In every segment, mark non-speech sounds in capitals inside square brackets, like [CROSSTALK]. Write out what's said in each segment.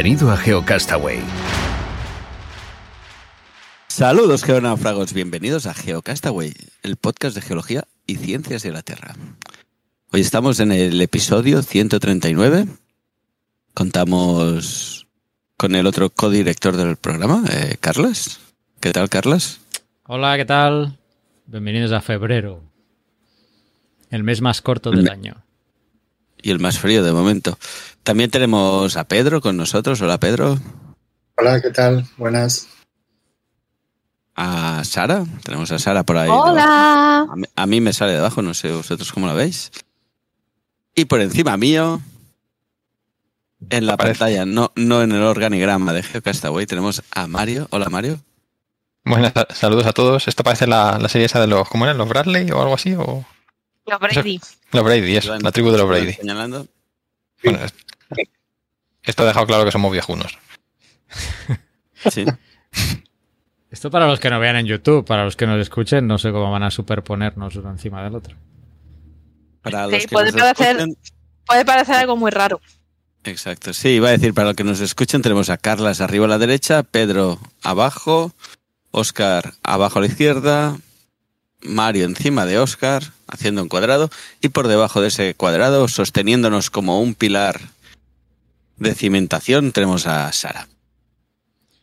Bienvenido a GeoCastaway. Saludos geonáufragos, bienvenidos a GeoCastaway, el podcast de geología y ciencias de la Tierra. Hoy estamos en el episodio 139. Contamos con el otro codirector del programa, eh, Carlos. ¿Qué tal, Carlos? Hola, ¿qué tal? Bienvenidos a febrero, el mes más corto del Me- año. Y el más frío de momento. También tenemos a Pedro con nosotros. Hola, Pedro. Hola, ¿qué tal? Buenas. A Sara. Tenemos a Sara por ahí. Hola. A mí, a mí me sale debajo, no sé vosotros cómo lo veis. Y por encima mío, en la Aparece. pantalla, no, no en el organigrama de GeoCastaway, tenemos a Mario. Hola, Mario. Buenas sa- saludos a todos. Esto parece la, la serie esa de los, ¿cómo eran? ¿Los Bradley o algo así? ¿O Lo Brady. los Brady? Eso, la tribu de los Brady. Señalando. Bueno, es- esto ha dejado claro que somos viejunos. [LAUGHS] Sí. Esto para los que no vean en YouTube, para los que nos escuchen, no sé cómo van a superponernos uno encima del otro. Para Sí, los que puede nos parecer- escuchen- Puede parecer algo muy raro. Exacto, sí, iba a decir, para los que nos escuchen, tenemos a Carlas arriba a la derecha, Pedro abajo, Oscar abajo a la izquierda, Mario encima de Oscar, haciendo un cuadrado, y por debajo de ese cuadrado, sosteniéndonos como un pilar de cimentación, tenemos a Sara.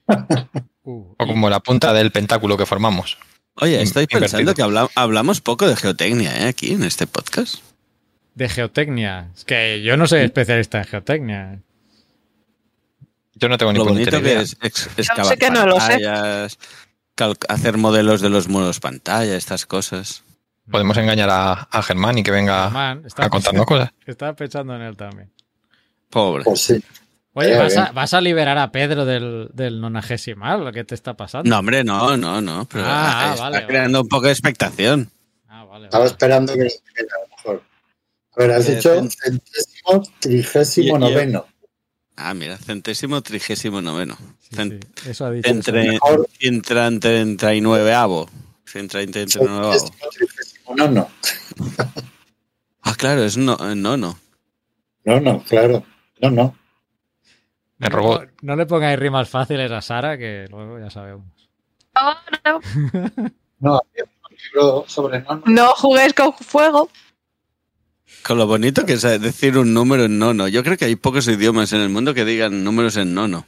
[LAUGHS] Uh, O como la punta del pentáculo que formamos. Oye, estoy pensando invertido. que habla- hablamos poco de geotecnia ¿eh? aquí en este podcast. de geotecnia. Es que yo no soy especialista en geotecnia. Yo no tengo ni Lo puñetera bonito que idea. es ex- excavar sé que no lo sé. hacer modelos de los muros pantalla, estas cosas. Podemos engañar a, a Germán y que venga a contarnos cosas. Estaba pensando en él también. Pobre. Pues sí. Oye, Eh, ¿vas a, vas a liberar a Pedro del, del nonagesimal? ¿Qué te está pasando? No, hombre, no, no, no. Pero Ah, ah, está vale, creando un poco de expectación. Ah, vale, Estaba esperando que lo dijera, a lo mejor. A ver, has Eh, dicho cen- centésimo, trigésimo, noveno. Ah, mira, centésimo, trigésimo noveno. Sí, Cent- sí, Eso ha dicho. Entre, entra en 39 avo. Entra en 39 avo. Trigésimo, nono. Ah, claro, es no, no, no. No, no, claro. No, no. Me robó. No, no le pongáis rimas fáciles a Sara, que luego ya sabemos. Oh, no, No, había un libro sobre nono. no juguéis con fuego. Con lo bonito que es decir un número en nono. Yo creo que hay pocos idiomas en el mundo que digan números en nono.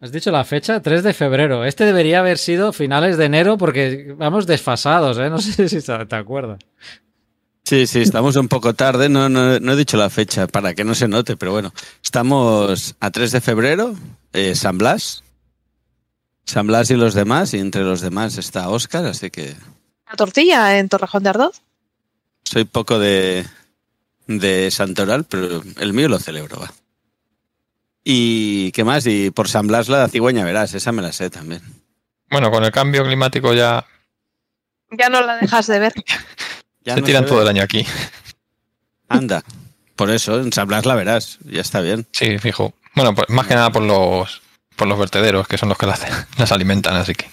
Has dicho la fecha, 3 de febrero. Este debería haber sido finales de enero porque vamos desfasados, ¿eh? No sé [LAUGHS] si te acuerdas. Sí, sí, estamos un poco tarde. No, no, no he dicho la fecha para que no se note, pero bueno. Estamos a 3 de febrero, eh, San Blas. San Blas y los demás, y entre los demás está Oscar, así que La tortilla en Torrejón de Ardoz. soy poco de, de Santoral, pero el mío lo celebro, va. ¿Y qué más? Y por San Blas la cigüeña, verás, esa me la sé también. Bueno, con el cambio climático ya Ya no la dejas de ver. [LAUGHS] Ya se no tiran todo el año aquí. Anda. Por eso, en San Blas la verás, ya está bien. Sí, fijo. Bueno, pues más que nada por los por los vertederos, que son los que las, [LAUGHS] las alimentan, así que.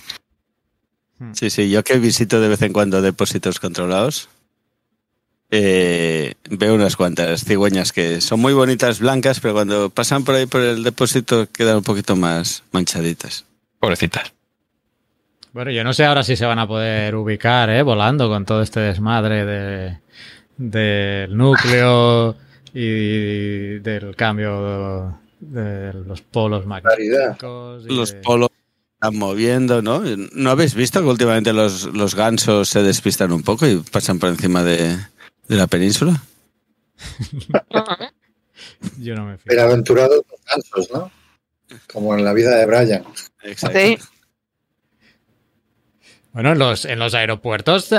Sí, sí, yo que visito de vez en cuando depósitos controlados, eh, veo unas cuantas cigüeñas que son muy bonitas blancas, pero cuando pasan por ahí por el depósito quedan un poquito más manchaditas. Pobrecitas. Bueno, yo no sé ahora si se van a poder ubicar, ¿eh? Volando con todo este desmadre de, del núcleo y del cambio de los polos magnéticos. y Los de- polos están moviendo, ¿no? ¿No habéis visto que últimamente los, los gansos se despistan un poco y pasan por encima de, de la península? [LAUGHS] Yo no me fío. Bienaventurados los gansos, ¿no? Como en la vida de Brian. Exacto. Sí. Bueno, en los, en los aeropuertos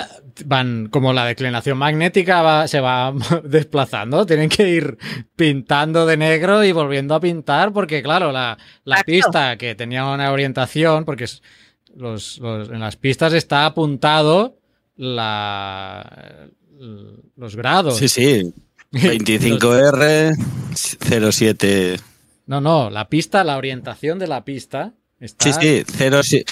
van como la declinación magnética va- se va [LAUGHS] desplazando, tienen que ir pintando de negro y volviendo a pintar porque claro, la, la pista que tenía una orientación, porque los, los- en las pistas está apuntado la, los grados. Sí, sí. [LAUGHS] 25R, 07. No, no, la pista, la orientación de la pista está... Sí, sí,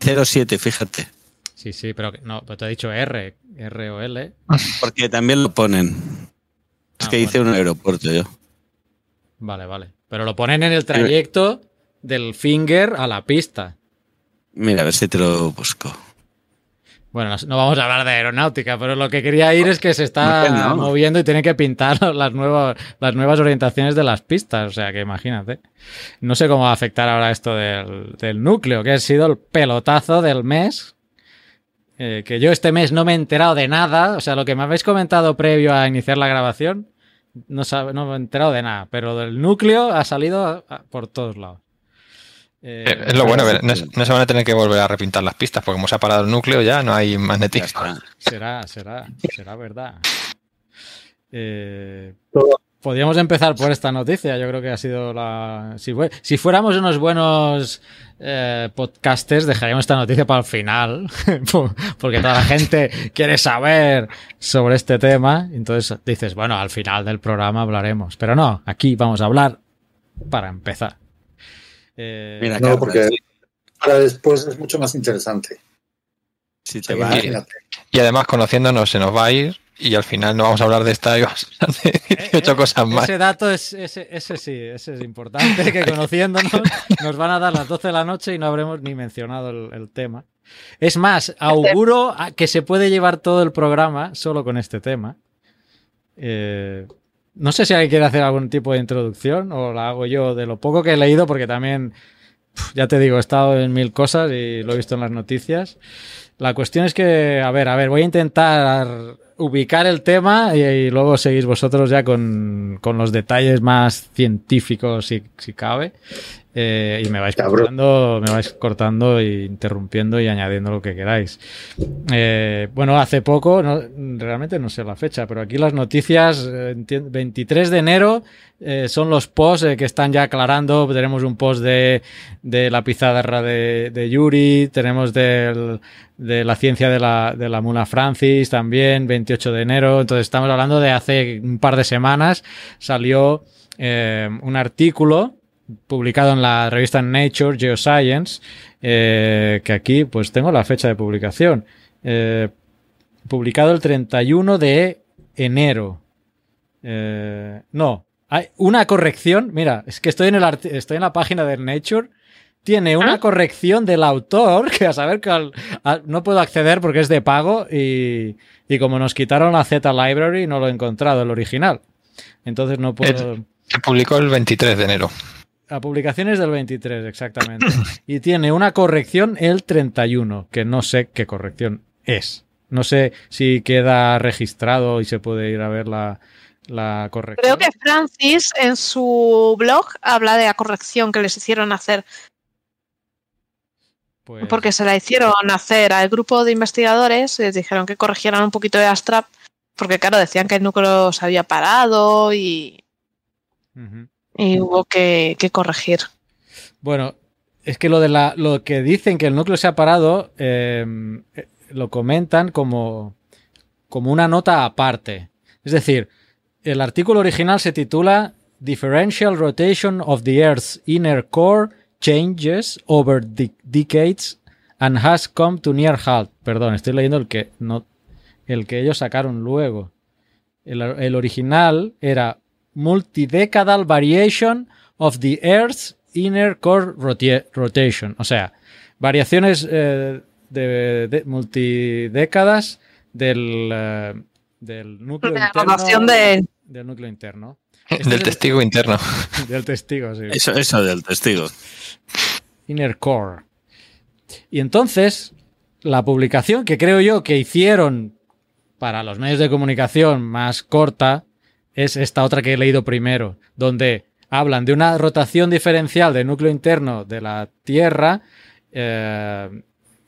07, fíjate. Sí, sí, pero no, pero te he dicho R, R o L. [LAUGHS] Porque también lo ponen. Es Ah, que hice un aeropuerto yo. Vale, vale. Pero lo ponen en el trayecto del finger a la pista. Mira, a ver si te lo busco. Bueno, no- no vamos a hablar de aeronáutica, pero lo que quería ir es que se está No, no. moviendo y tiene que pintar [LAUGHS] las nuevas, las nuevas orientaciones de las pistas. O sea, que imagínate. No sé cómo va a afectar ahora esto del, del núcleo, que ha sido el pelotazo del mes. Eh, que yo este mes no me he enterado de nada. O sea, lo que me habéis comentado previo a iniciar la grabación, no, no me he enterado de nada. Pero del núcleo ha salido a- a- por todos lados. Eh, Eh, Es lo bueno, no, no se van a tener que volver a repintar las pistas, porque como se ha parado el núcleo ya no hay magnetismo. Será, será, será verdad. Eh, Todo. Podríamos empezar por esta noticia. Yo creo que ha sido la. Si, fue- si fuéramos unos buenos eh, podcasters, dejaríamos esta noticia para el final. [LAUGHS] por- Porque toda la gente quiere saber sobre este tema. Entonces dices, bueno, al final del programa hablaremos. Pero no, aquí vamos a hablar para empezar. Eh, Mira, No, porque para después es mucho más interesante. si te Sí, va, imagínate. Y además, conociéndonos, se nos va a ir y al final no vamos a hablar de esta y vamos a hablar de [LAUGHS] Eh, 18 eh, cosas más. Ese dato es, ese, ese sí, ese es importante, que [LAUGHS] conociéndonos [LAUGHS] nos van a dar las 12 de la noche y no habremos ni mencionado el, el tema. Es más, auguro a- que se puede llevar todo el programa solo con este tema. Eh, no sé si alguien quiere hacer algún tipo de introducción o la hago yo de lo poco que he leído, porque también, ya te digo, he estado en mil cosas y lo he visto en las noticias. La cuestión es que, a ver, a ver, voy a intentar ubicar el tema y, luego seguís vosotros ya con, con los detalles más científicos, si, si cabe. Eh, y me vais Cabrón. cortando, me vais cortando e interrumpiendo y añadiendo lo que queráis. Eh, bueno, hace poco, no- realmente no sé la fecha, pero aquí las noticias, eh, entien- 23 de enero, eh, son los posts eh, que están ya aclarando. Tenemos un post de, de la pizarra de, de Yuri, tenemos del, de la ciencia de la, de la Mula Francis también, 28 de enero. Entonces estamos hablando de hace un par de semanas salió eh, un artículo publicado en la revista Nature Geoscience, eh, que aquí pues tengo la fecha de publicación. Eh, publicado el 31 de enero. Eh, no, hay una corrección. Mira, es que estoy en, el arti- estoy en la página de Nature. Tiene una ¿Ah? corrección del autor, [LAUGHS] que a saber que al- a- no puedo acceder porque es de pago y, y como nos quitaron la Z Library no lo he encontrado, el original. Entonces no puedo... Se publicó el 23 de enero. La publicación es del 23, exactamente. Y tiene una corrección el 31, que no sé qué corrección es. No sé si queda registrado y se puede ir a ver la, la corrección. Creo que Francis en su blog habla de la corrección que les hicieron hacer, Pues- porque se la hicieron hacer al grupo de investigadores, les dijeron que corrigieran un poquito de Astrap, porque claro, decían que el núcleo se había parado y, Ujú. Y hubo que, corregir. Bueno, es que lo de la, lo que dicen que el núcleo se ha parado, eh, eh, lo comentan como, como una nota aparte. Es decir, el artículo original se titula Differential Rotation of the Earth's Inner Core Changes over de- Decades and has come to near halt. Perdón, estoy leyendo el que, no, el que ellos sacaron luego. El, el original era Multidecadal Variation of the Earth's Inner Core roti- Rotation. O sea, variaciones eh, de, de multidécadas del, eh, del núcleo La interno. rotación de- Del núcleo interno. [LAUGHS] Este Del el- testigo interno. [LAUGHS] Del testigo, sí. Eso, eso del testigo. Inner Core. Y entonces, la publicación que creo yo que hicieron para los medios de comunicación más corta es esta otra que he leído primero, donde hablan de una rotación diferencial del núcleo interno de la Tierra eh,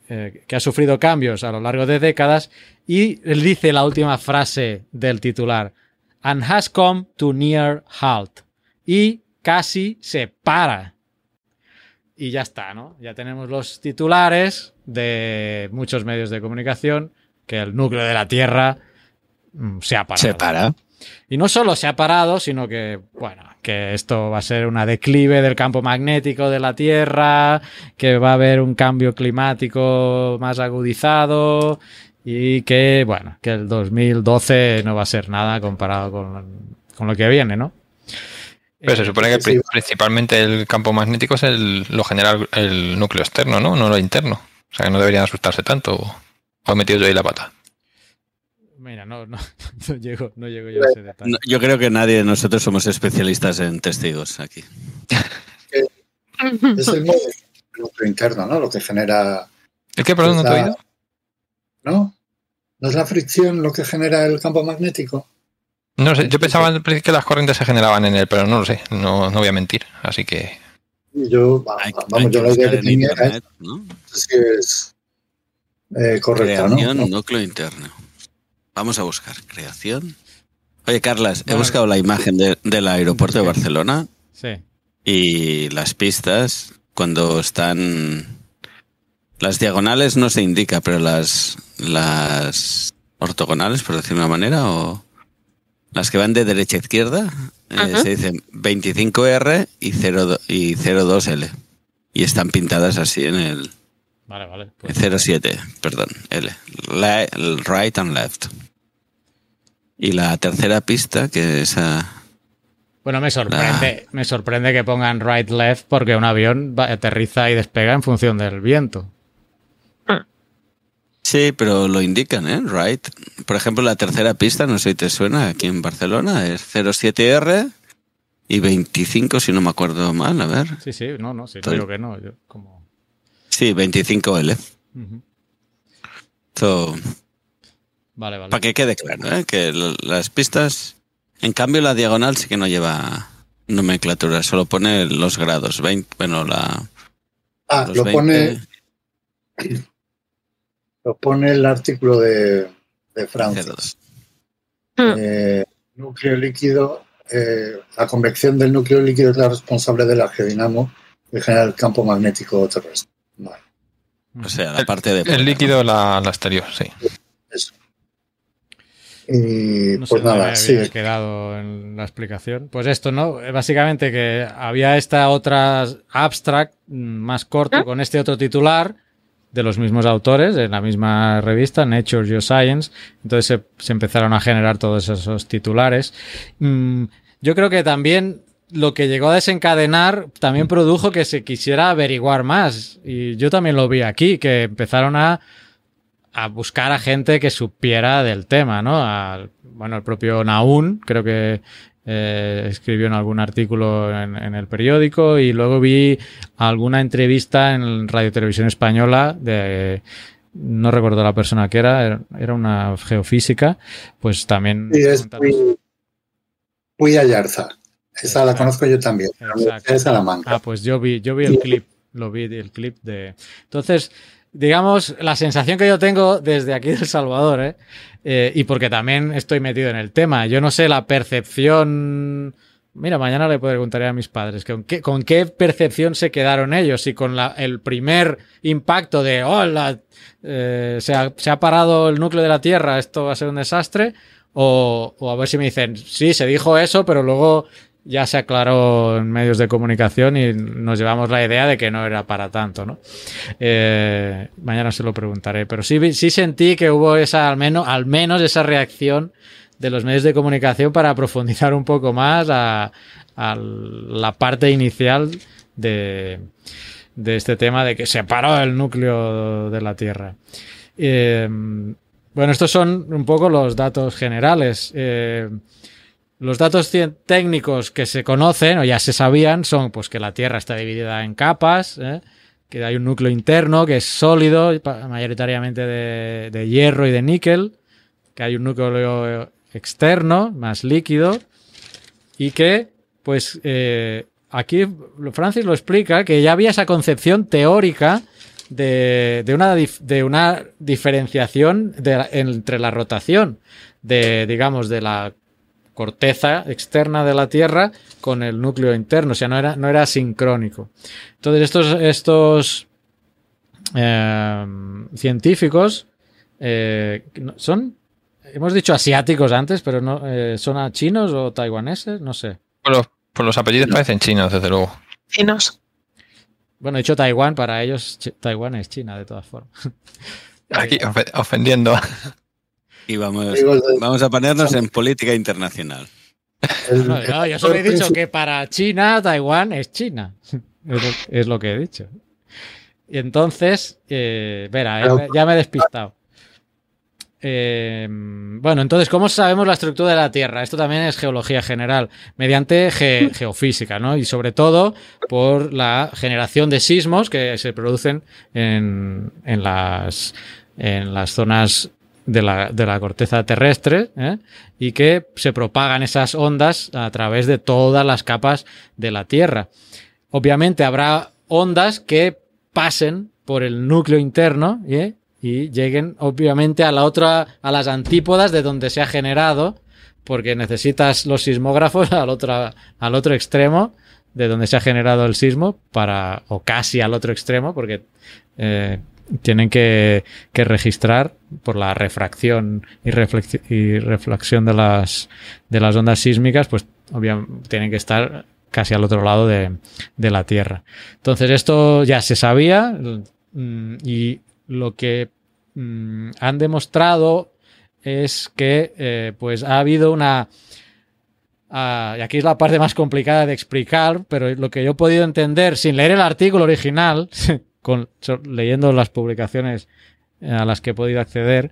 eh, que ha sufrido cambios a lo largo de décadas y él dice la última frase del titular, and has come to near halt. Y casi se para. Y ya está, ¿no? Ya tenemos los titulares de muchos medios de comunicación que el núcleo de la Tierra mm, se ha parado. Se para. Y no solo se ha parado, sino que, bueno, que esto va a ser una declive del campo magnético de la Tierra, que va a haber un cambio climático más agudizado y que, bueno, que el 2012 no va a ser nada comparado con, con lo que viene, ¿no? Pero se supone que sí, pri- sí. principalmente el campo magnético es el, lo genera el- el núcleo externo, ¿no? No lo interno. O sea que no deberían asustarse tanto. O, o he metido yo ahí la pata. Mira, no, no, [LAUGHS] no llego, no llego yo a ese detalle. No, yo creo que nadie de nosotros somos especialistas en testigos aquí. Es el modo núcleo interno, ¿no? Lo que genera. ¿El qué? Perdón, no te oído. ¿No? ¿No es la fricción lo que genera el campo magnético? No sé, yo pensaba que las corrientes se generaban en él, pero no lo sé. No, no voy a mentir. Así que Yo, Hay- vamos, hay yo la idea que en tenía internet, ¿no? es eh, correcta, ¿no? Creación, ¿no? núcleo interno. Vamos a buscar creación. Oye, Carlas, he buscado la imagen de- del aeropuerto de Barcelona Sí. y las pistas cuando están las diagonales no se indica, pero las las ortogonales, por decirlo de una manera, o las que van de derecha a izquierda, eh, se dicen 25R y 02 y 02L. Y están pintadas así en el Vale, vale. pues- 07, perdón, L. La- el right and left. Y la tercera pista, que es a... Bueno, me sorprende, me sorprende que pongan right left porque un avión aterriza y despega en función del viento. Sí, pero lo indican, ¿eh? Right. Por ejemplo, la tercera pista, no sé si te suena, aquí en Barcelona, es 07R y 25, si no me acuerdo mal, a ver. Sí, sí, no, no, sí, Estoy- digo que no. Yo como... Sí, 25L. Ujú. So, Vale, vale. para que quede claro, ¿eh? Que las pistas... En cambio, la diagonal sí que no lleva nomenclatura, solo pone los grados. 20, bueno, la... Ah, lo 20. pone, [CLEARS THROAT] lo pone el artículo de, de Francia. 02. Eh, núcleo líquido, eh, la convección del núcleo líquido es la responsable del argedinamo que genera el campo magnético terrestre. Vale, O sea, la parte de... el líquido, la, la exterior, sí. eso. Y No sé pues dónde nada, me sí, había quedado en la explicación. Pues esto, ¿no? Eh, Básicamente que había esta otra abstract mm, más corto con este otro titular de los mismos autores, en la misma revista, Nature Geoscience. Entonces se, se empezaron a generar todos esos titulares. Mm, yo creo que también lo que llegó a desencadenar también produjo que se quisiera averiguar más. Y yo también lo vi aquí, que empezaron a a buscar a gente que supiera del tema, ¿no? Bueno, el propio Naun, creo que eh, escribió en algún artículo en, en el periódico y luego vi alguna entrevista en Radio Televisión Española de no recuerdo la persona que era, era- una geofísica, pues también Sí, es Puy, Puy Ayarza. Esa la conozco yo también. Exacto. De Salamanca. Ah, pues yo vi, yo vi el clip, lo vi el clip de. Entonces, digamos, la sensación que yo tengo desde aquí de El Salvador, ¿eh? Eh, y porque también estoy metido en el tema, yo no sé la percepción. Mira, mañana le preguntaré a mis padres con qué, con qué percepción se quedaron ellos, si con la, el primer impacto de, oh, la- eh, se, ha, se ha parado el núcleo de la Tierra, esto va a ser un desastre, o, o a ver si me dicen, sí, se dijo eso, pero luego ya se aclaró en medios de comunicación y nos llevamos la idea de que no era para tanto, ¿no? Eh, mañana se lo preguntaré, pero sí, sentí que hubo esa, al menos, al menos esa reacción de los medios de comunicación para profundizar un poco más a, la parte inicial de, de este tema de que se paró el núcleo de la Tierra. Eh, bueno, estos son un poco los datos generales. Eh, los datos técnicos que se conocen o ya se sabían son pues que la Tierra está dividida en capas, ¿eh? que hay un núcleo interno que es sólido, mayoritariamente de, hierro y de níquel, que hay un núcleo externo, más líquido, y que, pues, eh, aquí Francis lo explica, que ya había esa concepción teórica de, de una, diferenciación entre la rotación de, digamos, de la corteza externa de la Tierra con el núcleo interno, o sea, no era, no era sincrónico. Entonces, estos, estos eh, científicos eh, son, hemos dicho asiáticos antes, pero no, eh, son a chinos o taiwaneses, no sé. Por los, por los apellidos parecen chinos, desde luego. Finos. Bueno, he dicho Taiwán, para ellos Taiwán es China, de todas formas. Aquí ofe- ofendiendo. [LAUGHS] Y vamos, vamos a ponernos en política internacional. el- No, no, yo solo he dicho que para China, Taiwán es China. [LAUGHS] Es lo, es lo que he dicho. Y entonces, eh, verá, eh, ya me he despistado. Eh, bueno, entonces, ¿cómo sabemos la estructura de la Tierra? Esto también es geología general, mediante ge- geofísica, ¿no? Y sobre todo por la generación de sismos que se producen en, en las, en las zonas de la, de la corteza terrestre ¿eh? y que se propagan esas ondas a través de todas las capas de la Tierra. Obviamente habrá ondas que pasen por el núcleo interno ¿eh? y lleguen obviamente a la otra, a las antípodas de donde se ha generado, porque necesitas los sismógrafos [LAUGHS] al otro, al otro extremo de donde se ha generado el sismo para, o casi al otro extremo, porque eh, tienen que, que registrar por la refracción y, reflexi- y reflexión de las, de las ondas sísmicas, pues obviamente tienen que estar casi al otro lado de, de la Tierra. Entonces esto ya se sabía mm, y lo que mm, han demostrado es que eh, pues ha habido una ah, y aquí es la parte más complicada de explicar, pero lo que yo he podido entender sin leer el artículo original, [LAUGHS] con, leyendo las publicaciones eh, a las que he podido acceder,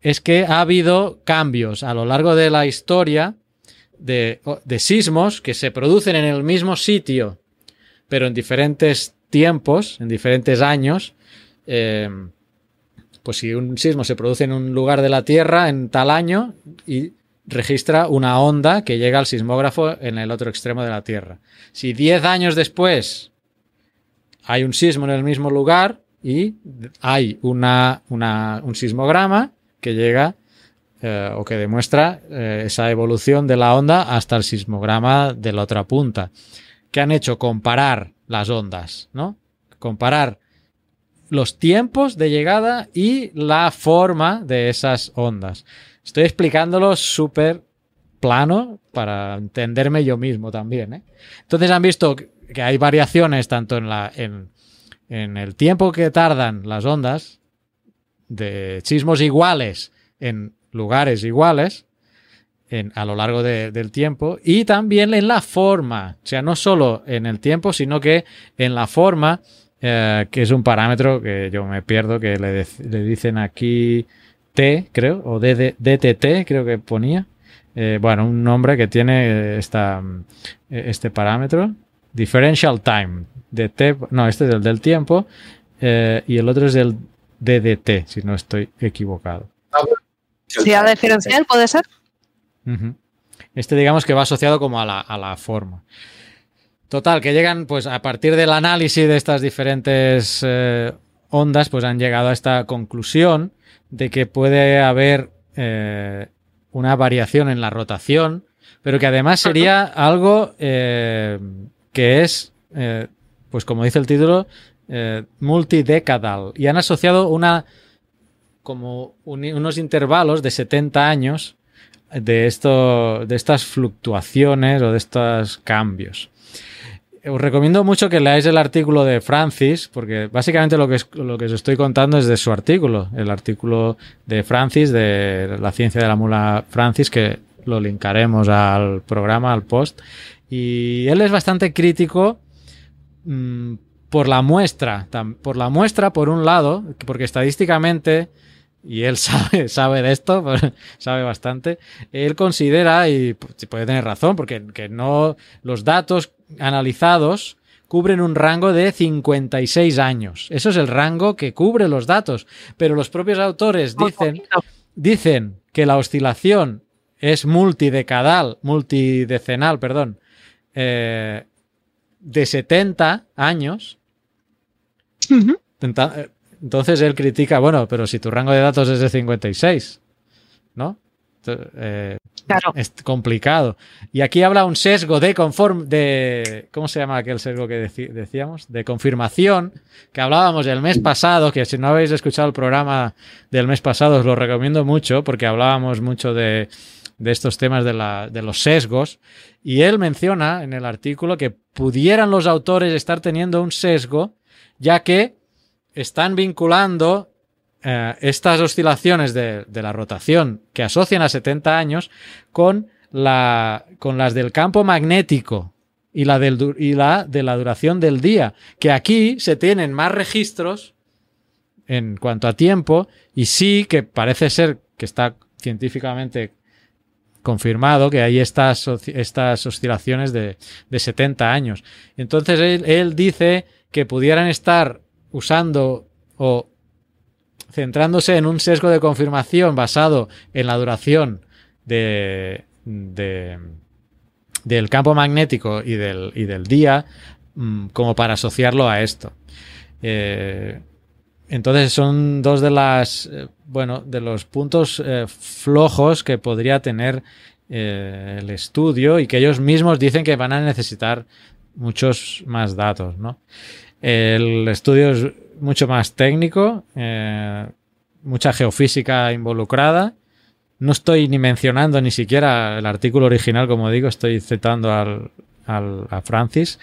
es que ha habido cambios a lo largo de la historia de, de sismos que se producen en el mismo sitio, pero en diferentes tiempos, en diferentes años. eh, pues si un sismo se produce en un lugar de la Tierra en tal año y registra una onda que llega al sismógrafo en el otro extremo de la Tierra. Si 10 años después hay un sismo en el mismo lugar y hay una, una- un sismograma que llega eh, o que demuestra eh, esa evolución de la onda hasta el sismograma de la otra punta. ¿Qué han hecho? Comparar las ondas, ¿no? Comparar los tiempos de llegada y la forma de esas ondas. Estoy explicándolo súper plano para entenderme yo mismo también. ¿eh? Entonces han visto que hay variaciones tanto en, la, en, en el tiempo que tardan las ondas de sismos iguales en lugares iguales en, a lo largo de- del tiempo y también en la forma, o sea, no solo en el tiempo, sino que en la forma, eh, que es un parámetro que yo me pierdo, que le, le dicen aquí T, creo, o DTT, creo que ponía. Eh, bueno, un nombre que tiene esta, este parámetro, differential time, de T, no, este es el del tiempo, eh, y el otro es el DDT, si no estoy equivocado. ¿Densidad diferencial puede ser? Este digamos que va asociado como a la, a la forma. Total, que llegan pues a partir del análisis de estas diferentes eh, ondas, pues han llegado a esta conclusión de que puede haber eh, una variación en la rotación, pero que además sería algo eh, que es, eh, pues como dice el título, eh, multidecadal. Y han asociado una como unos intervalos de 70 años de, esto, de estas fluctuaciones o de estos cambios. Os recomiendo mucho que leáis el artículo de Francis, porque básicamente lo que, es- lo que os estoy contando es de su artículo, el artículo de Francis, de la ciencia de la mula Francis, que lo linkaremos al programa, al post. Y él es bastante crítico mm, por la muestra, tam- por la muestra, por un lado, porque estadísticamente, y él [LAUGHS] sabe, sabe de esto, pues, sabe bastante, él considera, y puede tener razón, porque que no los datos analizados cubren un rango de 56 años. Eso es el rango que cubre los datos. Pero los propios autores dicen, dicen que la oscilación es multidecadal, multidecenal, perdón, eh, de 70 años, enta- entonces él critica, bueno, pero si tu rango de datos es de 56, ¿no? Eh, Claro. es complicado. Y aquí habla un sesgo de conform de ¿cómo se llama aquel sesgo que decíamos? De confirmación que hablábamos el mes pasado, que si no habéis escuchado el programa del mes pasado os lo recomiendo mucho porque hablábamos mucho de, de estos temas de, la- de los sesgos y él menciona en el artículo que pudieran los autores estar teniendo un sesgo ya que están vinculando eh, estas oscilaciones de, de la rotación que asocian a 70 años con, la, con las del campo magnético y la, del, y la de la duración del día, que aquí se tienen más registros en cuanto a tiempo y sí que parece ser que está científicamente confirmado que hay estas, estas oscilaciones de, de 70 años. Entonces él, él dice que pudieran estar usando o centrándose en un sesgo de confirmación basado en la duración de, de- del campo magnético y del, y del día mm, como para asociarlo a esto. Eh, entonces son dos de las eh, bueno de los puntos eh, flojos que podría tener eh, el estudio y que ellos mismos dicen que van a necesitar muchos más datos, ¿no? El estudio es mucho más técnico, mucha geofísica involucrada. No estoy ni mencionando ni siquiera el artículo original, como digo, estoy citando al, al- a Francis.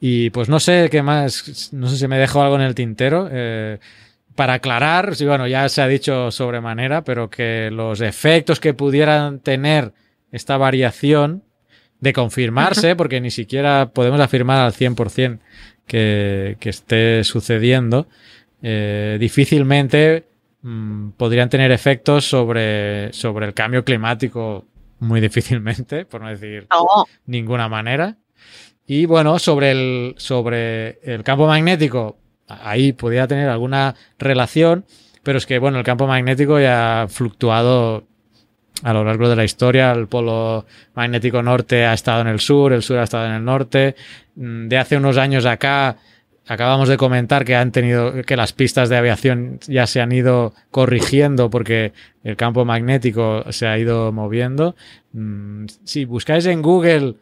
Y pues no sé qué más, no sé si me dejo algo en el tintero. eh, para aclarar, sí, bueno, ya se ha dicho sobremanera, pero que los efectos que pudieran tener esta variación de confirmarse, porque ni siquiera podemos afirmar al 100% que, que esté sucediendo, eh, difícilmente mm, podrían tener efectos sobre, sobre el cambio climático, muy difícilmente, por no decir No, ninguna manera. Y bueno, sobre el, sobre el campo magnético, ahí podría tener alguna relación, pero es que bueno, el campo magnético ya ha fluctuado a lo largo de la historia. El polo magnético norte ha estado en el sur, el sur ha estado en el norte. Mm, De hace unos años acá, acabamos de comentar que han tenido, que las pistas de aviación ya se han ido corrigiendo porque el campo magnético se ha ido moviendo. Mm, Si buscáis en Google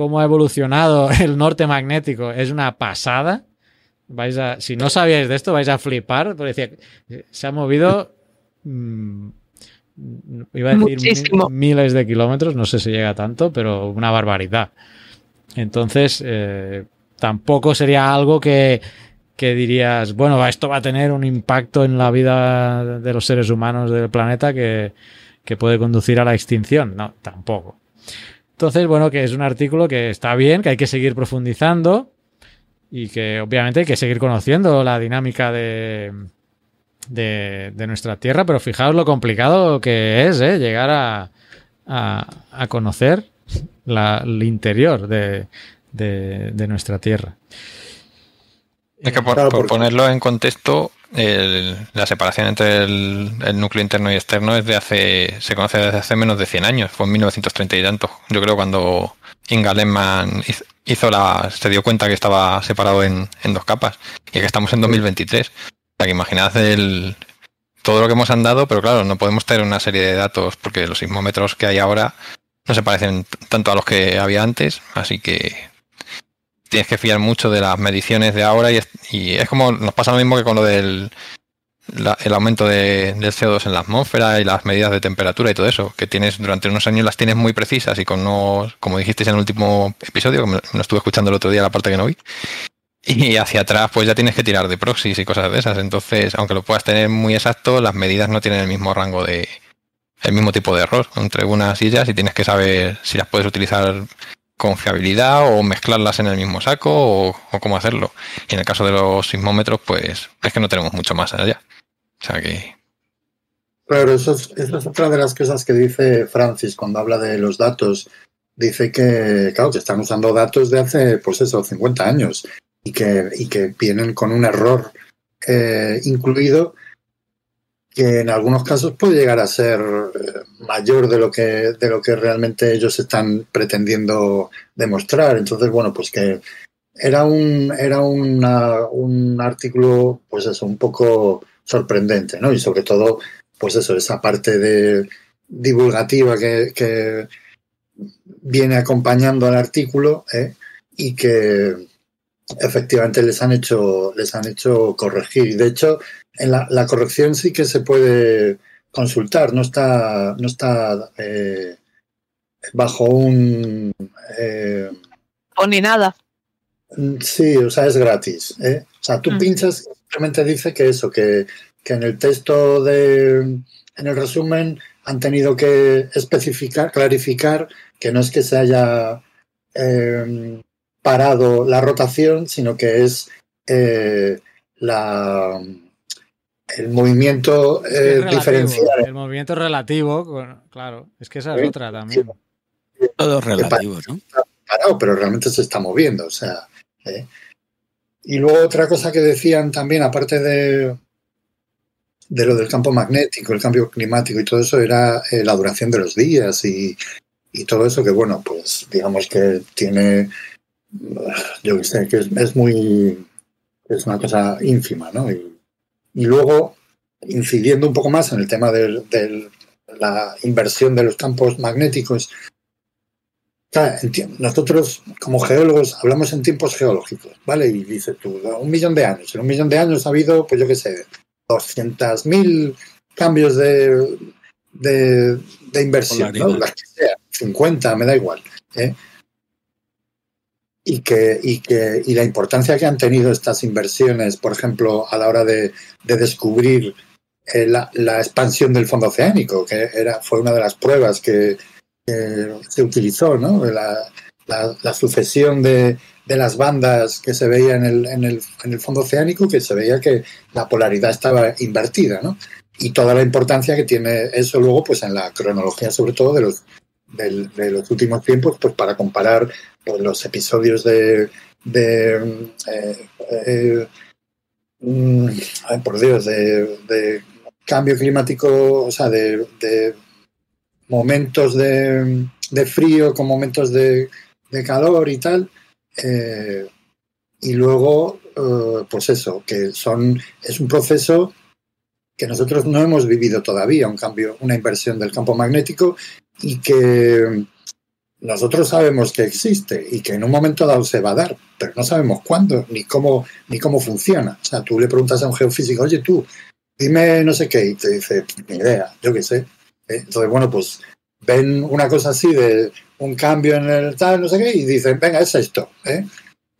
cómo ha evolucionado [LAUGHS] el norte magnético, es una pasada. Vais a, si no sabíais de esto, vais a flipar. Porque decía, se ha movido, mm, iba a decir Muchísimo. miles de kilómetros, no sé si llega a tanto, pero una barbaridad. Entonces, eh, tampoco sería algo que, que dirías, bueno, esto va a tener un impacto en la vida de los seres humanos del planeta que, que puede conducir a la extinción. No, tampoco. Entonces, bueno, que es un artículo que está bien, que hay que seguir profundizando y que obviamente hay que seguir conociendo la dinámica de, de, de nuestra Tierra, pero fijaos lo complicado que es ¿eh? llegar a, a, a conocer la, el interior de, de, de nuestra Tierra. Es que por, Claro, por porque- ponerlo en contexto, el- la separación entre el, núcleo interno y externo es de hace, se conoce desde hace menos de 100 años, fue en 1930 y tanto. Yo creo cuando Inga Lehmann hiz- hizo la, se dio cuenta que estaba separado en, en dos capas y que estamos en 2023. O sea que imaginad el, todo lo que hemos andado, pero claro, no podemos tener una serie de datos porque los sismómetros que hay ahora no se parecen tanto a los que había antes, así que tienes que fiar mucho de las mediciones de ahora y es, como nos pasa lo mismo que con lo del la- el aumento de- del CO2 en la atmósfera y las medidas de temperatura y todo eso, que tienes durante unos años las tienes muy precisas y con no, como dijisteis en el último episodio, que me, estuve escuchando el otro día la parte que no vi, y hacia atrás pues ya tienes que tirar de proxies y cosas de esas, entonces aunque lo puedas tener muy exacto, las medidas no tienen el mismo rango de el mismo tipo de error. Entre unas y ellas y tienes que saber si las puedes utilizar con fiabilidad o mezclarlas en el mismo saco o, cómo hacerlo. Y en el caso de los sismómetros, pues es que no tenemos mucho más allá. O sea que Claro, eso es, esa es otra de las cosas que dice Francis cuando habla de los datos. Dice que, claro, que están usando datos de hace, pues eso, 50 años y que, y que vienen con un error eh, incluido que en algunos casos puede llegar a ser eh, mayor de lo que de lo que realmente ellos están pretendiendo demostrar. Entonces, bueno, pues que era un, era una- un artículo, pues eso, un poco sorprendente, ¿no? Y sobre todo, pues eso, esa parte de divulgativa que, viene acompañando al artículo ¿eh? y que efectivamente les han hecho, les han hecho corregir. De hecho, en la, la corrección sí que se puede consultar, no está, no está eh, bajo un eh, O ni nada. Sí, o sea, es gratis. ¿eh? O sea, tú Mm. pinchas simplemente dice que eso, que, que en el texto de, en el resumen han tenido que especificar, clarificar que no es que se haya eh, parado la rotación, sino que es eh, la el movimiento Es eh, relativo, diferencial. El movimiento relativo, claro, es que esa es Sí, otra también. Todo relativo, ¿no? parado, pero realmente se está moviendo. O sea, ¿eh? Y luego otra cosa que decían también, aparte de, de lo del campo magnético, el cambio climático y todo eso, era eh, la duración de los días y, y todo eso que, bueno, pues digamos que tiene, yo qué sé, que es, es muy, es una cosa ínfima, ¿no? Y, y luego, incidiendo un poco más en el tema de la inversión de los campos magnéticos, nosotros como geólogos hablamos en tiempos geológicos, ¿vale? Y dices tú, un millón de años. En un millón de años ha habido, pues yo qué sé, 200.000 cambios de, de, de inversión, ¿no? Las que sean, 50, me da igual. ¿eh? Y, que, y, que, y la importancia que han tenido estas inversiones, por ejemplo, a la hora de, de descubrir eh, la, la expansión del fondo oceánico, que era, fue una de las pruebas que, se utilizó, ¿no? La, la- la sucesión de, de las bandas que se veía en el, en, el, en el fondo oceánico, que se veía que la polaridad estaba invertida, ¿no? Y toda la importancia que tiene eso luego, pues en la cronología, sobre todo de los, del- de los últimos tiempos, pues para comparar pues, los episodios de, de eh, eh, mm, por Dios, de, de cambio climático, o sea, de, de momentos de, frío con momentos de, calor y tal. eh, y luego, pues eso, que son, es un proceso que nosotros no hemos vivido todavía, un cambio, una inversión del campo magnético y que nosotros sabemos que existe y que en un momento dado se va a dar, pero no sabemos cuándo ni cómo ni cómo funciona. O sea, tú le preguntas a un geofísico, oye tú, dime no sé qué, y te dice, ni idea, yo qué sé. ¿eh? Entonces, bueno, pues ven una cosa así de un cambio en el tal, no sé qué, y dicen, venga, es esto, ¿eh?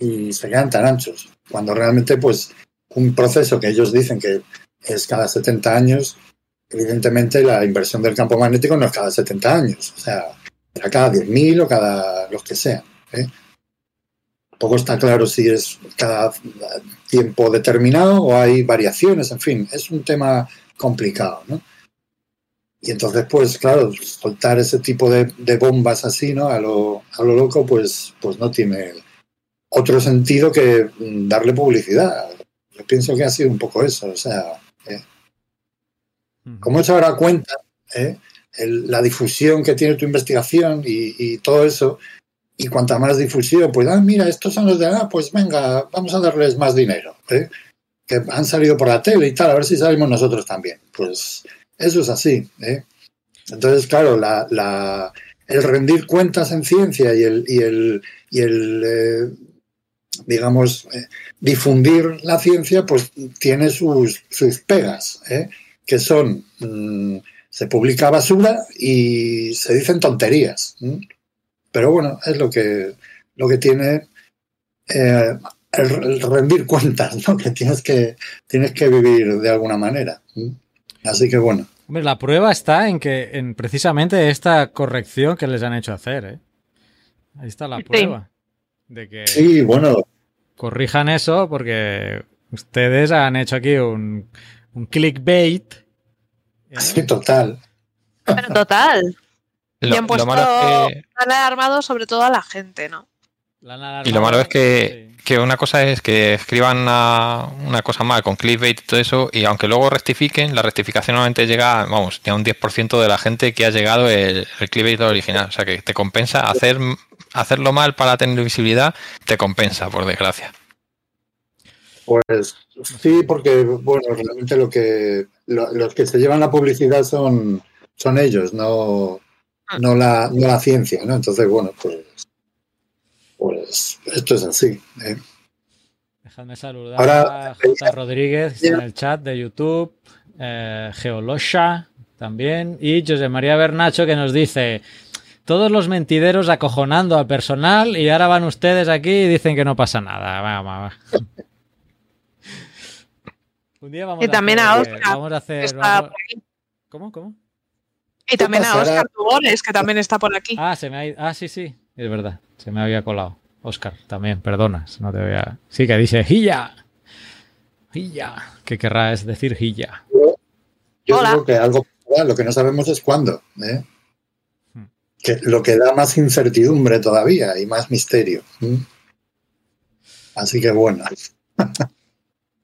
y se quedan tan anchos. Cuando realmente, pues, un proceso que ellos dicen que es cada 70 años, evidentemente la inversión del campo magnético no es cada 70 años, o sea, será cada 10.000 o cada los que sean. ¿eh? Tampoco está claro si es cada tiempo determinado o hay variaciones, en fin, es un tema complicado, ¿no? Y entonces, pues claro, soltar ese tipo de, de bombas así, ¿no? A lo, a lo loco, pues, pues no tiene otro sentido que mm, darle publicidad. Yo pienso que ha sido un poco eso, o sea, ¿eh? Como se dará cuenta, ¿eh? El- la difusión que tiene tu investigación y, y todo eso, y cuanta más difusión, pues, ah, mira, estos son los de, ah, pues venga, vamos a darles más dinero, ¿eh? que han salido por la tele y tal, a ver si salimos nosotros también. Pues eso es así. ¿eh? Entonces, claro, la, la- el rendir cuentas en ciencia y el, y el, y el eh, digamos, eh, difundir la ciencia, pues tiene sus, sus pegas, ¿eh? Que son, mm, se publica basura y se dicen tonterías. ¿m? Pero bueno, es lo que, lo que tiene eh, el, el rendir cuentas, ¿no? que tienes que tienes que vivir de alguna manera. ¿m? Así que bueno, Hombre, la prueba está en que en precisamente esta corrección que les han hecho hacer, ¿eh? Ahí está la Sí. prueba. De que sí, bueno, corrijan eso porque ustedes han hecho aquí un, un clickbait. ¿eh? sí, total. Pero total. y Lo, han lo puesto malo es que han alarmado sobre todo a la gente, ¿no? La Y lo malo es que, sí. que una cosa es que escriban una, una cosa mal con clickbait y todo eso, y aunque luego rectifiquen, la rectificación normalmente llega, vamos, ya un 10% de la gente que ha llegado el, el clickbait original. O sea que te compensa hacer hacerlo mal para tener visibilidad, te compensa, por desgracia. Pues sí, porque bueno, realmente lo que lo- los que se llevan la publicidad son, son ellos, no, no, la, no la ciencia, ¿no? Entonces, bueno, pues, pues esto es así. ¿eh? Dejadme saludar Ahora- a J. Rodríguez en el chat de YouTube, eh, Geolosha también, y José María Bernacho que nos dice: Todos los mentideros acojonando al personal, y ahora van ustedes aquí y dicen que no pasa nada. Va, va, va. [LAUGHS] Un día vamos Y también a Óscar, vamos a que hacer. está vamos- por aquí. ¿Cómo? ¿Cómo? Y también a? Oscar Tugores, que también está por aquí. Ah, se me ha ido- Ah, sí, sí, es verdad. Se me había colado. Oscar, también, perdona. No te voy a... Sí, que dice Gilla. Gilla. ¿Qué querrá es decir Gilla? Yo Hola. digo que algo lo que no sabemos es cuándo. ¿eh? Hmm. Que lo que da más incertidumbre todavía y más misterio. Así que bueno. [LAUGHS]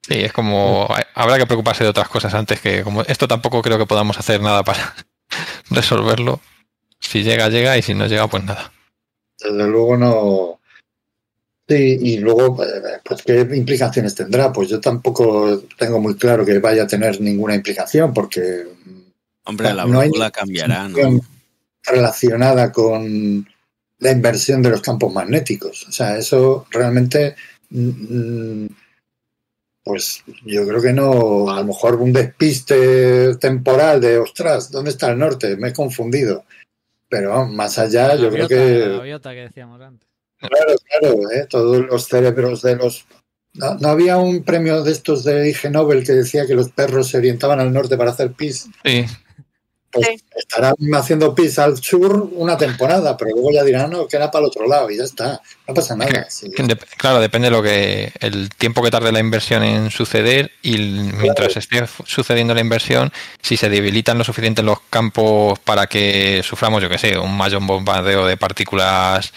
Sí, es como habrá que preocuparse de otras cosas antes que como esto tampoco creo que podamos hacer nada para [LAUGHS] resolverlo. Si llega, llega y si no llega, pues nada. Desde luego no. Sí, y luego, eh, pues, ¿qué implicaciones tendrá? Pues yo tampoco tengo muy claro que vaya a tener ninguna implicación, porque Hombre, la No hay brújula cambiará, ¿no? relacionada con la inversión de los campos magnéticos. O sea, eso realmente, mm, mm, pues yo creo que no, a lo mejor un despiste temporal de, ostras, ¿dónde está el norte? Me he confundido. Pero más allá, yo creo La que... gaviota que decíamos antes. Claro, claro, ¿eh? todos los cerebros de los... ¿No, no había un premio de estos de Ig Nobel que decía que los perros se orientaban al norte para hacer pis? Sí, Pues Sí. estarán haciendo pis al sur una temporada, pero luego ya dirán, no, que era para el otro lado y ya está, no pasa nada. sí. que dep- claro, depende de lo que el tiempo que tarde la inversión en suceder y mientras esté sucediendo la inversión, si se debilitan lo suficiente los campos para que suframos, yo que sé, un mayor bombardeo de partículas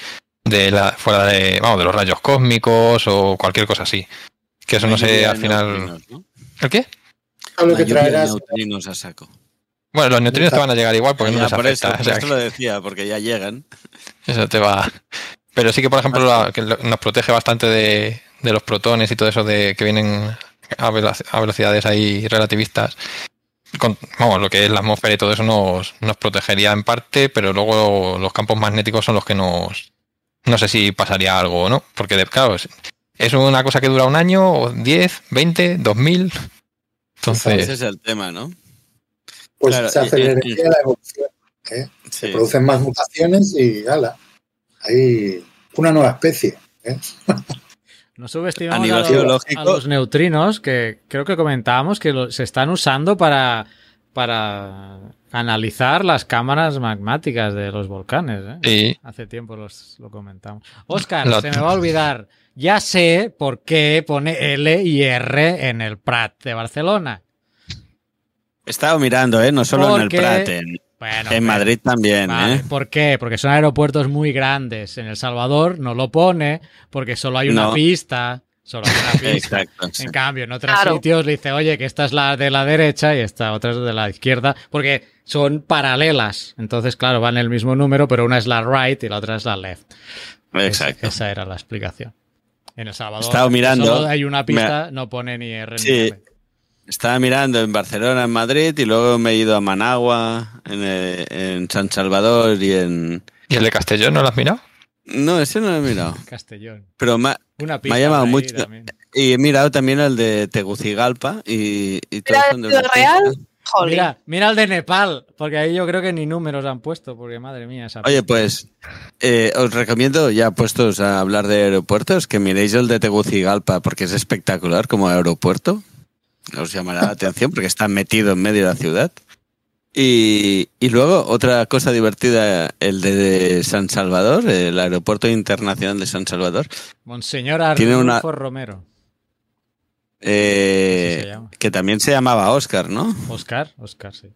de la fuera de, vamos, de los rayos cósmicos o cualquier cosa así. Que eso no sé, al final. neutrinos, ¿no? ¿El qué? Lo Una que traerás, neutrinos a saco. Bueno, los neutrinos te van a llegar igual porque no Ya, les por eso, afecta. por o sea, eso lo decía, porque ya llegan. Eso te va. Pero sí que, por ejemplo, la- que nos protege bastante de, de los protones y todo eso de que vienen a, velo- a velocidades ahí relativistas. Con- vamos, lo que es la atmósfera y todo eso nos, nos protegería en parte, pero luego los campos magnéticos son los que nos. No sé si pasaría algo o no, porque, de- claro, es, es una cosa que dura un año, o 10, 20, 2000. Ese Entonces, es el tema, ¿no? Pues claro, se y- aceleraría y- la evolución, ¿eh? Sí. se producen más mutaciones y ala, hay una nueva especie. ¿eh? [LAUGHS] No subestimamos A los, geológico- a los neutrinos, que creo que comentábamos que lo- se están usando para, para analizar las cámaras magmáticas de los volcanes. ¿eh? sí, Hace tiempo los, lo comentamos. Oscar, Lo- se me va a olvidar. Ya sé por qué pone L y R en el Prat de Barcelona. He estado mirando, ¿eh? No solo en el Prat, en, Bueno, en Madrid también, Vale, ¿eh? ¿Por qué? Porque son aeropuertos muy grandes. En El Salvador no lo pone porque solo hay una No. pista. Solo hay una [LAUGHS] pista. Exacto. sí. En cambio, en otros Claro. sitios dice, oye, que esta es la de la derecha y esta otra es de la izquierda, porque son paralelas. Entonces, claro, van el mismo número, pero una es la right y la otra es la left. Exacto. Esa, esa era la explicación. En El Salvador, He estado mirando, solo hay una pista, no pone ni R ni Sí. L. Estaba mirando en Barcelona, en Madrid, y luego me he ido a Managua, en, eh, en San Salvador y en... ¿y el de Castellón no lo has mirado? No, ese no lo he mirado. Castellón. Pero me, ha- Una pista ha llamado mucho. también. y he mirado también el de Tegucigalpa y, y Mira, de el de Real. Mira, mira el de Nepal, porque ahí yo creo que ni números han puesto, porque madre mía, esa Oye, pues eh, os recomiendo, ya puestos a hablar de aeropuertos, que miréis el de Tegucigalpa, porque es espectacular como aeropuerto. Os llamará la atención porque está metido en medio de la ciudad. Y, y luego otra cosa divertida, el de San Salvador, el aeropuerto internacional de San Salvador, Monseñor Tiene Arnulfo una- Romero. eh, Así se llama. que también se llamaba Oscar, ¿no? ¿eh? Oscar, Oscar, sí.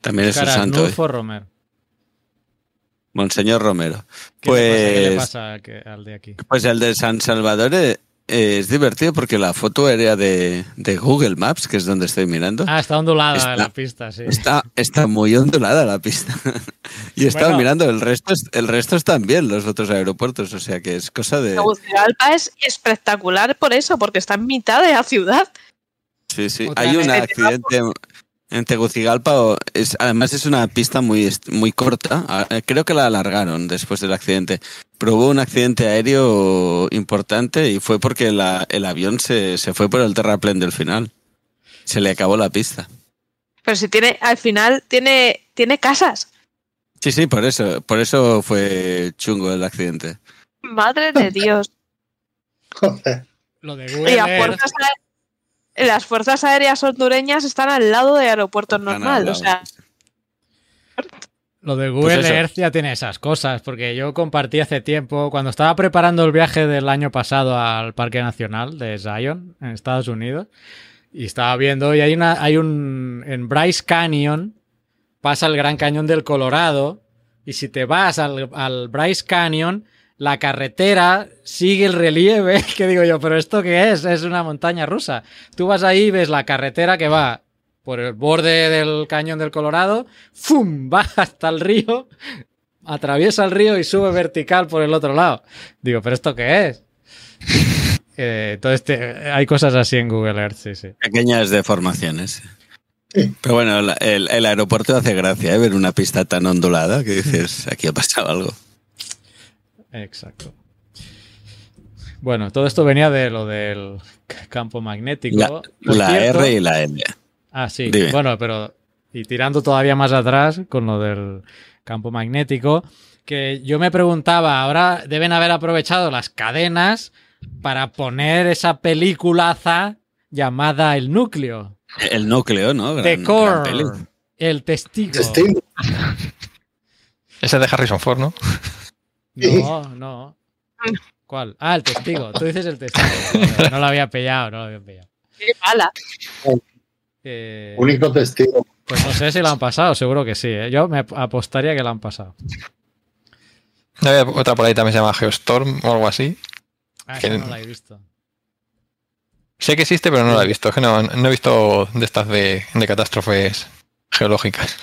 También es un santo. ¿eh? Arnulfo Romero. Monseñor Romero. ¿Qué le pasa? ¿Qué le Pues, pasa que- al de aquí? pues el de San Salvador eh, es divertido porque la foto aérea de, de Google Maps, que es donde estoy mirando, Ah, está ondulada Está- la pista, sí. está, está muy ondulada la pista. [LAUGHS] y he estado Bueno. mirando, el resto, es- el resto están bien los otros aeropuertos, o sea que es cosa de... Tegucigalpa es espectacular por eso, porque está en mitad de la ciudad. Sí, sí. Otra Hay un accidente en Tegucigalpa. Es, además es una pista muy, muy corta. Ah, eh, Creo que la alargaron después del accidente. Pero hubo un accidente aéreo importante y fue porque la- el avión se, se fue por el terraplén del final. Se le acabó la pista. Pero si tiene, al final tiene, tiene casas. Sí, sí, por eso. Por eso fue chungo el accidente. Madre de [LAUGHS] Dios. Joder. Lo de Y Google Earth, fuerzas, aé- las fuerzas aéreas hondureñas están al lado de aeropuertos Están normal. al O sea, lado. lo de Google eso. Earth ya tiene esas cosas, porque yo compartí hace tiempo, cuando estaba preparando el viaje del año pasado al Parque Nacional de Zion, en Estados Unidos, y estaba viendo, y hay, una, hay un, en Bryce Canyon, pasa el Gran Cañón del Colorado, y si te vas al, al Bryce Canyon, la carretera sigue el relieve, [LAUGHS] que digo yo, pero ¿esto qué es? Es una montaña rusa. Tú vas ahí y ves la carretera que va por el borde del cañón del Colorado, ¡fum! [LAUGHS] va hasta el río, atraviesa el río y sube vertical por el otro lado. Digo, ¿pero esto qué es? [LAUGHS] Eh, entonces hay cosas así en Google Earth, sí, sí. Pequeñas deformaciones. Pero bueno, el, el aeropuerto hace gracia, ¿eh? ver una pista tan ondulada que dices, aquí ha pasado algo. Exacto. Bueno, todo esto venía de lo del campo magnético. La, Por la cierto- R y la L. Ah, sí. Dime. Bueno, pero y tirando todavía más atrás con lo del campo magnético, que yo me preguntaba, ahora deben haber aprovechado las cadenas para poner esa peliculaza llamada El Núcleo, El núcleo, ¿no? Gran- The Core. El Testigo. Testigo. [LAUGHS] Ese es de Harrison Ford, ¿no? No, [LAUGHS] no. ¿Cuál? Ah, El Testigo. Tú dices El Testigo. [LAUGHS] No lo había pillado, no lo había pillado. qué mala. Eh, Único testigo. pues no sé si lo han pasado, seguro que sí. ¿eh? Yo me apostaría que lo han pasado. Había otra por ahí también se llama Geostorm o algo así. Ah, Que- no la he visto. Sé que existe, pero no la he visto. Es que no, no he visto de estas de, de catástrofes geológicas.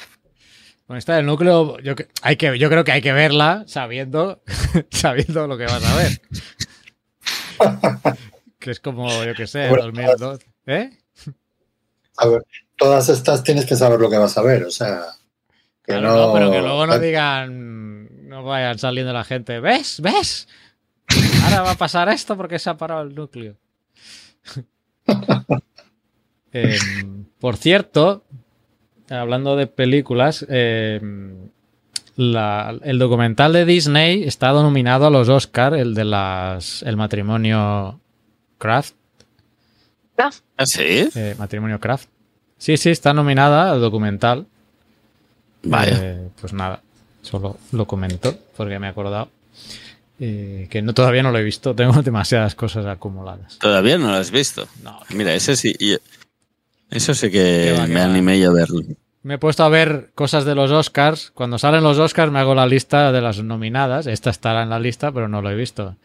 Bueno, esta del núcleo, yo, hay que, yo creo que hay que verla sabiendo, [LAUGHS] sabiendo lo que vas a ver. [LAUGHS] que es como, yo que sé, Bueno, 2002. ¿Eh? A ver, todas estas tienes que saber lo que vas a ver, o sea. Que Claro, no, no, pero que luego no digan, no vayan saliendo la gente, ¿ves? ¿Ves? Ahora va a pasar esto porque se ha parado el núcleo. [LAUGHS] Em, por cierto, hablando de películas, la- el documental de Disney está nominado a los Oscar, el de las el matrimonio Kraft, ¿Ah, sí? eh, matrimonio Kraft. Sí, sí, está nominada al documental. Vaya. Eh, pues nada, solo lo comento porque me he acordado. Eh, que no, todavía no lo he visto, tengo [LAUGHS] demasiadas cosas acumuladas. Todavía no lo has visto. No, Mira, ese sí. Eso sí que va, me animé yo a verlo. me he puesto a ver cosas de los Oscars. Cuando salen los Oscars me hago la lista de las nominadas. Esta estará en la lista, pero no lo he visto.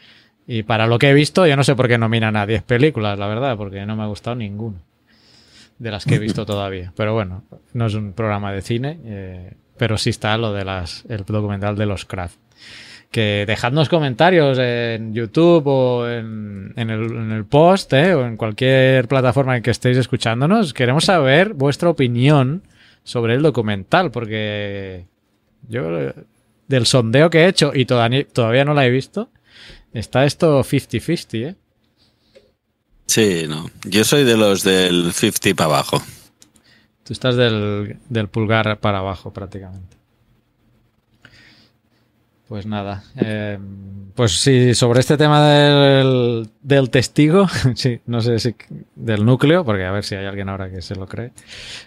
Y para lo que he visto, yo no sé por qué nominan a 10 películas, la verdad, porque no me ha gustado ninguna de las que he visto [LAUGHS] todavía. Pero bueno, no es un programa de cine, eh, pero sí está lo de las, el documental de los Kraft. Que dejadnos comentarios en YouTube o en, en el, en el post eh, o en cualquier plataforma en que estéis escuchándonos. Queremos saber vuestra opinión sobre el documental, porque yo del sondeo que he hecho y todavía, todavía no la he visto, está esto 50-50, ¿eh? Sí, no. Yo soy de los del 50 para abajo. Tú estás del, del pulgar para abajo prácticamente. Pues nada. eh, pues sí, sobre este tema del, del testigo, [LAUGHS] sí, no sé si del núcleo, porque a ver si hay alguien ahora que se lo cree.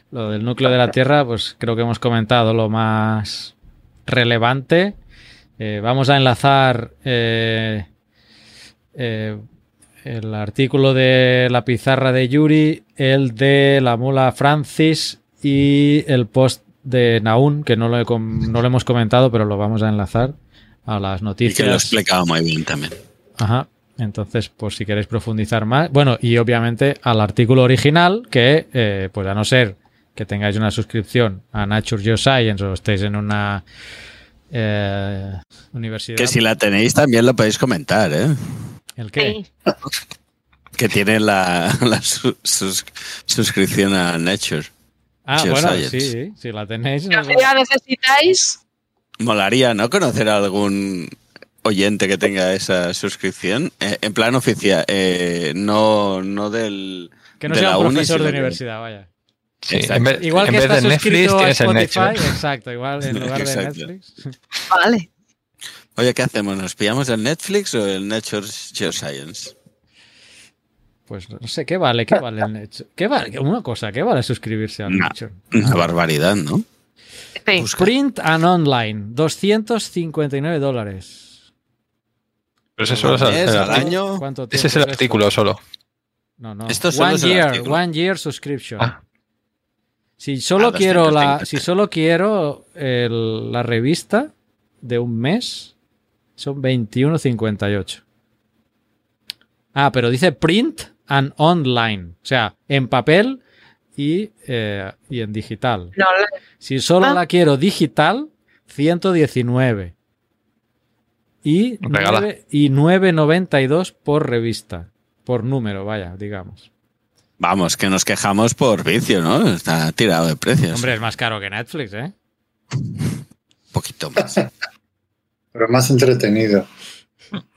Lo del núcleo de la Tierra, pues creo que hemos comentado lo más relevante. Eh, vamos a enlazar eh, el artículo de la pizarra de Yuri, el de la mula Francis y el post de Naun, que no lo, he no lo hemos comentado, pero lo vamos a enlazar a las Y noticias. que lo he explicado muy bien también. Ajá. Entonces, por si queréis profundizar más. Bueno, y obviamente al artículo original, que eh, pues a no ser que tengáis una suscripción a Nature Geoscience o estéis en una eh, universidad. Que si la tenéis también lo podéis comentar, ¿eh? ¿El qué? Sí. [LAUGHS] Que tiene la, la su- sus- suscripción a Nature. Ah, bueno, sí, si la tenéis. Si necesitáis, Molaría, ¿no? Conocer a algún oyente que tenga esa suscripción. Eh, en plan oficial, eh, no, no del. que no de sea la un profesor de que- universidad, vaya. Sí, en vez, Igual en que vez está de Netflix suscrito a tienes el Spotify, Nature. exacto, igual en [LAUGHS] lugar de. Netflix. [LAUGHS] vale. Oye, ¿qué hacemos? ¿Nos pillamos el Netflix o el Nature Geoscience? Pues no sé, ¿qué vale? ¿Qué vale el Nature? ¿Qué vale? Una cosa, ¿qué vale suscribirse al. Nature? Una barbaridad, ¿no? Sí. Busca. Print and Online, 259 dólares. Pero ese solo es al año. ¿Cuánto Ese es el artículo solo. No, no. Esto solo one es year, one year subscription. Ah. Si solo Ah, quiero la, 230. si solo quiero el- la revista de un mes, son 21.58. Ah, pero dice print and online, o sea, en papel y, eh, y en digital. No, la- Si solo Ah. la quiero digital, 119. Y, Regala. nueve- y 9.92 por revista. Por número, vaya, digamos. Vamos, que nos quejamos por vicio, ¿no? Está tirado de precios. Hombre, es más caro que Netflix, ¿eh? Un [LAUGHS] poquito más. [LAUGHS] Pero más entretenido.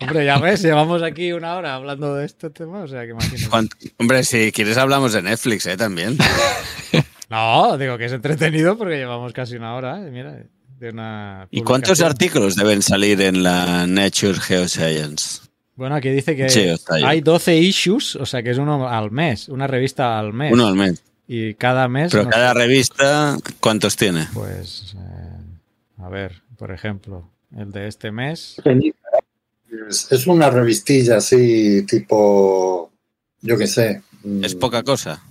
Hombre, ya ves, llevamos aquí una hora hablando de este tema, o sea que imagínate. ¿Cuánto- Hombre, si quieres hablamos de Netflix, ¿eh? También. [LAUGHS] No, digo que es entretenido porque llevamos casi una hora, eh, mira, de una ¿Y cuántos artículos deben salir en la Nature Geoscience? Bueno, aquí dice que hay 12 issues, o sea que es uno al mes, una revista al mes. Uno al mes. Y cada mes... Pero no cada sé, revista, ¿cuántos tiene? Pues, eh, a ver, por ejemplo, el de este mes... Es, es una revistilla así, tipo, yo qué sé. mm, Es poca cosa.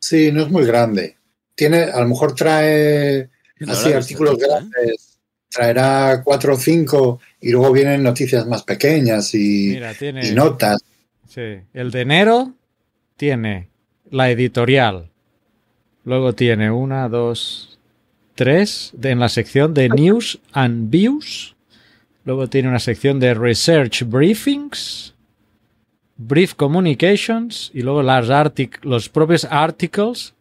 Sí, no es muy grande. Tiene, a lo mejor trae No así artículos ¿eh? grandes, traerá cuatro o cinco y luego vienen noticias más pequeñas y, Mira, tiene... y notas. Sí, el de enero tiene la editorial. Luego tiene una, dos, tres de- en la sección de News and Views. Luego tiene una sección de Research Briefings, Brief Communications y luego las los propios articles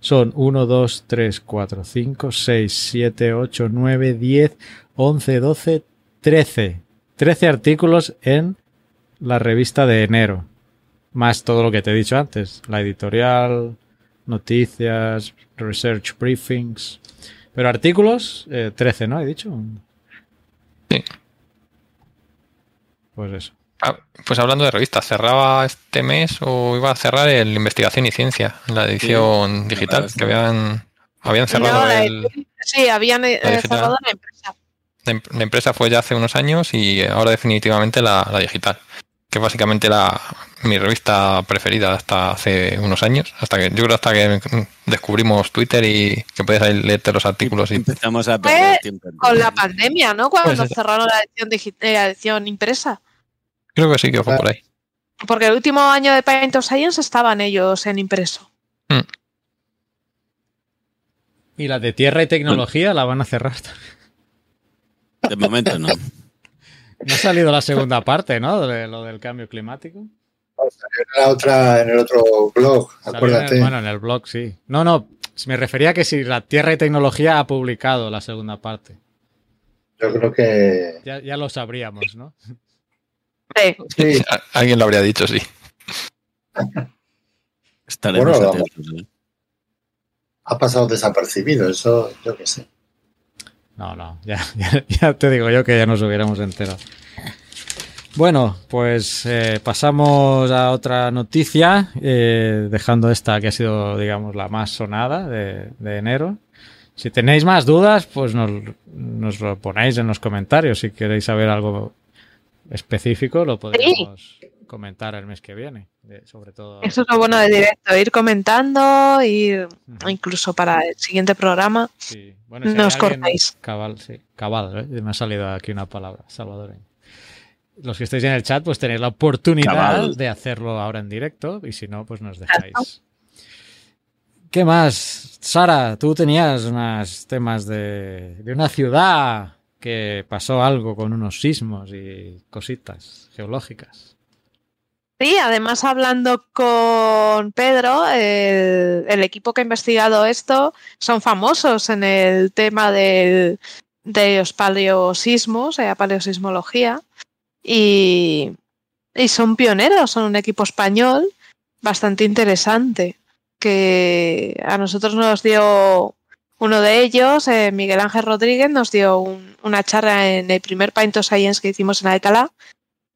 son 1, 2, 3, 4, 5, 6, 7, 8, 9, 10, 11, 12, 13. 13 artículos en la revista de enero. Más todo lo que te he dicho antes. La editorial, noticias, research briefings. Pero artículos, eh, 13, ¿no? He dicho. Sí. Pues eso. Ah, pues hablando de revistas, ¿cerraba este mes o iba a cerrar el Investigación y Ciencia, la edición digital? Que habían, habían no, cerrado la- el, sí, habían eh, la cerrado la empresa. la em- la empresa fue ya hace unos años y ahora definitivamente la, la digital. Que es básicamente la, mi revista preferida hasta hace unos años. Hasta que, yo creo hasta que mm, descubrimos Twitter y que puedes ahí leerte los artículos y Empezamos a perder tiempo. en Con la pandemia, ¿no? Cuando Pues cerraron la edición, eh, la edición impresa. creo que sí que fue por ahí. Porque el último año de Paint of Science estaban ellos en impreso. Y la de tierra y tecnología la van a cerrar. De momento no. No ha salido la segunda parte, ¿no? De lo del cambio climático. En la otra, en el otro blog, en acuérdate. el- bueno, en el blog sí. No, no. Me refería a que si la tierra y tecnología ha publicado la segunda parte. Yo creo que Ya, ya lo sabríamos, ¿no? Sí. sí, Alguien lo habría dicho, sí. Estaremos Bueno, atentos. ¿eh? ha pasado desapercibido, eso yo qué sé. No, no, ya, [LAUGHS] ya, ya te digo yo que ya nos hubiéramos enterado. Bueno, pues eh, pasamos a otra noticia, eh, dejando esta que ha sido, digamos, la más sonada de, de enero. Si tenéis más dudas, pues nos, nos lo ponéis en los comentarios. Si queréis saber algo específico, lo podemos comentar el mes que viene, de- sobre todo. Eso es lo bueno de directo, ir comentando, ir incluso para el siguiente programa. Sí. Bueno, si No os alguien- cortáis. Cabal, sí. Cabal, ¿eh? me ha salido aquí una palabra, salvadoreño. Los que estáis en el chat, pues tenéis la oportunidad Cabal. de hacerlo ahora en directo y si no, pues nos dejáis. ¿Qué más? Sara, tú tenías unos temas de, de una ciudad que pasó algo con unos sismos y cositas geológicas. Sí, además hablando con Pedro, el, el equipo que ha investigado esto son famosos en el tema del- de los paleosismos, eh, paleosismología, y, y son pioneros, son un equipo español bastante interesante, que a nosotros nos dio uno de ellos, eh, Miguel Ángel Rodríguez, nos dio un- una charla en el primer Paint of Science que hicimos en Alcalá,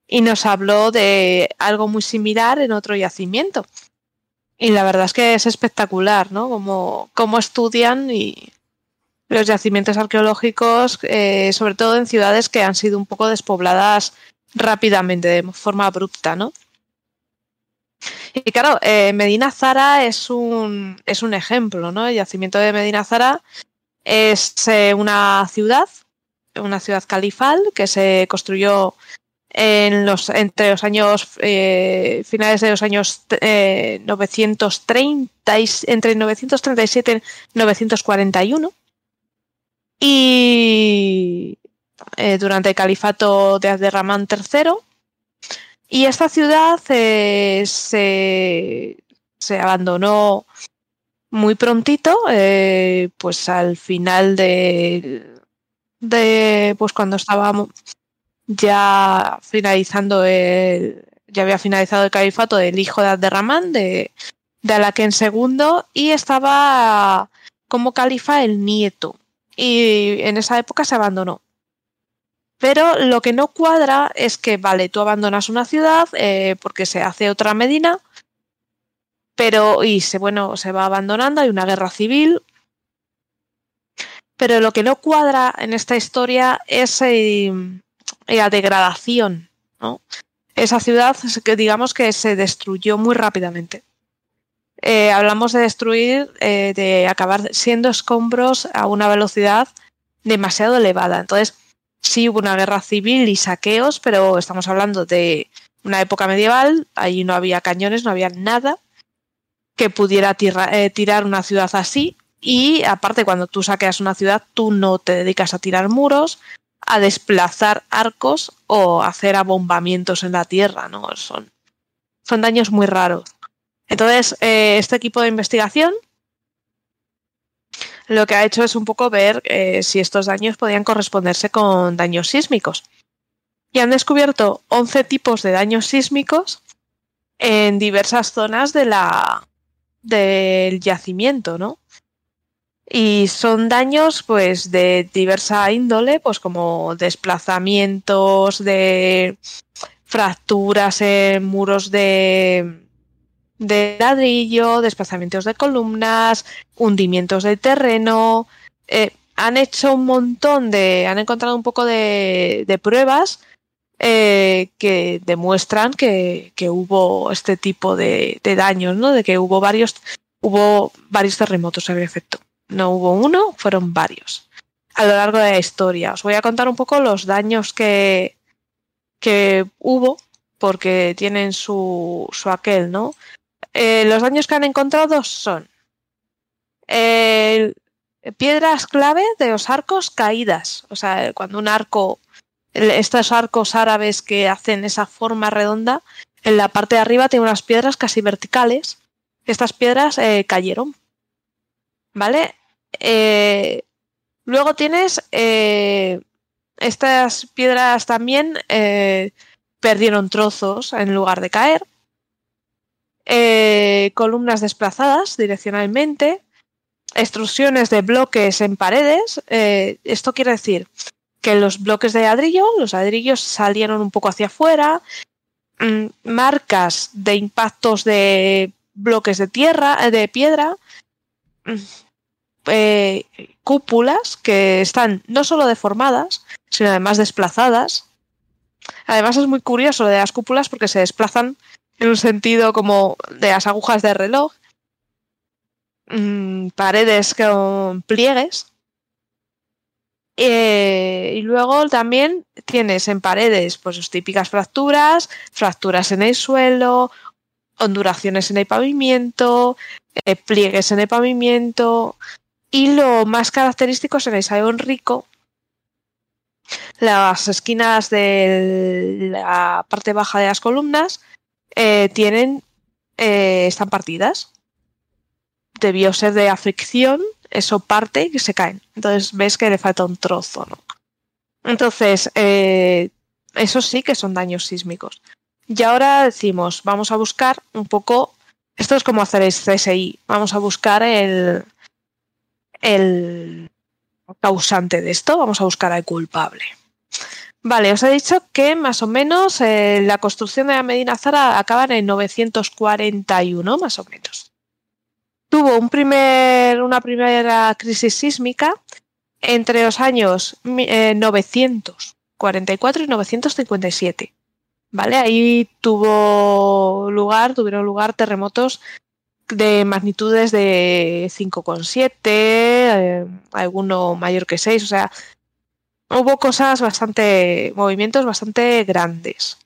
y nos habló de algo muy similar en otro yacimiento. Y la verdad es que es espectacular, ¿no? Como, cómo estudian y los yacimientos arqueológicos, eh, sobre todo en ciudades que han sido un poco despobladas rápidamente, de forma abrupta, ¿no? Y claro, eh, Medina Zara es un, es un ejemplo, ¿no? El yacimiento de Medina Zara es eh, una ciudad, una ciudad califal que se construyó en los, entre los años eh, finales de los años eh, 930 y- entre 937 y 941 y eh, durante el califato de Abderramán III y esta ciudad eh, se, se abandonó muy prontito eh, pues al final de, de pues cuando estábamos ya finalizando el, ya había finalizado el califato del hijo de Abderramán, de, de Alaquén II, y estaba como califa el nieto. Y en esa época se abandonó. Pero lo que no cuadra es que, vale, tú abandonas una ciudad eh, porque se hace otra Medina, pero y se, bueno, se va abandonando, hay una guerra civil. Pero lo que no cuadra en esta historia es eh, la degradación, ¿no? Esa ciudad digamos que se destruyó muy rápidamente. Eh, hablamos de destruir, eh, de acabar siendo escombros a una velocidad demasiado elevada. Entonces, sí hubo una guerra civil y saqueos, pero estamos hablando de una época medieval, ahí no había cañones, no había nada que pudiera eh, tirar una ciudad así. Y aparte, cuando tú saqueas una ciudad, tú no te dedicas a tirar muros, a desplazar arcos o hacer abombamientos en la tierra, ¿no? Son, son daños muy raros. Entonces, eh, este equipo de investigación lo que ha hecho es un poco ver eh, si estos daños podían corresponderse con daños sísmicos. Y han descubierto 11 tipos de daños sísmicos en diversas zonas de la, del yacimiento, ¿no? Y son daños pues de diversa índole, pues como desplazamientos, de fracturas en muros de, de ladrillo, desplazamientos de columnas, hundimientos del terreno. Eh, han hecho un montón de. han encontrado un poco de, de pruebas eh, que demuestran que, hubo este tipo de, de daños, ¿no? De que hubo varios, hubo varios terremotos en efecto. No hubo uno, fueron varios. A lo largo de la historia. Os voy a contar un poco los daños que, que hubo, porque tienen su, su aquel, ¿no? Eh, los daños que han encontrado son eh, piedras clave de los arcos caídas. O sea, cuando un arco, estos arcos árabes que hacen esa forma redonda, en la parte de arriba tiene unas piedras casi verticales. Estas piedras eh, cayeron. ¿Vale? Eh, luego tienes eh, estas piedras también eh, perdieron trozos en lugar de caer. Columnas desplazadas direccionalmente. Extrusiones de bloques en paredes. Esto quiere decir que los bloques de ladrillo, los ladrillos salieron un poco hacia afuera. Mm, marcas de impactos de bloques de tierra, de piedra. Mm, eh, cúpulas que están no solo deformadas, sino además desplazadas. Además es muy curioso lo de las cúpulas porque se desplazan en un sentido como de las agujas de reloj, mm, paredes con pliegues. Eh, y luego también tienes en paredes pues sus típicas fracturas, fracturas en el suelo, ondulaciones en el pavimento, eh, pliegues en el pavimento y lo más característico es en el salón rico las esquinas de la parte baja de las columnas eh, tienen eh, están partidas. Debió ser de aflicción eso parte y se caen. Entonces ves que le falta un trozo entonces eh, eso sí que son daños sísmicos. Y ahora decimos vamos a buscar un poco esto es como hacer el CSI vamos a buscar el el causante de esto, vamos a buscar al culpable. Vale, os he dicho que más o menos eh, la construcción de la Medina Zara acaba en 941, más o menos. Tuvo un primer, una primera crisis sísmica entre los años eh, 944 y 957. ¿Vale? Ahí tuvo lugar, tuvieron lugar terremotos de magnitudes de 5,7, eh, alguno mayor que 6, o sea, hubo cosas bastante, movimientos bastante grandes.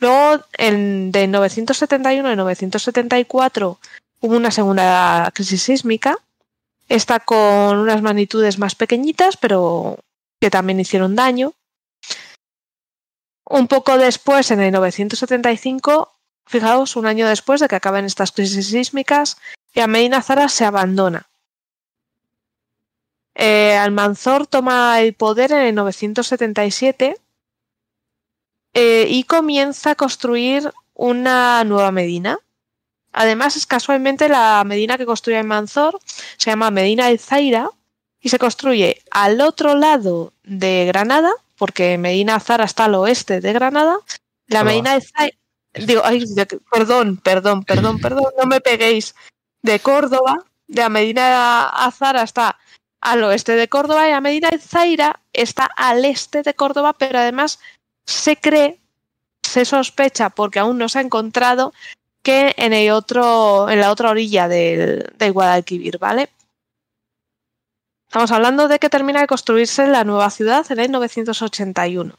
Luego, en, de 971 a 974 hubo una segunda crisis sísmica, esta con unas magnitudes más pequeñitas, pero que también hicieron daño. Un poco después, en el 975, Fijaos, un año después de que acaben estas crisis sísmicas, y Medina Zara se abandona. Eh, Almanzor toma el poder en el 977 eh, y comienza a construir una nueva Medina. Además, es casualmente la Medina que construye Almanzor, se llama Medina de Zaira y se construye al otro lado de Granada, porque Medina Zara está al oeste de Granada. La Medina de Zaira, digo, ay, perdón, perdón, perdón, perdón, no me peguéis, de Córdoba, de Medina Azara está al oeste de Córdoba y a Medina Zaira está al este de Córdoba, pero además se cree, se sospecha, porque aún no se ha encontrado, que en el otro, en la otra orilla del, del Guadalquivir, ¿vale? Estamos hablando de que termina de construirse la nueva ciudad en el 981.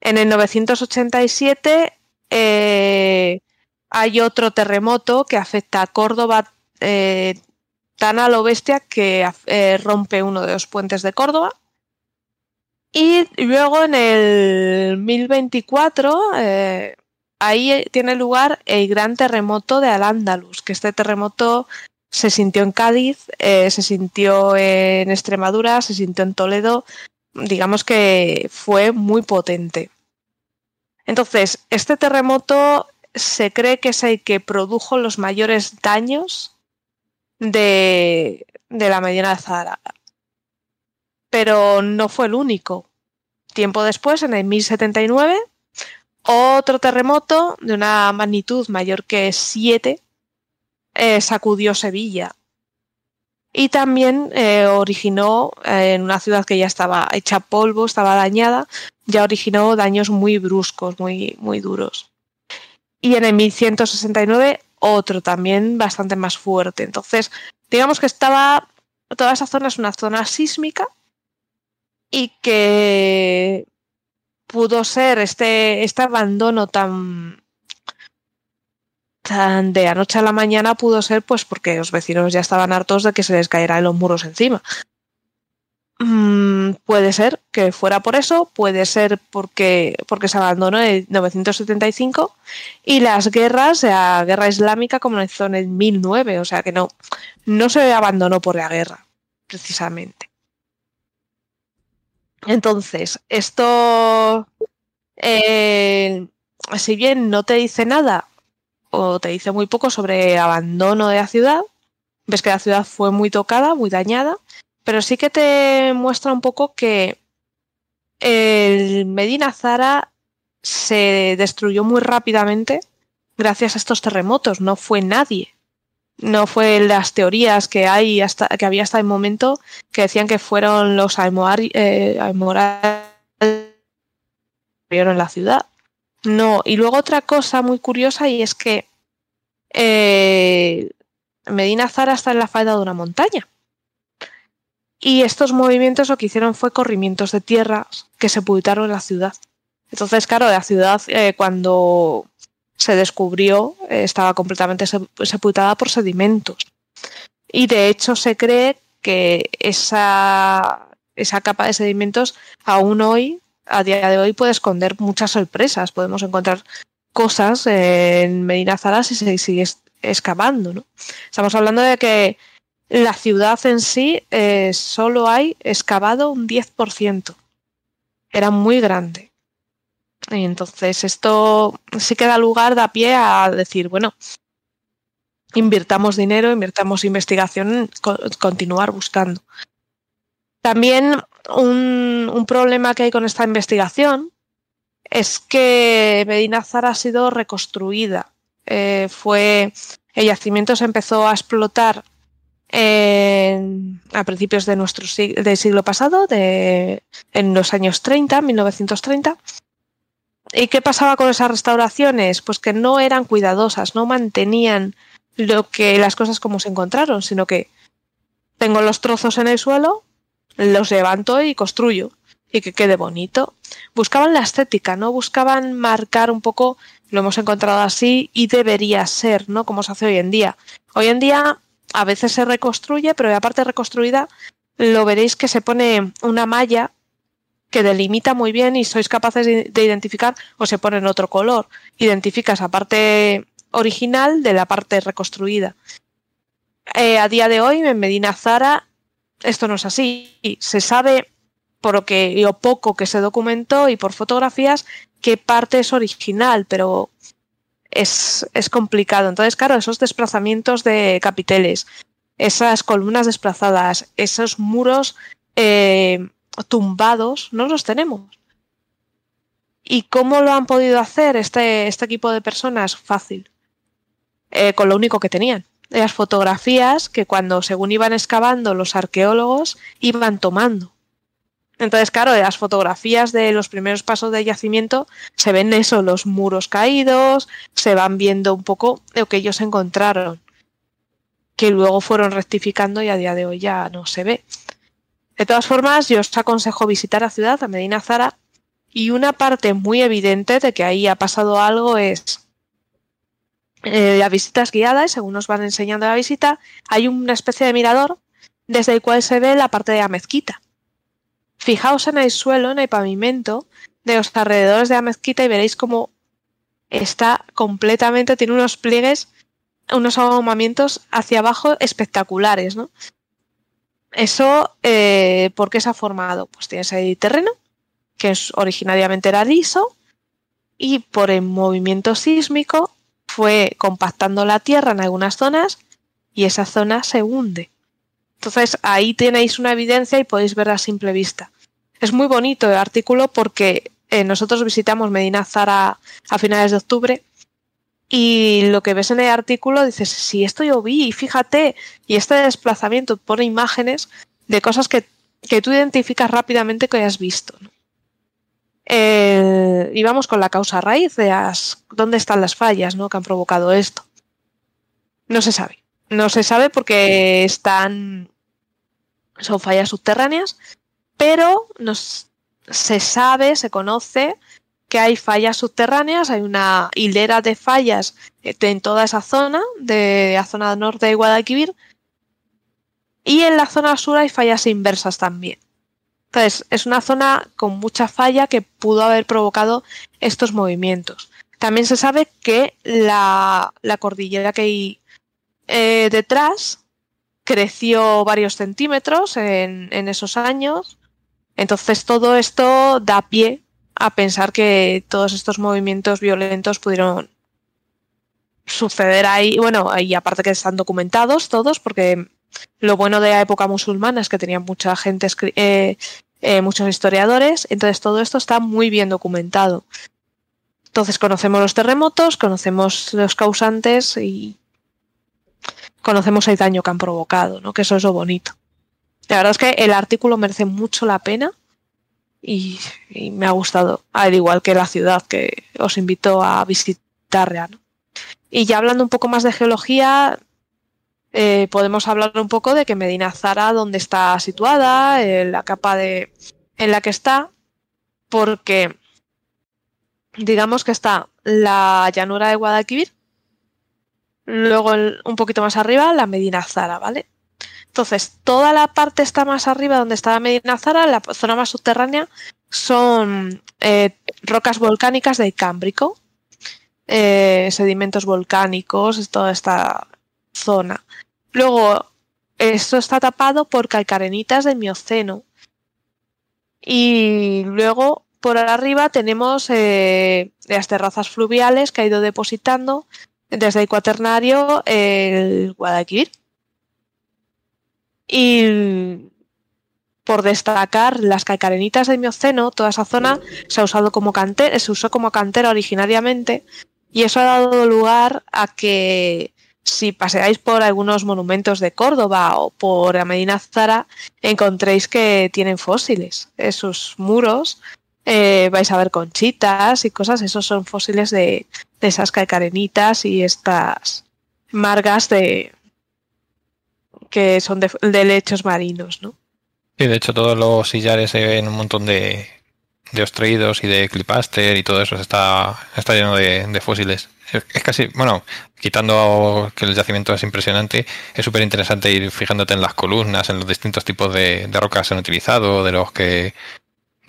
En el 987 eh, hay otro terremoto que afecta a Córdoba eh, tan a lo bestia que eh, rompe uno de los puentes de Córdoba. Y luego en el 1024, eh, ahí tiene lugar el gran terremoto de Al-Ándalus, que este terremoto se sintió en Cádiz, se sintió en Extremadura, se sintió en Toledo, digamos que fue muy potente. Entonces, este terremoto se cree que es el que produjo los mayores daños de, de la Medina de Zara. Pero no fue el único. Tiempo después, en el 1079, otro terremoto de una magnitud mayor que 7 eh, sacudió Sevilla. Y también eh, originó eh, en una ciudad que ya estaba hecha polvo, estaba dañada, ya originó daños muy bruscos, muy, muy duros. Y en el 1169 otro también bastante más fuerte. Entonces, digamos que estaba, toda esa zona es una zona sísmica y que pudo ser este, este abandono tan, tan de anoche a la mañana pudo ser pues porque los vecinos ya estaban hartos de que se les cayeran los muros encima. Mm, puede ser que fuera por eso, puede ser porque, porque se abandonó en 975 y las guerras, la guerra islámica comenzó en el 1009, o sea que no, no se abandonó por la guerra, precisamente. Entonces, esto, eh, si bien no te dice nada o te dice muy poco sobre abandono de la ciudad, ves que la ciudad fue muy tocada, muy dañada, pero sí que te muestra un poco que el Medina Zara se destruyó muy rápidamente gracias a estos terremotos. No fue nadie. No fue las teorías que hay hasta que había hasta el momento que decían que fueron los eh, almohades ocurrieron en la ciudad. No, y luego otra cosa muy curiosa y es que eh, Medina Zara está en la falda de una montaña. Y estos movimientos lo que hicieron fue corrimientos de tierras que sepultaron la ciudad. Entonces, claro, la ciudad eh, cuando se descubrió eh, estaba completamente sepultada por sedimentos. Y de hecho se cree que esa, esa capa de sedimentos aún hoy, a día de hoy, puede esconder muchas sorpresas. Podemos encontrar cosas en Medina Zara si se sigue excavando. ¿no? Estamos hablando de que la ciudad en sí eh, solo hay excavado un 10%. Era muy grande. Y entonces esto sí que da lugar, da pie a decir, bueno, invirtamos dinero, invirtamos investigación, continuar buscando. También un, problema que hay con esta investigación es que Medina Zara ha sido reconstruida. Eh, fue el yacimiento se empezó a explotar a principios de nuestro del siglo pasado, de, en los años 30, 1930. ¿Y qué pasaba con esas restauraciones? Pues que no eran cuidadosas, no mantenían lo que las cosas como se encontraron, sino que tengo los trozos en el suelo, los levanto y construyo y que quede bonito. Buscaban la estética, ¿no? Buscaban marcar un poco, lo hemos encontrado así y debería ser, ¿no? Como se hace hoy en día. Hoy en día a veces se reconstruye, pero aparte reconstruida lo veréis que se pone una malla que delimita muy bien y sois capaces de identificar o se pone en otro color. Identificas esa parte original de la parte reconstruida. Eh, a día de hoy en Medina Zara esto no es así. Se sabe por lo que lo poco que se documentó y por fotografías qué parte es original, pero es, es complicado. Entonces, claro, esos desplazamientos de capiteles, esas columnas desplazadas, esos muros eh, tumbados, no los tenemos. ¿Y cómo lo han podido hacer este, este equipo de personas? Fácil. Eh, con lo único que tenían. Las fotografías que cuando según iban excavando los arqueólogos iban tomando. Entonces, claro, las fotografías de los primeros pasos de yacimiento se ven eso, los muros caídos, se van viendo un poco lo que ellos encontraron, que luego fueron rectificando y a día de hoy ya no se ve. De todas formas, yo os aconsejo visitar la ciudad, a Medina Zara, y una parte muy evidente de que ahí ha pasado algo es eh, las visitas guiadas, según nos van enseñando la visita, hay una especie de mirador desde el cual se ve la parte de la mezquita. Fijaos en el suelo, en el pavimento de los alrededores de la mezquita y veréis cómo está completamente, tiene unos pliegues, unos ahumamientos hacia abajo espectaculares, ¿no? Eso, eh, ¿por qué se ha formado? Pues tienes ahí terreno, que es, originariamente era liso, y por el movimiento sísmico fue compactando la tierra en algunas zonas y esa zona se hunde. Entonces ahí tenéis una evidencia y podéis ver a simple vista. Es muy bonito el artículo porque eh, nosotros visitamos Medina Zara a finales de octubre y lo que ves en el artículo dices, si esto yo vi, fíjate, y este desplazamiento pone imágenes de cosas que, que tú identificas rápidamente que hayas visto. Eh, y vamos con la causa raíz de dónde están las fallas ¿no? que han provocado esto. No se sabe. No se sabe porque están son fallas subterráneas, pero nos, se sabe, se conoce que hay fallas subterráneas, hay una hilera de fallas en toda esa zona, de la zona norte de Guadalquivir, y en la zona sur hay fallas inversas también. Entonces, es una zona con mucha falla que pudo haber provocado estos movimientos. También se sabe que la, la cordillera que hay eh, detrás creció varios centímetros en, esos años. Entonces todo esto da pie a pensar que todos estos movimientos violentos pudieron suceder ahí. Bueno, y aparte que están documentados todos, porque lo bueno de la época musulmana es que tenían mucha gente, eh, eh, muchos historiadores, entonces todo esto está muy bien documentado. Entonces conocemos los terremotos, conocemos los causantes y conocemos el daño que han provocado, ¿no? Que eso es lo bonito. La verdad es que el artículo merece mucho la pena y, me ha gustado, al igual que la ciudad que os invito a visitar. ¿no? Y ya hablando un poco más de geología, eh, podemos hablar un poco de que Medina Zara, dónde está situada, eh, la capa de, en la que está, porque digamos que está la llanura de Guadalquivir, luego un poquito más arriba la Medina Zara, ¿vale? Entonces, toda la parte está más arriba donde está la Medina Zara, la zona más subterránea, son eh, rocas volcánicas del Cámbrico, eh, sedimentos volcánicos, toda esta zona. Luego, esto está tapado por calcarenitas del Mioceno. Y luego, por arriba, tenemos eh, las terrazas fluviales que ha ido depositando desde el cuaternario el Guadalquivir. Y por destacar las calcarenitas del Mioceno, toda esa zona se ha usado como cantera, se usó como cantera originariamente y eso ha dado lugar a que si paseáis por algunos monumentos de Córdoba o por la Medina Zara, encontréis que tienen fósiles. Esos muros eh, vais a ver conchitas y cosas, esos son fósiles de, de esas calcarenitas y estas margas de que son de, de lechos marinos, ¿no? Sí, de hecho todos los sillares se ven un montón de, de ostreídos y de clipaster y todo eso está, está lleno de, de fósiles. Es, casi, bueno, quitando que el yacimiento es impresionante, es súper interesante ir fijándote en las columnas, en los distintos tipos de, de rocas que se han utilizado, de los que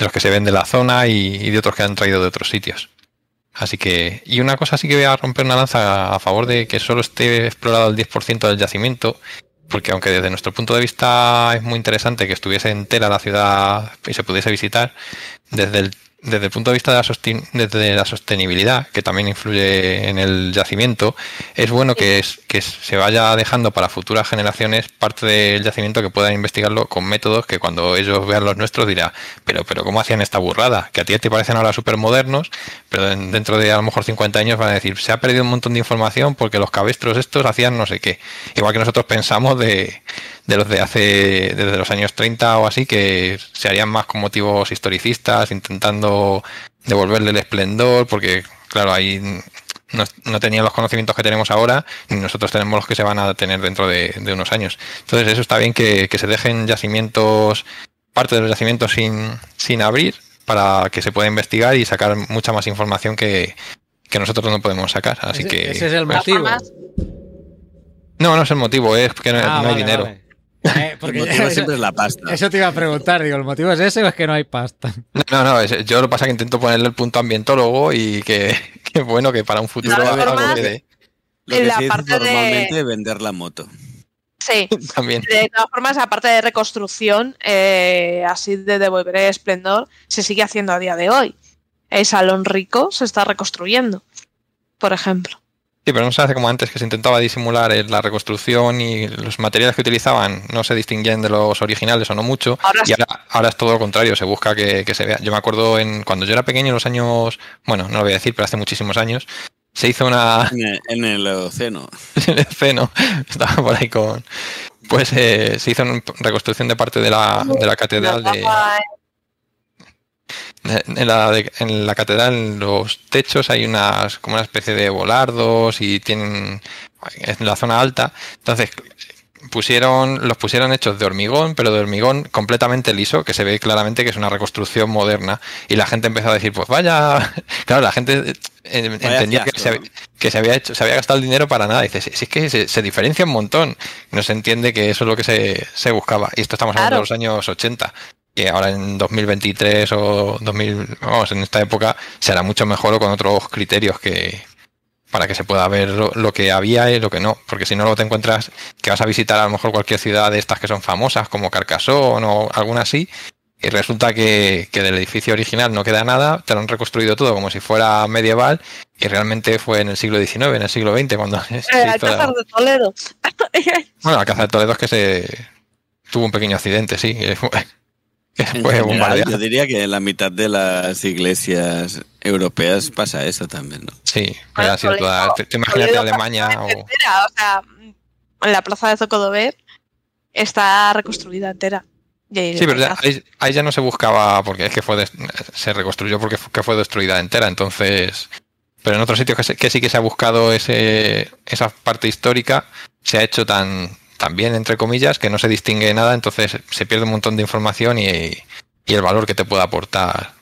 los que se ven de la zona y, y de otros que han traído de otros sitios. Así que, y una cosa sí que voy a romper una lanza a favor de que solo esté explorado el 10% del yacimiento, porque aunque desde nuestro punto de vista es muy interesante que estuviese entera la ciudad y se pudiese visitar, desde el, desde el punto de vista de la, sosten- desde la sostenibilidad, que también influye en el yacimiento, es bueno que, es, que se vaya dejando para futuras generaciones parte del yacimiento que puedan investigarlo con métodos que cuando ellos vean los nuestros dirán, pero, pero ¿cómo hacían esta burrada? Que a ti te parecen ahora súper modernos, pero en- dentro de a lo mejor 50 años van a decir, se ha perdido un montón de información porque los cabestros estos hacían no sé qué. Igual que nosotros pensamos de, de los de hace, desde los años 30 o así, que se harían más con motivos historicistas, intentando devolverle el esplendor, porque claro, ahí no, no tenían los conocimientos que tenemos ahora, ni nosotros tenemos los que se van a tener dentro de, de unos años. Entonces eso está bien que, que se dejen yacimientos, parte de los yacimientos sin, sin abrir, para que se pueda investigar y sacar mucha más información que, que nosotros no podemos sacar. Así ese, que... ese es el motivo. No, no es el motivo, es que no, Ah, no hay vale, dinero. vale. Eh, El porque motivo eso, siempre es la pasta. eso te iba a preguntar, digo, ¿el motivo es ese o es que no hay pasta? No, no, es- yo lo que pasa es que intento ponerle el punto ambientólogo y que, que bueno, que para un futuro De todas algo. Lo en que la parte de- normalmente vender la moto. sí, [LAUGHS] también. De todas formas, aparte de reconstrucción, eh, así de devolver el esplendor, se sigue haciendo a día de hoy. El Salón Rico se está reconstruyendo, por ejemplo. Sí, pero no se hace como antes, que se intentaba disimular eh, la reconstrucción y los materiales que utilizaban no se distinguían de los originales o no mucho. Ahora y sí. ahora, ahora es todo lo contrario, se busca que, que se vea. Yo me acuerdo en cuando yo era pequeño, en los años, bueno, no lo voy a decir, pero hace muchísimos años, se hizo una, En el, en el océano. [LAUGHS] en el Ceno, [LAUGHS] estaba por ahí con. Pues eh, se hizo una reconstrucción de parte de la, de la catedral de. En la, en la catedral, en los techos, hay unas como una especie de volardos y tienen en la zona alta. Entonces pusieron los pusieron hechos de hormigón, pero de hormigón completamente liso, que se ve claramente que es una reconstrucción moderna. Y la gente empezó a decir, pues vaya, [LAUGHS] claro, la gente eh, entendía que se, había- que se había hecho, se había gastado el dinero para nada. Dice, si, si es que se, se diferencia un montón. No se entiende que eso es lo que se, se buscaba. Y esto estamos hablando Claro. de los años 80 que ahora en 2023 o 2000, vamos, en esta época será mucho mejor o con otros criterios que para que se pueda ver lo, lo que había y lo que no, porque si no luego te encuentras que vas a visitar a lo mejor cualquier ciudad de estas que son famosas como Carcassonne o alguna así y resulta que, que del edificio original no queda nada, te lo han reconstruido todo como si fuera medieval y realmente fue en el siglo XIX, en el siglo XX cuando [LAUGHS] se El hizo la- de Toledo. bueno, la caza de Toledo es que se tuvo un pequeño accidente, sí, [LAUGHS] fue, fue general, bombardeado. yo diría que en la mitad de las iglesias europeas pasa eso también, ¿no? Sí, pero ha sido Toledo- toda. tú Imagínate Alemania o. prácticamente entera, o sea, la plaza de Zocodover está reconstruida entera. Sí, pero ya- ahí, ahí ya no se buscaba porque es que fue des- se reconstruyó porque fu- que fue destruida entera, entonces. Pero en otros sitios que, se- que sí que se ha buscado ese, esa parte histórica, se ha hecho tan, tan bien, entre comillas, que no se distingue nada, entonces se pierde un montón de información y, y el valor que te puede aportar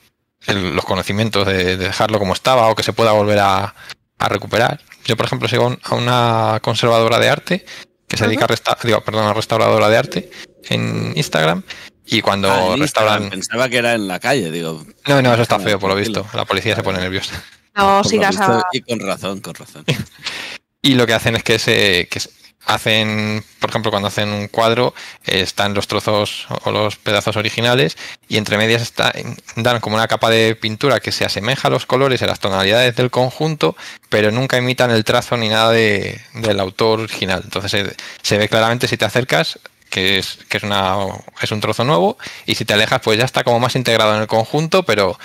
el- los conocimientos de, de dejarlo como estaba o que se pueda volver a, a recuperar. Yo, por ejemplo, sigo a una conservadora de arte que se dedica a, resta- digo, perdón, a restauradora de arte en Instagram y cuando Ah, restauran... Pensaba que era en la calle, digo. No, no, eso está feo por lo visto. La policía se pone nerviosa. no sigas a. Y con razón, con razón. [LAUGHS] Y lo que hacen es que se que se- hacen, por ejemplo, cuando hacen un cuadro, eh, están los trozos o los pedazos originales y entre medias está, dan como una capa de pintura que se asemeja a los colores y a las tonalidades del conjunto, pero nunca imitan el trazo ni nada de- del autor original. Entonces se, se ve claramente si te acercas que es que es una es un trozo nuevo y si te alejas pues ya está como más integrado en el conjunto, pero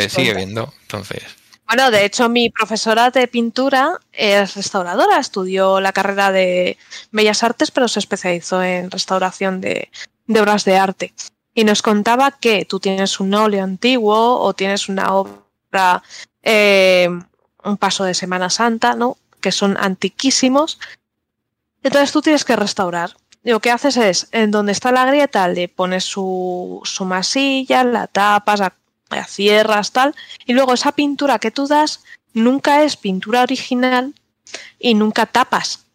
se sigue viendo. Entonces, Bueno, de hecho, mi profesora de pintura es restauradora, estudió la carrera de Bellas Artes, pero se especializó en restauración de, de obras de arte. Y nos contaba que tú tienes un óleo antiguo o tienes una obra, eh, un paso de Semana Santa, ¿no? Que son antiquísimos. Entonces tú tienes que restaurar. Y lo que haces es, en donde está la grieta, le pones su, su masilla, la tapas, cierras, tal. Y luego esa pintura que tú das nunca es pintura original y nunca tapas.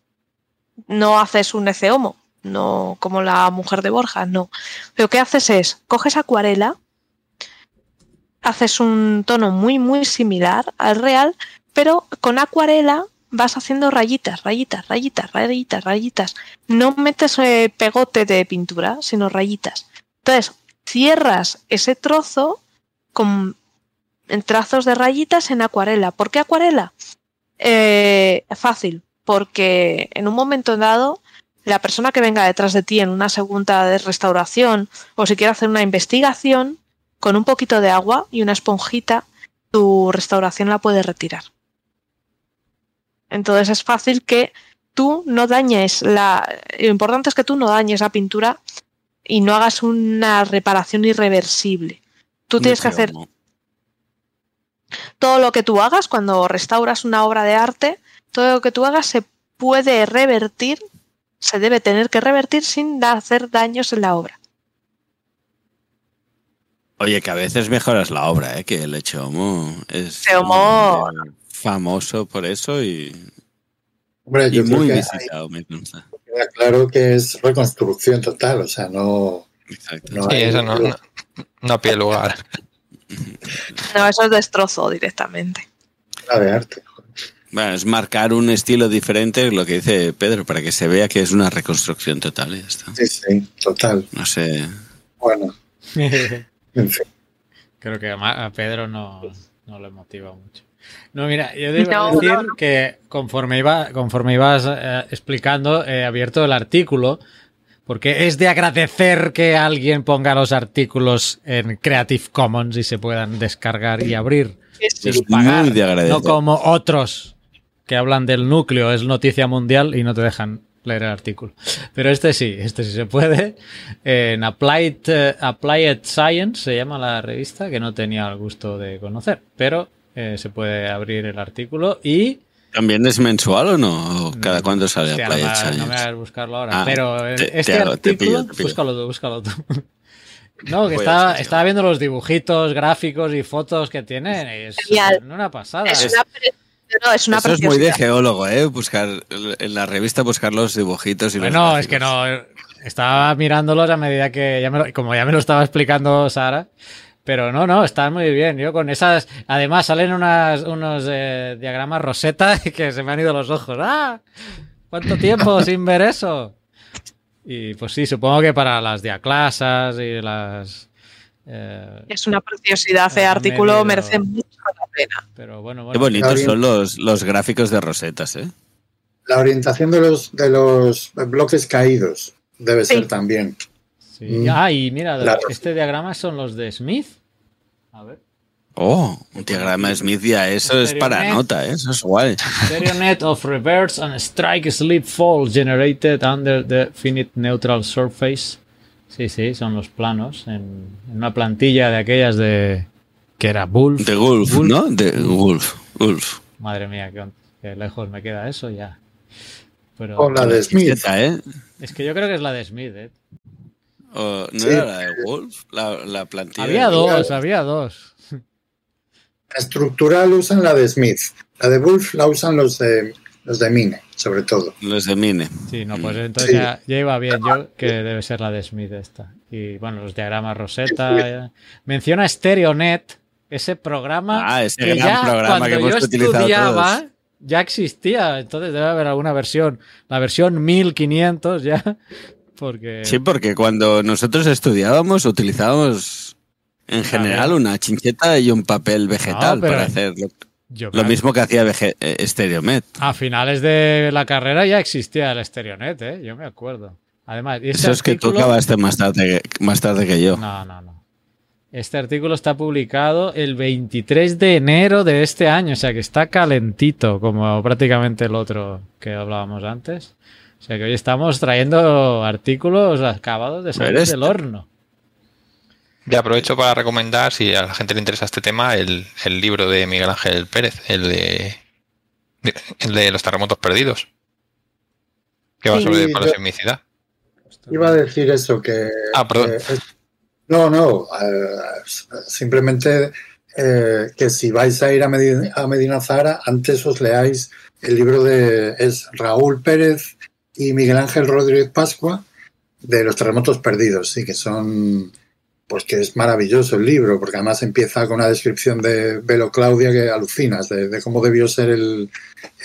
No haces un eceomo, no como la mujer de Borja, no. Lo que haces es, coges acuarela, haces un tono muy, muy similar al real, pero con acuarela vas haciendo rayitas, rayitas, rayitas, rayitas, rayitas. No metes eh, pegote de pintura, sino rayitas. Entonces, cierras ese trozo con en trazos de rayitas en acuarela. ¿Por qué acuarela? Eh, fácil, porque en un momento dado la persona que venga detrás de ti en una segunda de restauración o si quiere hacer una investigación, con un poquito de agua y una esponjita, tu restauración la puede retirar. Entonces es fácil que tú no dañes la... Lo importante es que tú no dañes la pintura y no hagas una reparación irreversible. Tú tienes que hacer todo lo que tú hagas cuando restauras una obra de arte, todo lo que tú hagas se puede revertir, se debe tener que revertir sin hacer daños en la obra. Oye, que a veces mejoras la obra, ¿eh? que el Echeomo es famoso por eso y, Hombre, yo muy visitado, me consta. queda claro que es reconstrucción total, o sea, no, Exacto. no sí, eso no, no, no a pie lugar. No, eso es destrozo directamente. nada de arte. Bueno, es marcar un estilo diferente, lo que dice Pedro, para que se vea que es una reconstrucción total. y ya está. Sí, sí, total. No sé. Bueno, [LAUGHS] en fin. Creo que a Pedro no, no le motiva mucho. No, mira, yo debo No, decir no, no. que conforme, iba, conforme ibas eh, explicando, he abierto el artículo, porque es de agradecer que alguien ponga los artículos en Creative Commons y se puedan descargar y abrir. sin Es pagar, muy de agradecer. No como otros que hablan del núcleo, es noticia mundial y no te dejan leer el artículo. Pero este sí, este sí se puede. En Applied, eh, Applied Science se llama la revista, que no tenía el gusto de conocer, pero eh, se puede abrir el artículo y... ¿También es mensual o no? ¿O cada cuándo sale Hostia, a no, Playa me, no me hagas buscarlo ahora, Ah, pero eh, te- te este hago- artículo... pillo, te pillo. Búscalo tú, búscalo tú. [LAUGHS] No, que estaba, estaba viendo los dibujitos, gráficos y fotos que tienen. y Es Genial. una pasada. Es una, no, es una Eso es muy de geólogo, ¿eh? Buscar en la revista buscar los dibujitos y los Bueno, es que no. Estaba mirándolos a medida que. Ya me lo- como ya me lo estaba explicando Sara. Pero no, no, están muy bien. Yo con esas. Además, salen unas, unos eh, diagramas roseta [LAUGHS] que se me han ido los ojos. ¡Ah! ¿Cuánto tiempo [LAUGHS] sin ver eso? Y pues sí, supongo que para las diaclasas y las. eh, Es una preciosidad. Ah, artículo merece mucho la pena. pero bueno, Qué bonitos son los, los gráficos de rosetas, ¿eh? La orientación de los, de los bloques caídos debe Sí. ser también. Sí. Mm. Ah, y mira, Claro. este diagrama son los de Smith. A ver. Oh, un diagrama Smith ya, eso es para nota, ¿eh? Eso es guay. Stereo net of reverse and strike sleep fall generated under the finite neutral surface Sí, sí, son los planos en, en una plantilla de aquellas de que era Wolf. De Wolf, Wolf. ¿no? De Wolf. Wolf. Madre mía, qué, qué lejos me queda eso ya. Pero O la de Smith. Esta, ¿eh? es que yo creo que es la de Smith, ¿eh? O- ¿No Sí. era la de Wolf? La, la plantilla. Había de- dos, había dos. La estructural usan la de Smith. La de Wolf la usan los de, los de Mine, sobre todo. Los de Mine. Sí, no, pues entonces Sí. ya, ya iba bien yo, que debe ser la de Smith esta. Y bueno, los diagramas Rosetta. eh. Menciona StereoNet, ese programa Ah, ese que gran ya programa cuando que hemos yo utilizado estudiaba todos. ya existía. Entonces debe haber alguna versión, la versión 1500 ya, porque... Sí, porque cuando nosotros estudiábamos utilizábamos en general una chincheta y un papel vegetal No, para hacer lo, yo lo mismo que hacía eh, Stereomet. A finales de la carrera ya existía el StereoNet, ¿eh? yo me acuerdo. Además, y este Eso es que tú acabaste más tarde, que- más tarde que yo. No, no, no. Este artículo está publicado el 23 de enero de este año, o sea que está calentito, como prácticamente el otro que hablábamos antes. O sea que hoy estamos trayendo artículos acabados de salir del horno. Y aprovecho para recomendar, si a la gente le interesa este tema, el, el libro de Miguel Ángel Pérez, el de, el de los terremotos perdidos, que va Sí, sobre yo- palosismicidad. Iba a decir eso, que... Ah, perdón. que es- no, no, eh, simplemente eh, que si vais a ir a, Medi- a Medina Zara, antes os leáis el libro de... es Raúl Pérez y Miguel Ángel Rodríguez Pascua de los terremotos perdidos, sí, que son... Pues que es maravilloso el libro, porque además empieza con una descripción de Velo Claudia que alucinas, de, cómo debió ser el,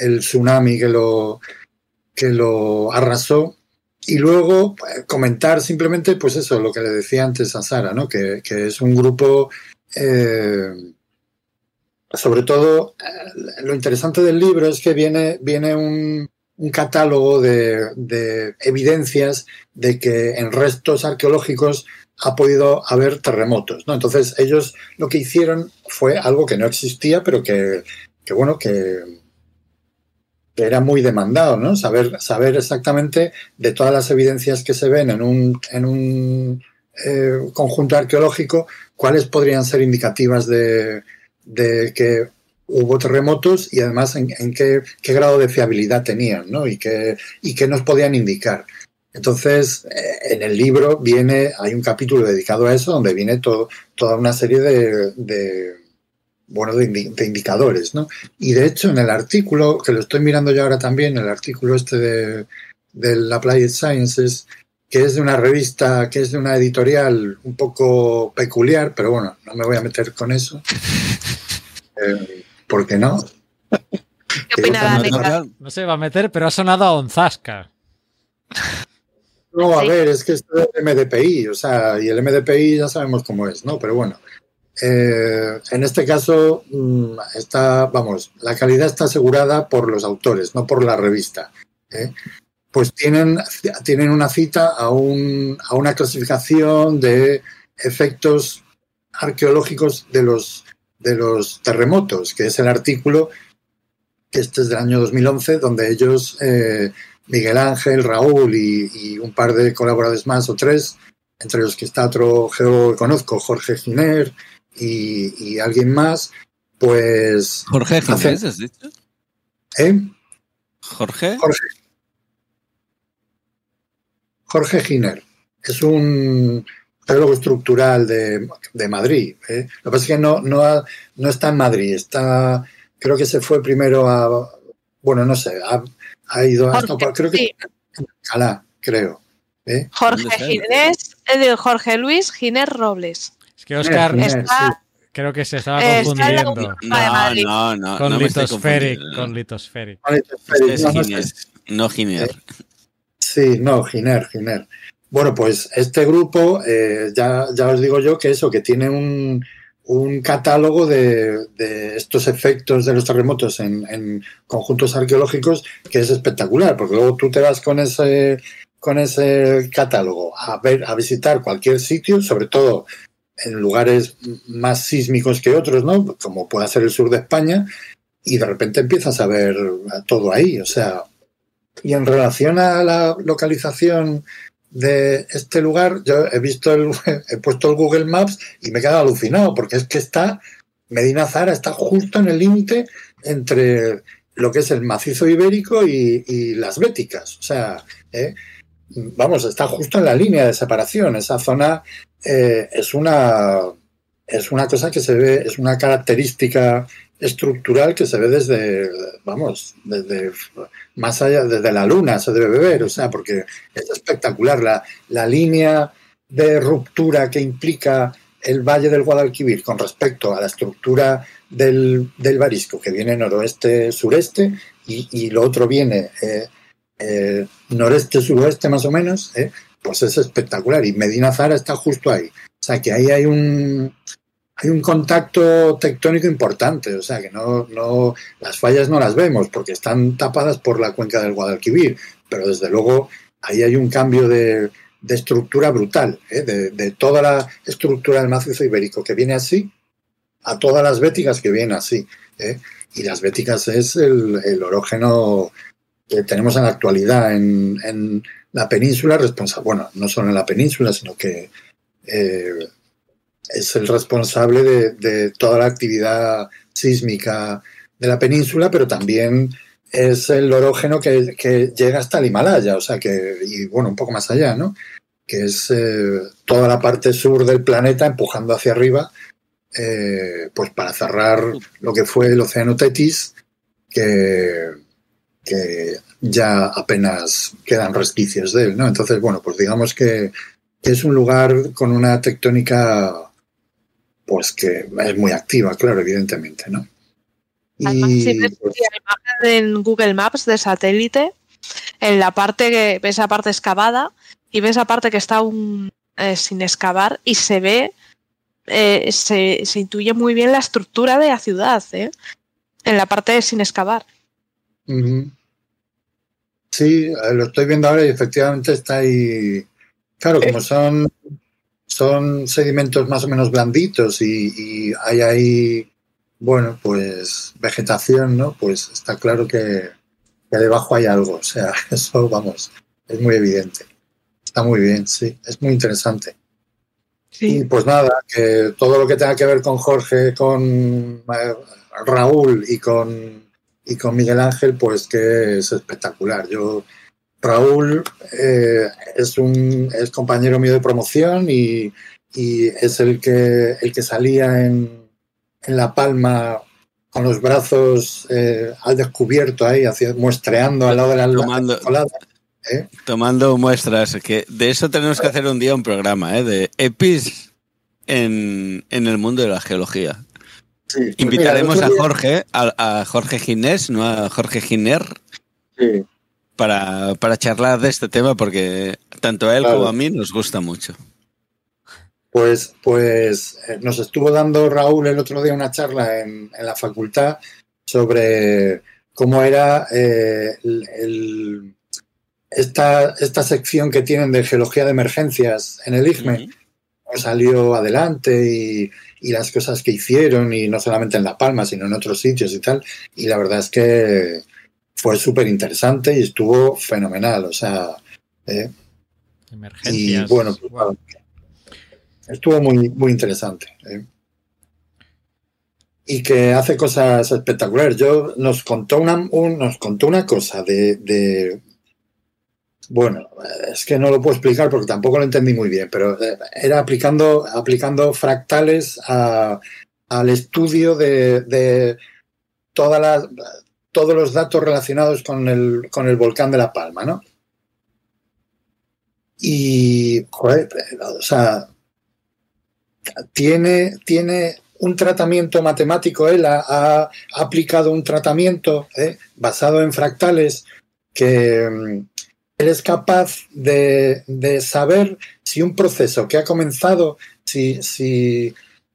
el tsunami que lo, que lo arrasó. Y luego eh, comentar simplemente, pues eso, lo que le decía antes a Sara, ¿no? Que, que es un grupo, eh, sobre todo, eh, lo interesante del libro es que viene, viene un, un catálogo de, de evidencias de que en restos arqueológicos ha podido haber terremotos, ¿no? Entonces ellos lo que hicieron fue algo que no existía, pero que, que bueno, que, era muy demandado, ¿no? Saber, saber exactamente de todas las evidencias que se ven en un, en un eh, conjunto arqueológico, cuáles podrían ser indicativas de, de que hubo terremotos y además en, en qué, qué, grado de fiabilidad tenían, ¿no? Y qué, y qué nos podían indicar. Entonces, eh, en el libro viene, hay un capítulo dedicado a eso, donde viene todo, toda una serie de, de bueno, de, de, indicadores, ¿no? Y de hecho, en el artículo, que lo estoy mirando yo ahora también, el artículo este de, de Applied Sciences, que es de una revista, que es de una editorial un poco peculiar, pero bueno, no me voy a meter con eso. [LAUGHS] Eh, ¿Por qué no? ¿Qué opina no, no se va a meter, pero ha sonado a Onzasca. No, a ¿Sí? ver, es que esto es el MDPI, o sea, y el MDPI ya sabemos cómo es, ¿no? Pero bueno, eh, en este caso mmm, está, vamos, la calidad está asegurada por los autores, no por la revista. ¿eh? Pues tienen, tienen una cita a, un, a una clasificación de efectos arqueológicos de los, de los terremotos, que es el artículo que este es del año 2011, donde ellos... Eh, Miguel Ángel, Raúl y, y, un par de colaboradores más o tres, entre los que está otro geólogo que conozco, Jorge Giner y, y alguien más, pues... ¿Jorge Giner has dicho? ¿Eh? ¿Jorge? Jorge. Jorge Giner. Es un geólogo estructural de, de Madrid. ¿eh? Lo que pasa es que no, no, ha, no está en Madrid, está... Creo que se fue primero a... Bueno, no sé, ha ido Jorge, hasta, creo que sí. Alá, creo. ¿eh? Jorge Ginés, eh, Jorge Luis Giner Robles. Es que Oscar está, sí. creo que se estaba eh, está confundiendo No, no, no. con no confundiendo. con Litospheric. Este es Giner, no Giner. Sí, no, Giner, Giner. Bueno, pues este grupo, eh, ya, ya os digo yo que eso, que tiene un, un catálogo de, de, estos efectos de los terremotos en, en, conjuntos arqueológicos que es espectacular, porque luego tú te vas con ese, con ese catálogo a ver, a visitar cualquier sitio, sobre todo en lugares más sísmicos que otros, ¿no? Como pueda ser el sur de España, y de repente empiezas a ver todo ahí, o sea, y en relación a la localización de este lugar, yo he visto el, [LAUGHS] he puesto el Google Maps y me he quedado alucinado, porque es que está, Medina Zara está justo en el límite entre lo que es el macizo ibérico y, las béticas. O sea, ¿eh? vamos, está justo en la línea de separación. Esa zona eh, es una es una cosa que se ve, es una característica estructural que se ve desde, vamos, desde más allá, desde la luna se debe ver, o sea, porque es espectacular la, la línea de ruptura que implica el Valle del Guadalquivir con respecto a la estructura del, del Barisco, que viene noroeste-sureste, y, y, lo otro viene eh, eh, noreste-suroeste más o menos, eh, pues es espectacular. Y Medina Zara está justo ahí. O sea que ahí hay un, hay un contacto tectónico importante, o sea que no, no, las fallas no las vemos porque están tapadas por la cuenca del Guadalquivir, pero desde luego ahí hay un cambio de, de estructura brutal, ¿eh? de, toda la estructura del macizo ibérico que viene así a todas las béticas que vienen así. ¿eh? Y las béticas es el, el, orógeno que tenemos en la actualidad en, en la península, responsable, bueno, no solo en la península, sino que eh, es el responsable de, toda la actividad sísmica de la península, pero también es el orógeno que, que, llega hasta el Himalaya, o sea que, y bueno, un poco más allá, ¿no? Que es eh, toda la parte sur del planeta empujando hacia arriba, eh, pues para cerrar lo que fue el océano Tetis, que, que ya apenas quedan resquicios de él, ¿no? Entonces, bueno, pues digamos que es un lugar con una tectónica pues que es muy activa, claro, evidentemente, ¿no? Además, y, si ves pues, la imagen en Google Maps de satélite, en la parte que ves esa parte excavada y ves esa parte que está un, eh, sin excavar y se ve, eh, se, se, intuye muy bien la estructura de la ciudad, ¿eh? en la parte sin excavar. Uh -huh. Sí, lo estoy viendo ahora y efectivamente está ahí. Claro, como son son sedimentos más o menos blanditos y, y, hay ahí, bueno, pues vegetación, ¿no? Pues está claro que, que, debajo hay algo. [LAUGHS] O sea, eso, vamos, es muy evidente. Está muy bien, sí, es muy interesante. Sí. Y pues nada, que todo lo que tenga que ver con Jorge, con Raúl y con, y con Miguel Ángel, pues que es espectacular. Yo Raúl eh, es un es compañero mío de promoción y, y, es el que el que salía en, en La Palma con los brazos eh, al descubierto ahí, muestreando al lado de la tomando, ¿eh? tomando muestras. Que de eso tenemos que hacer un día un programa, ¿eh? de EPIs en, en el mundo de la geología. Sí, pues Invitaremos mira, a Jorge, a, a, Jorge Ginés, no a Jorge Giner. Sí para, para charlar de este tema porque tanto a él claro. como a mí nos gusta mucho. Pues, pues eh, nos estuvo dando Raúl el otro día una charla en, en la facultad sobre cómo era eh, el, el, esta, esta sección que tienen de geología de emergencias en el IGME. Uh -huh. Salió adelante y, y, las cosas que hicieron, y no solamente en La Palma, sino en otros sitios y tal. Y la verdad es que fue súper interesante y estuvo fenomenal. O sea, eh, Emergencias. Y bueno, wow. estuvo muy, muy interesante. Eh. Y que hace cosas espectaculares. Yo nos contó una, un, nos contó una cosa de, de, bueno, es que no lo puedo explicar porque tampoco lo entendí muy bien, pero eh, era aplicando, aplicando fractales a, al estudio de, de todas las todos los datos relacionados con el, con el volcán de La Palma, ¿no? Y, o sea, tiene, tiene un tratamiento matemático, él ha, aplicado un tratamiento ¿eh? basado en fractales que mm, él es capaz de, de, saber si un proceso que ha comenzado, si, si,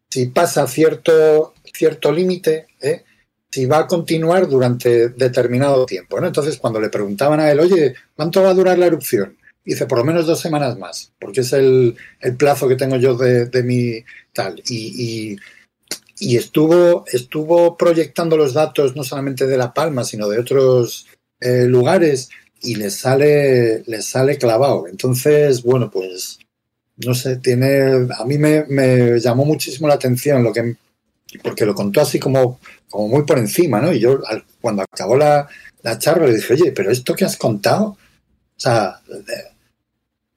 si pasa cierto, cierto límite, ¿eh? Si va a continuar durante determinado tiempo. ¿no? Entonces, cuando le preguntaban a él, oye, ¿cuánto va a durar la erupción? Dice, por lo menos dos semanas más, porque es el, plazo que tengo yo de, mi tal. Y, y, estuvo, estuvo proyectando los datos no solamente de La Palma, sino de otros eh, lugares y les sale, les sale clavado. Entonces, bueno, pues no sé, tiene. A mí me, me llamó muchísimo la atención lo que. Porque lo contó así como, como muy por encima, ¿no? Y yo, al- cuando acabó la, la charla, le dije, oye, pero esto que has contado, o sea,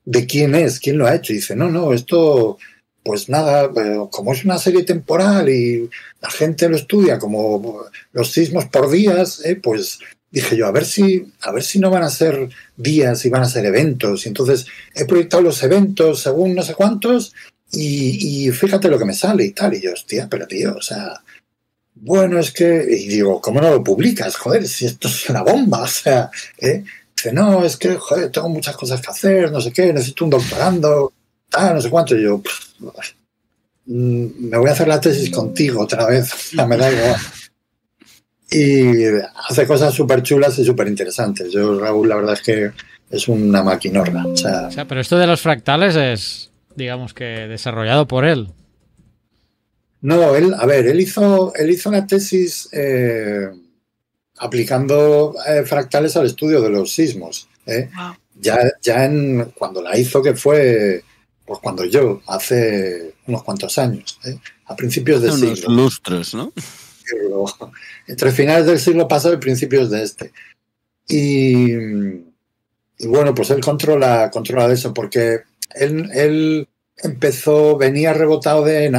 de, quién es? ¿Quién lo ha hecho? Y dice, no, no, esto, pues nada, eh, como es una serie temporal y la gente lo estudia como los sismos por días, eh, pues dije yo, a ver si, a ver si no van a ser días y van a ser eventos. Y entonces he proyectado los eventos según no sé cuántos y, fíjate lo que me sale y tal. Y yo, hostia, pero tío, o sea, bueno, es que, y digo, ¿cómo no lo publicas? Joder, si esto es una bomba, [LAUGHS] o sea, ¿eh? Dice, no, es que, joder, tengo muchas cosas que hacer, no sé qué, necesito un doctorando, tal, no sé cuánto. Y yo, "Pff, mm, me voy a hacer la tesis contigo otra vez, [LAUGHS] me da igual. Y hace cosas súper chulas y súper interesantes. Yo, Raúl, la verdad es que es una maquinorra. O sea, pero esto de los fractales es, digamos que, desarrollado por él. no, él, a ver, él hizo, él hizo una tesis eh, aplicando eh, fractales al estudio de los sismos. ¿eh? Wow. Ya, ya en, cuando la hizo, que fue pues cuando yo, hace unos cuantos años, ¿eh? a principios del siglo. lustros, ¿no? pero [LAUGHS] entre finales del siglo pasado y principios de este. Y, y bueno, pues él controla, controla eso, porque él, él empezó, venía rebotado de,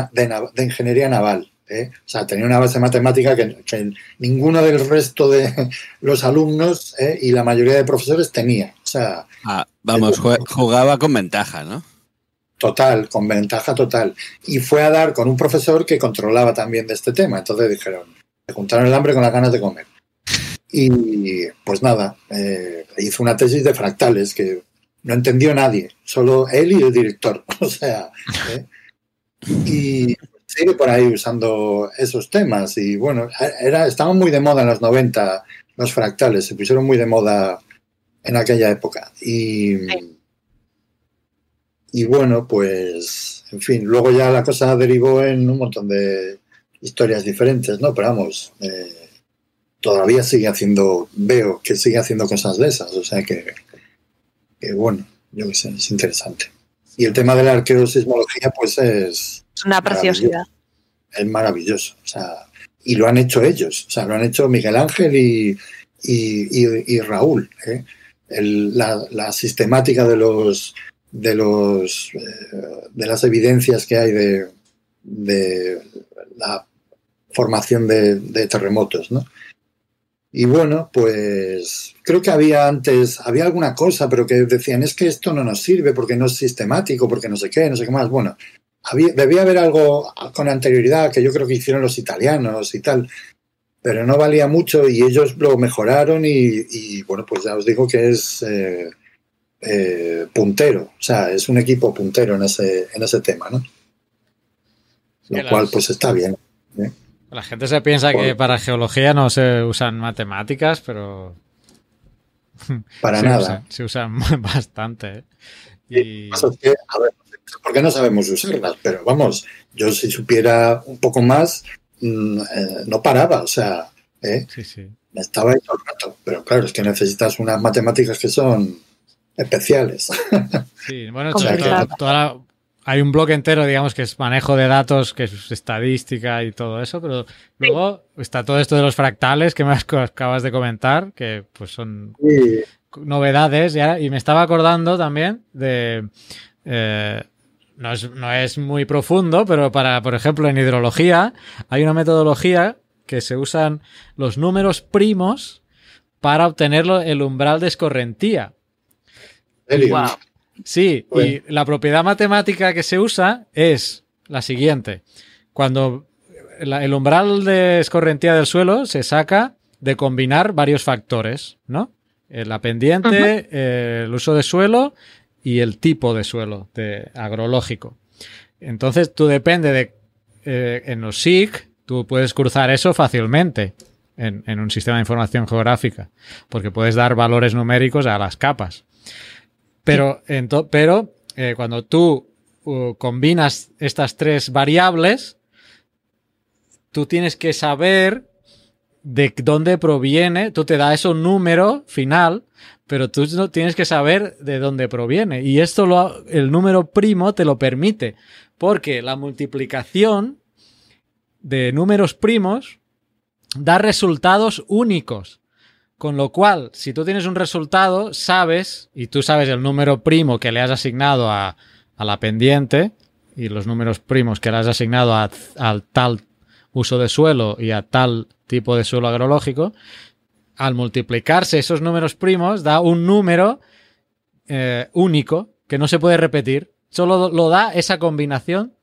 ingeniería naval. ¿eh? O sea, tenía una base matemática que, que ninguno del resto de [LAUGHS] los alumnos ¿eh? y la mayoría de profesores tenía. O sea, Ah, vamos, jugaba con ventaja, ¿no? total, con ventaja total. Y fue a dar con un profesor que controlaba también de este tema. Entonces dijeron, se juntaron el hambre con las ganas de comer. Y pues nada, eh, hizo una tesis de fractales que no entendió nadie, solo él y el director. [LAUGHS] O sea, ¿eh? y sigue por ahí usando esos temas. Y bueno, era, estaban muy de moda en los 90 los fractales, se pusieron muy de moda en aquella época. Y, y bueno, pues, en fin, luego ya la cosa derivó en un montón de historias diferentes, ¿no? Pero vamos, eh, todavía sigue haciendo, veo que sigue haciendo cosas de esas, o sea que, que bueno, yo qué sé, es interesante. Y el tema de la arqueosismología, pues es, Es una preciosidad. es maravilloso. O sea, y lo han hecho ellos. O sea, lo han hecho Miguel Ángel y, y, y- y Raúl. ¿eh? El- la, la sistemática de los de los eh, de las evidencias que hay de, de la formación de, de terremotos, ¿no? Y bueno, pues creo que había antes, había alguna cosa, pero que decían, es que esto no nos sirve porque no es sistemático, porque no sé qué, no sé qué más. Bueno, había, debía haber algo con anterioridad que yo creo que hicieron los italianos y tal, pero no valía mucho y ellos lo mejoraron y, y, bueno, pues ya os digo que es eh, eh, puntero, o sea, es un equipo puntero en ese, en ese tema, ¿no? Lo cual pues está bien. La gente se piensa que para geología no se usan matemáticas, pero Para [LAUGHS] se nada. usan, se usan [LAUGHS] bastante. ¿eh? Y, Pasa es que, a ver, ¿por qué no sabemos usarlas? Pero vamos, yo si supiera un poco más, mm, eh, no paraba, o sea, ¿eh? sí, sí. me estaba ahí todo el rato. Pero claro, es que necesitas unas matemáticas que son especiales. [LAUGHS] Sí, bueno, Complicado. toda- toda la- hay un bloque entero, digamos, que es manejo de datos, que es estadística y todo eso, pero luego está todo esto de los fractales que me [LAUGHS] acabas de comentar, que pues son Y, novedades ya, y me estaba acordando también de eh, no, es, no es muy profundo, pero para, por ejemplo, en hidrología hay una metodología que se usan los números primos para obtener el umbral de escorrentía. Wow. Sí, Bueno. y la propiedad matemática que se usa es la siguiente. Cuando la- el umbral de escorrentía del suelo se saca de combinar varios factores, ¿no? La pendiente, eh, el uso de suelo y el tipo de suelo de agrológico. Entonces, tú depende de eh, en los SIG, tú puedes cruzar eso fácilmente en, en un sistema de información geográfica, porque puedes dar valores numéricos a las capas. Pero, pero eh, cuando tú uh, combinas estas tres variables, tú tienes que saber de dónde proviene, tú te da eso número final, pero tú tienes que saber de dónde proviene. Y esto lo, el número primo te lo permite, porque la multiplicación de números primos da resultados únicos. Con lo cual, si tú tienes un resultado, sabes, y tú sabes el número primo que le has asignado a, a la pendiente, y los números primos que le has asignado a, al tal uso de suelo y a tal tipo de suelo agrológico, al multiplicarse esos números primos da un número eh, único que no se puede repetir. Solo lo da esa combinación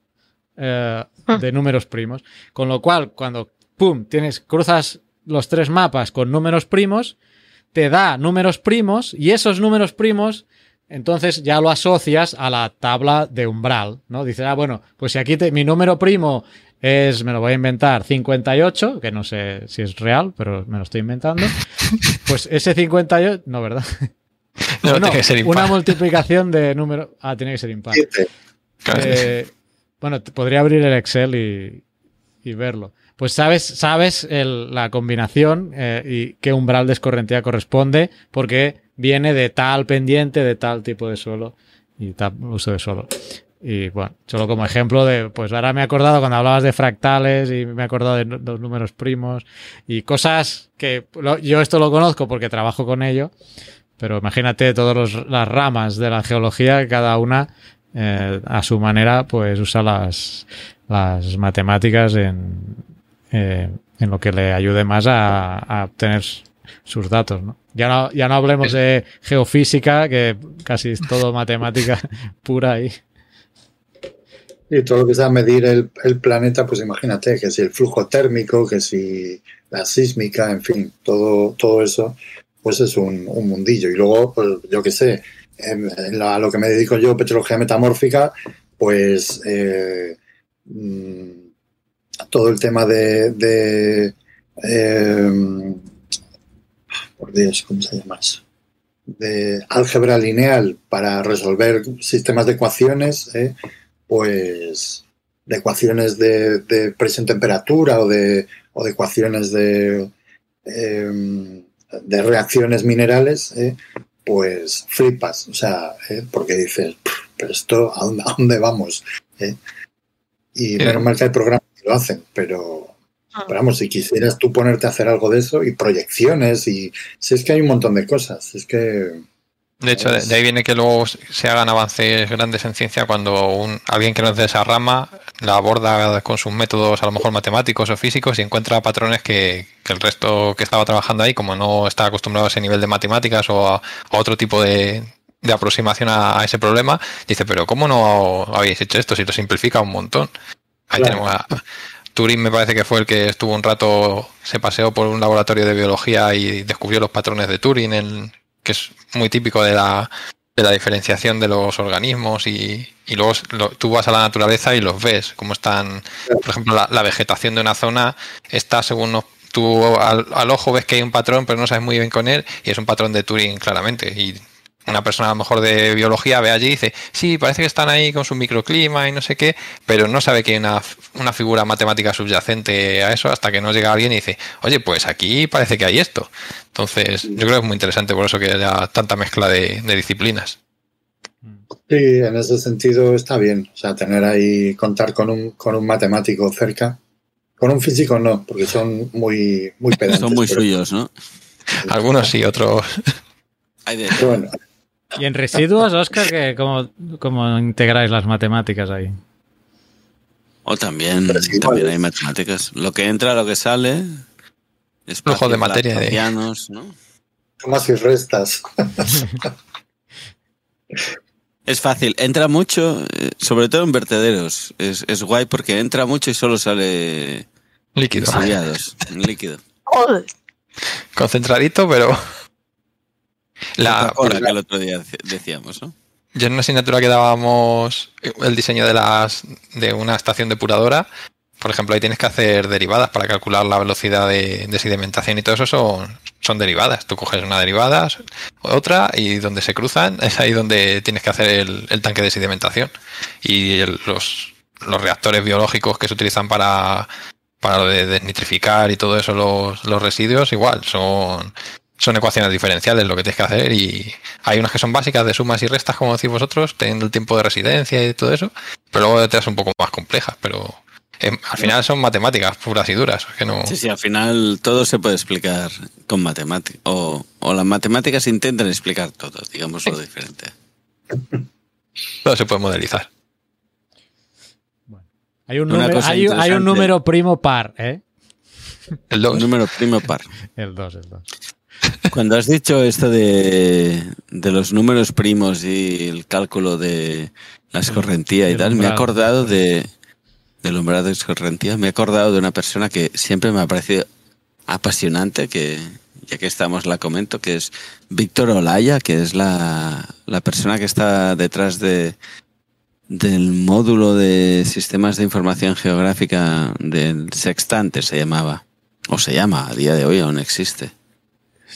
eh, de números primos. Con lo cual, cuando pum, tienes, cruzas los tres mapas con números primos, te da números primos y esos números primos entonces ya lo asocias a la tabla de umbral, ¿no? Dices, ah, bueno, pues si aquí te, mi número primo es, me lo voy a inventar, 58, que no sé si es real, pero me lo estoy inventando. [LAUGHS] Pues ese 58, no, ¿verdad? No, tiene que ser impar. Una multiplicación de número. Ah, tiene que ser impar. Eh, bueno, podría abrir el Excel y, y verlo. Pues sabes, sabes el- la combinación eh, y qué umbral de escorrentía corresponde, porque viene de tal pendiente, de tal tipo de suelo y tal uso de suelo. Y bueno, solo como ejemplo de, pues ahora me he acordado cuando hablabas de fractales y me he acordado de los números primos y cosas que lo- yo esto lo conozco porque trabajo con ello, pero imagínate todas las ramas de la geología, cada una eh, a su manera, pues usa las, las matemáticas en, eh, en lo que le ayude más a, obtener sus datos, ¿no? Ya no, ya no hablemos de geofísica, que casi es todo [LAUGHS] matemática pura ahí. Y todo lo que sea medir el, planeta, pues imagínate que si el flujo térmico, que si la sísmica, en fin, todo, todo eso, pues es un, un mundillo. Y luego, pues yo qué sé, en la- a lo que me dedico yo, petrología metamórfica, pues eh, mm, todo el tema de, de eh, por Dios, ¿cómo se llama eso? De álgebra lineal para resolver sistemas de ecuaciones, ¿eh? pues de ecuaciones de, de presión-temperatura o de, o de ecuaciones de, eh, de reacciones minerales, ¿eh? pues flipas, o sea, ¿eh? porque dices, "Pff, pero esto, ¿a dónde, a dónde vamos? Y menos mal que hay programas lo hacen, pero, Ah. pero vamos, si quisieras tú ponerte a hacer algo de eso y proyecciones y si es que hay un montón de cosas, es que De hecho, de, de ahí viene que luego se hagan avances grandes en ciencia cuando un, alguien que no es de esa rama la aborda con sus métodos a lo mejor matemáticos o físicos y encuentra patrones que, que el resto que estaba trabajando ahí, como no está acostumbrado a ese nivel de matemáticas o a, a otro tipo de, de aproximación a, a ese problema, dice, pero ¿cómo no habéis hecho esto si lo simplifica un montón? Ahí Claro. tenemos a Turing me parece que fue el que estuvo un rato, se paseó por un laboratorio de biología y descubrió los patrones de Turing, en- que es muy típico de la, de la diferenciación de los organismos y, y luego lo- tú vas a la naturaleza y los ves, cómo están, por ejemplo, la, la vegetación de una zona está según nos- tú al, al ojo ves que hay un patrón, pero no sabes muy bien con él y es un patrón de Turing claramente. Y una persona a lo mejor de biología ve allí y dice, sí, parece que están ahí con su microclima y no sé qué, pero no sabe que hay una, una figura matemática subyacente a eso hasta que no llega alguien y dice, oye, pues aquí parece que hay esto. Entonces, yo creo que es muy interesante por eso que haya tanta mezcla de, de disciplinas. Sí, en ese sentido está bien. O sea, tener ahí, contar con un, con un matemático cerca. Con un físico no, porque son muy, muy pedantes. [LAUGHS] Son muy pero- suyos, ¿no? [LAUGHS] Algunos sí, otros. Hay de- pero bueno, Y en residuos, Oscar, que ¿cómo, cómo integráis las matemáticas ahí? O también, es también hay matemáticas. Lo que entra, lo que sale. Flujo de materia de- ¿no? sumas y restas. [LAUGHS] Es fácil, entra mucho, eh, sobre todo en vertederos. Es, es guay porque entra mucho y solo sale Líquido. líquido. Concentradito, pero. La, Coca-Cola, que el otro día dec- decíamos, ¿no? Yo en una asignatura que dábamos el diseño de las de una estación depuradora, por ejemplo, ahí tienes que hacer derivadas para calcular la velocidad de, de sedimentación y todo eso son, son derivadas. Tú coges una derivada, otra y donde se cruzan [LAUGHS] es ahí donde tienes que hacer el, el tanque de sedimentación. Y el- los, los reactores biológicos que se utilizan para para desnitrificar y todo eso, los, los residuos, igual, son, son ecuaciones diferenciales lo que tienes que hacer y hay unas que son básicas de sumas y restas, como decís vosotros, teniendo el tiempo de residencia y todo eso, pero luego otras un poco más complejas, pero eh, al final son matemáticas puras y duras. Que no... Sí, sí, al final todo se puede explicar con matemáticas, o, o las matemáticas intentan explicar todo, digamos lo diferente. Todo se puede modelizar. Hay un, número, hay, hay un número primo par, ¿eh? El 2. Número primo par. [LAUGHS] El 2, el 2. Cuando has dicho esto de, de los números primos y el cálculo de la escorrentía y tal, me he acordado de del umbral de escorrentía, me he acordado de una persona que siempre me ha parecido apasionante, que ya que estamos la comento, que es Víctor Olaya, que es la, la persona que está detrás de del módulo de sistemas de información geográfica del Sextante, se llamaba. O se llama, a día de hoy aún existe.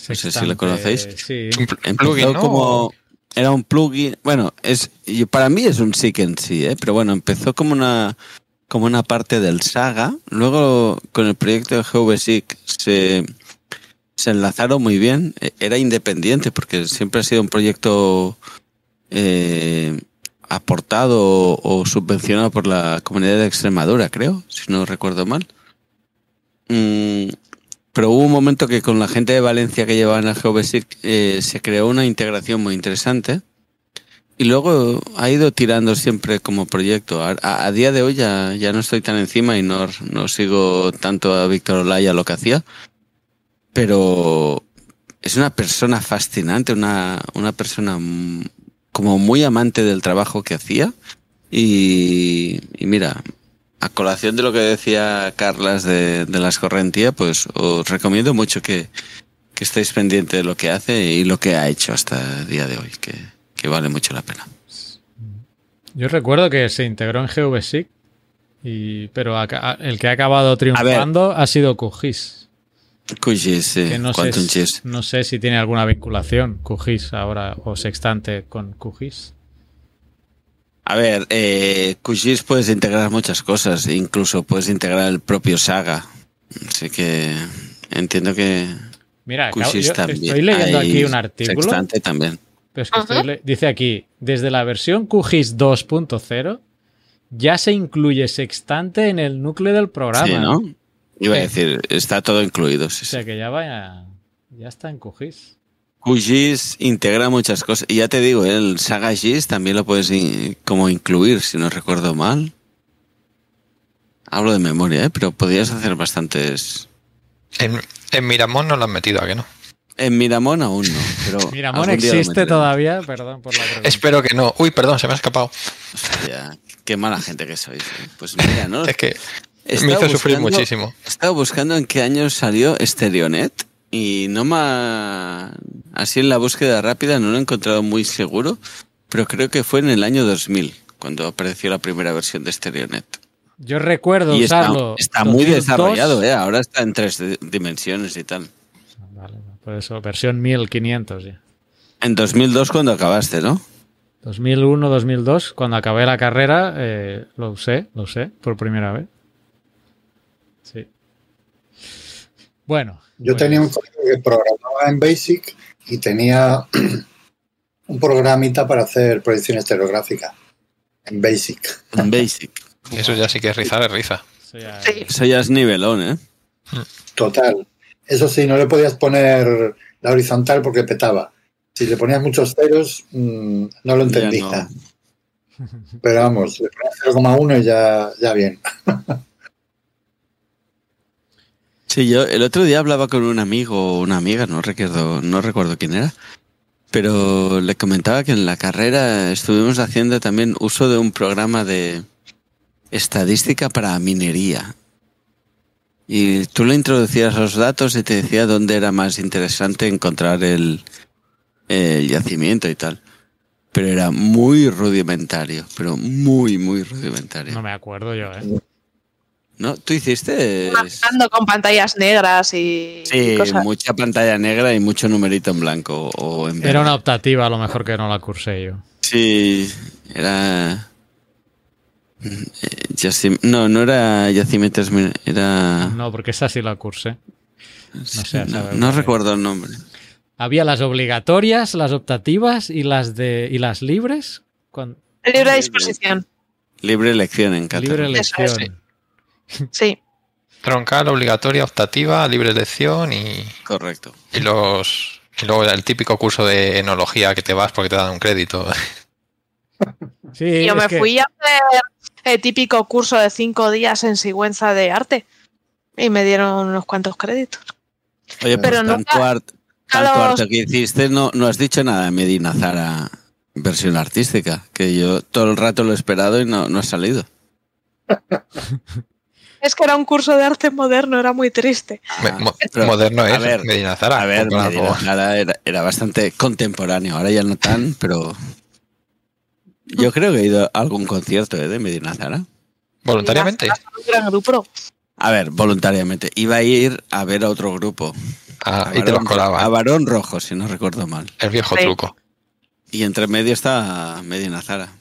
No sé si lo conocéis. Sí. Empezó plugin, ¿no? como era un plugin, bueno, es para mí es un SIG en sí, ¿eh? pero bueno, empezó como una como una parte del Saga, luego con el proyecto de GVSIG se se enlazaron muy bien, E- era independiente porque siempre ha sido un proyecto eh, aportado o, o subvencionado por la comunidad de Extremadura, creo, si no recuerdo mal. Mm, pero hubo un momento que con la gente de Valencia que llevaban el GeoBasic eh, se creó una integración muy interesante y luego ha ido tirando siempre como proyecto. A, día de hoy ya, ya no estoy tan encima y no, no sigo tanto a Víctor Olaya lo que hacía, pero es una persona fascinante, una, una persona como muy amante del trabajo que hacía y, y mira, a colación de lo que decía Carlas de, de la escorrentía, pues os recomiendo mucho que, que estéis pendiente de lo que hace y lo que ha hecho hasta el día de hoy, que, que vale mucho la pena. Yo recuerdo que se integró en GVSIC, y, pero el que ha acabado triunfando ha sido QGIS. QGIS, sí, Que no sé, Quantum si- Gis. no sé si tiene alguna vinculación QGIS ahora o Sextante con QGIS. A ver, eh, QGIS puedes integrar muchas cosas, incluso puedes integrar el propio Saga. Así que entiendo que Mira, acabo- QGIS yo también. estoy leyendo Hay aquí un artículo. Sextante también. Pero es que Ajá. estoy le- dice aquí, desde la versión QGIS 2.0 ya se incluye sextante en el núcleo del programa. Sí, ¿no? Iba a decir, está todo incluido. sí, O sí. sea que ya vaya, ya está en QGIS. QGIS integra muchas cosas. Y ya te digo, el Saga GIS también lo puedes in- como incluir, si no recuerdo mal. Hablo de memoria, ¿eh? pero podrías hacer bastantes. En, en Miramón no lo han metido, ¿a que no? En Miramón aún no. Pero [LAUGHS] Miramón existe todavía, perdón por la pregunta. Espero que no. Uy, perdón, se me ha escapado. Hostia, qué mala gente que sois. ¿eh? Pues mira, ¿no? Es que me hizo estado sufrir buscando- muchísimo. He estado buscando en qué año salió Stereonet y no me ha... Así en la búsqueda rápida no lo he encontrado muy seguro, pero creo que fue en el año 2000 cuando apareció la primera versión de Stereonet. Yo recuerdo Y está, usarlo. está muy 2002. desarrollado, ¿eh? Ahora está en tres di- dimensiones y tal. Vale, por eso, versión 1500 ya. En 2002 cuando acabaste, ¿no? 2001, 2002, cuando acabé la carrera, eh, lo usé, lo usé por primera vez. Sí. Bueno. Yo tenía un colega que programaba en Basic y tenía [CLEARS THROAT] un programita para hacer proyección estereográfica en Basic. En Basic. [LAUGHS] Eso ya sí que es riza de riza. eso ya- Sí. Eso ya es nivelón, ¿eh? Total. Eso sí, no le podías poner la horizontal porque petaba. Si le ponías muchos ceros, mm, no lo entendía. Pero vamos, le ponías 0,1 y ya, ya bien. [LAUGHS] Sí, yo el otro día hablaba con un amigo o una amiga, no recuerdo, no recuerdo quién era, pero le comentaba que en la carrera estuvimos haciendo también uso de un programa de estadística para minería. Y tú le introducías los datos y te decía dónde era más interesante encontrar el, el yacimiento y tal. Pero era muy rudimentario, pero muy, muy rudimentario. No me acuerdo yo, ¿eh? ¿No? ¿Tú hiciste? Marcando con pantallas negras y, Sí, y cosas. mucha pantalla negra y mucho numerito en blanco o en. Era una optativa, a lo mejor que no la cursé yo. Sí, era... Yacim- no, no era yacimientos, era... No, porque esa sí la cursé. sé, no, recuerdo el nombre. Había las obligatorias, las optativas y las de y las libres. Libre disposición. Libre elección en catalán. libre elección. Sí. Troncal, obligatoria, optativa, libre elección y, Correcto. y los y luego el típico curso de enología que te vas porque te dan un crédito. [LAUGHS] Sí, Yo es me que- fui a hacer el típico curso de cinco días en Sigüenza de arte y me dieron unos cuantos créditos. Oye, Pero pues tanto, art- a tanto los- arte que hiciste, no, no has dicho nada de Medina Zara versión artística, que yo todo el rato lo he esperado y no, no ha salido. [LAUGHS] Es que era un curso de arte moderno, era muy triste. Ah, mo- pero, moderno a es ver, Medina Zara. A ver, Medina Zara era, era bastante contemporáneo, ahora ya no tan, pero yo creo que he ido a algún concierto ¿eh, de Medina Zara. voluntariamente. A ver, voluntariamente. Iba a ir a ver a otro grupo. Ah, A y te los colaba. A Barón Rojo, si no recuerdo mal. El viejo Sí. truco. Y entre medio está Medina Zara.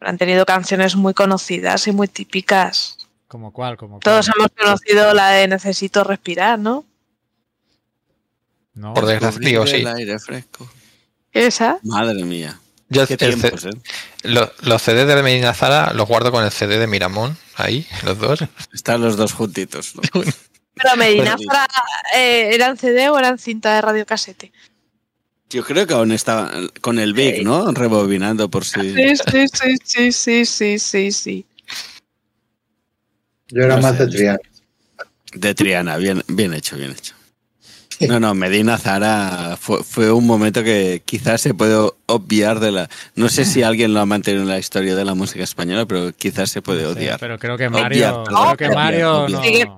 Han tenido canciones muy conocidas y muy típicas. ¿Como cuál? Como Todos cuál? hemos conocido la de Necesito respirar, ¿no? No. Por desgracia, Descubrir sí. el aire fresco. Esa. Madre mía. Yo tiempos, ¿eh? lo- los CDs de Medina Zara los guardo con el CD de Miramón, ahí, los dos. [LAUGHS] Están los dos juntitos. ¿no? [LAUGHS] Pero Medina Zara, eh, ¿eran CD o eran cinta de radiocasete? Yo creo que aún estaba con el Big, ¿no? Rebobinando por si... Sí, sí, sí, sí, sí, sí, sí, sí. Yo era No más sé. de Triana. De Triana, bien, bien hecho, bien hecho. No, no, Medina Zara fue, fue un momento que quizás se puede obviar de la... No sé si alguien lo ha mantenido en la historia de la música española, pero quizás se puede Sí, odiar. pero creo que Obviar, Mario, perdón, creo que obviar, Mario obviar. no. Sigue-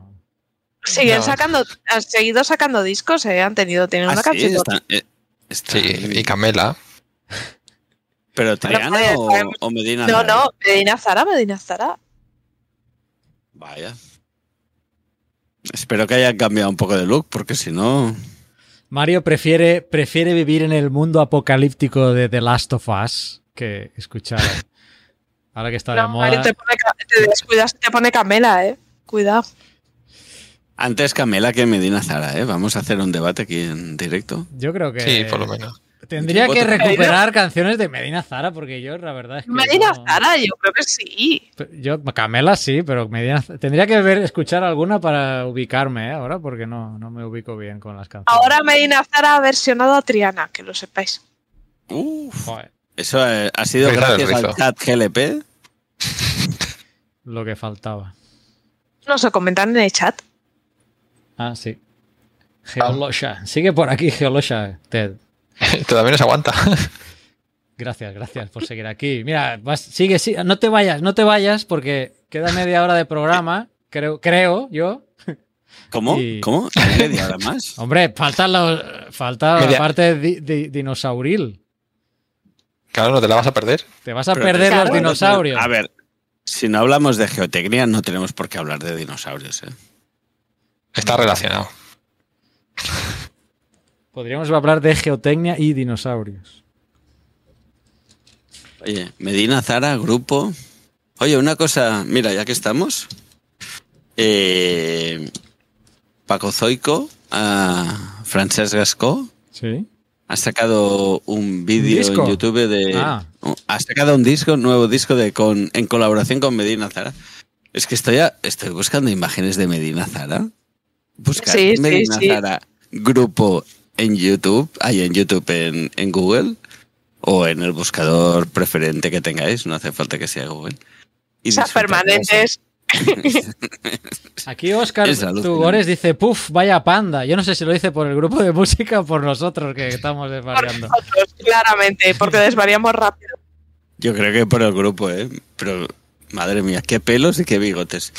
Siguen No. sacando, han seguido sacando discos, eh, han tenido, tienen Ah, una sí, canción. está- eh, está- Sí, y Camela. ¿Pero Triana pues, o, o Medina No, Zara? no, Medina Zara, Medina Zara. Vaya. Espero que hayan cambiado un poco de look, porque si no... Mario prefiere, prefiere vivir en el mundo apocalíptico de The Last of Us que escuchar. [LAUGHS] Ahora que está de No, moda. Mario, te, pone, ca- te descuidas y te pone Camela, eh. Cuidado. Antes Camela que Medina Zara, ¿eh? Vamos a hacer un debate aquí en directo. Yo creo que. Sí, por lo menos. Tendría que recuperar canciones de Medina Zara, porque yo, la verdad es que. Medina no- Zara, yo creo que sí. Yo, Camela sí, pero Medina Tendría que ver, escuchar alguna para ubicarme ¿eh? ahora, porque no, no me ubico bien con las canciones. Ahora Medina Zara ha versionado a Triana, que lo sepáis. Uf, Joder, eso eh, ha sido del gracias al chat GLP. [LAUGHS] lo que faltaba. No se comentan en el chat. Ah, sí. Geolosha. Sigue por aquí, Geolosha, Ted. [LAUGHS] Todavía no se aguanta. Gracias, gracias por seguir aquí. Mira, vas- sigue, sigue, no te vayas, no te vayas, porque queda media hora de programa, creo, creo yo. ¿Cómo? Y- ¿Cómo? ¿Hay media hora más? [LAUGHS] Hombre, falta, los, falta Media- la parte di- di- dinosauril. Claro, no te la vas a perder. Te vas a Pero perder claro, los no dinosaurios. A ver, si no hablamos de geotecnia, no tenemos por qué hablar de dinosaurios, ¿eh? Está relacionado. Podríamos hablar de geotecnia y dinosaurios. Oye, Medina Zara, grupo. Oye, una cosa, mira, ya que estamos. Eh, Paco Zoico, a Francesc Gascó, Sí. ha sacado un vídeo en YouTube de. Ah. Ha sacado un disco, un nuevo disco de con, en colaboración con Medina Zara. Es que estoy, a- estoy buscando imágenes de Medina Zara. Buscar Sí, sí, Medina sí. Zara grupo en YouTube, hay en YouTube en, en Google o en el buscador preferente que tengáis, no hace falta que sea Google. Y Esas permanentes. Aquí Oscar. Tugores dice, puf, vaya panda. Yo no sé si lo dice por el grupo de música o por nosotros que estamos Por desvariando. nosotros, claramente, porque desvariamos rápido. Yo creo que por el grupo, ¿eh? Pero, madre mía, qué pelos y qué bigotes.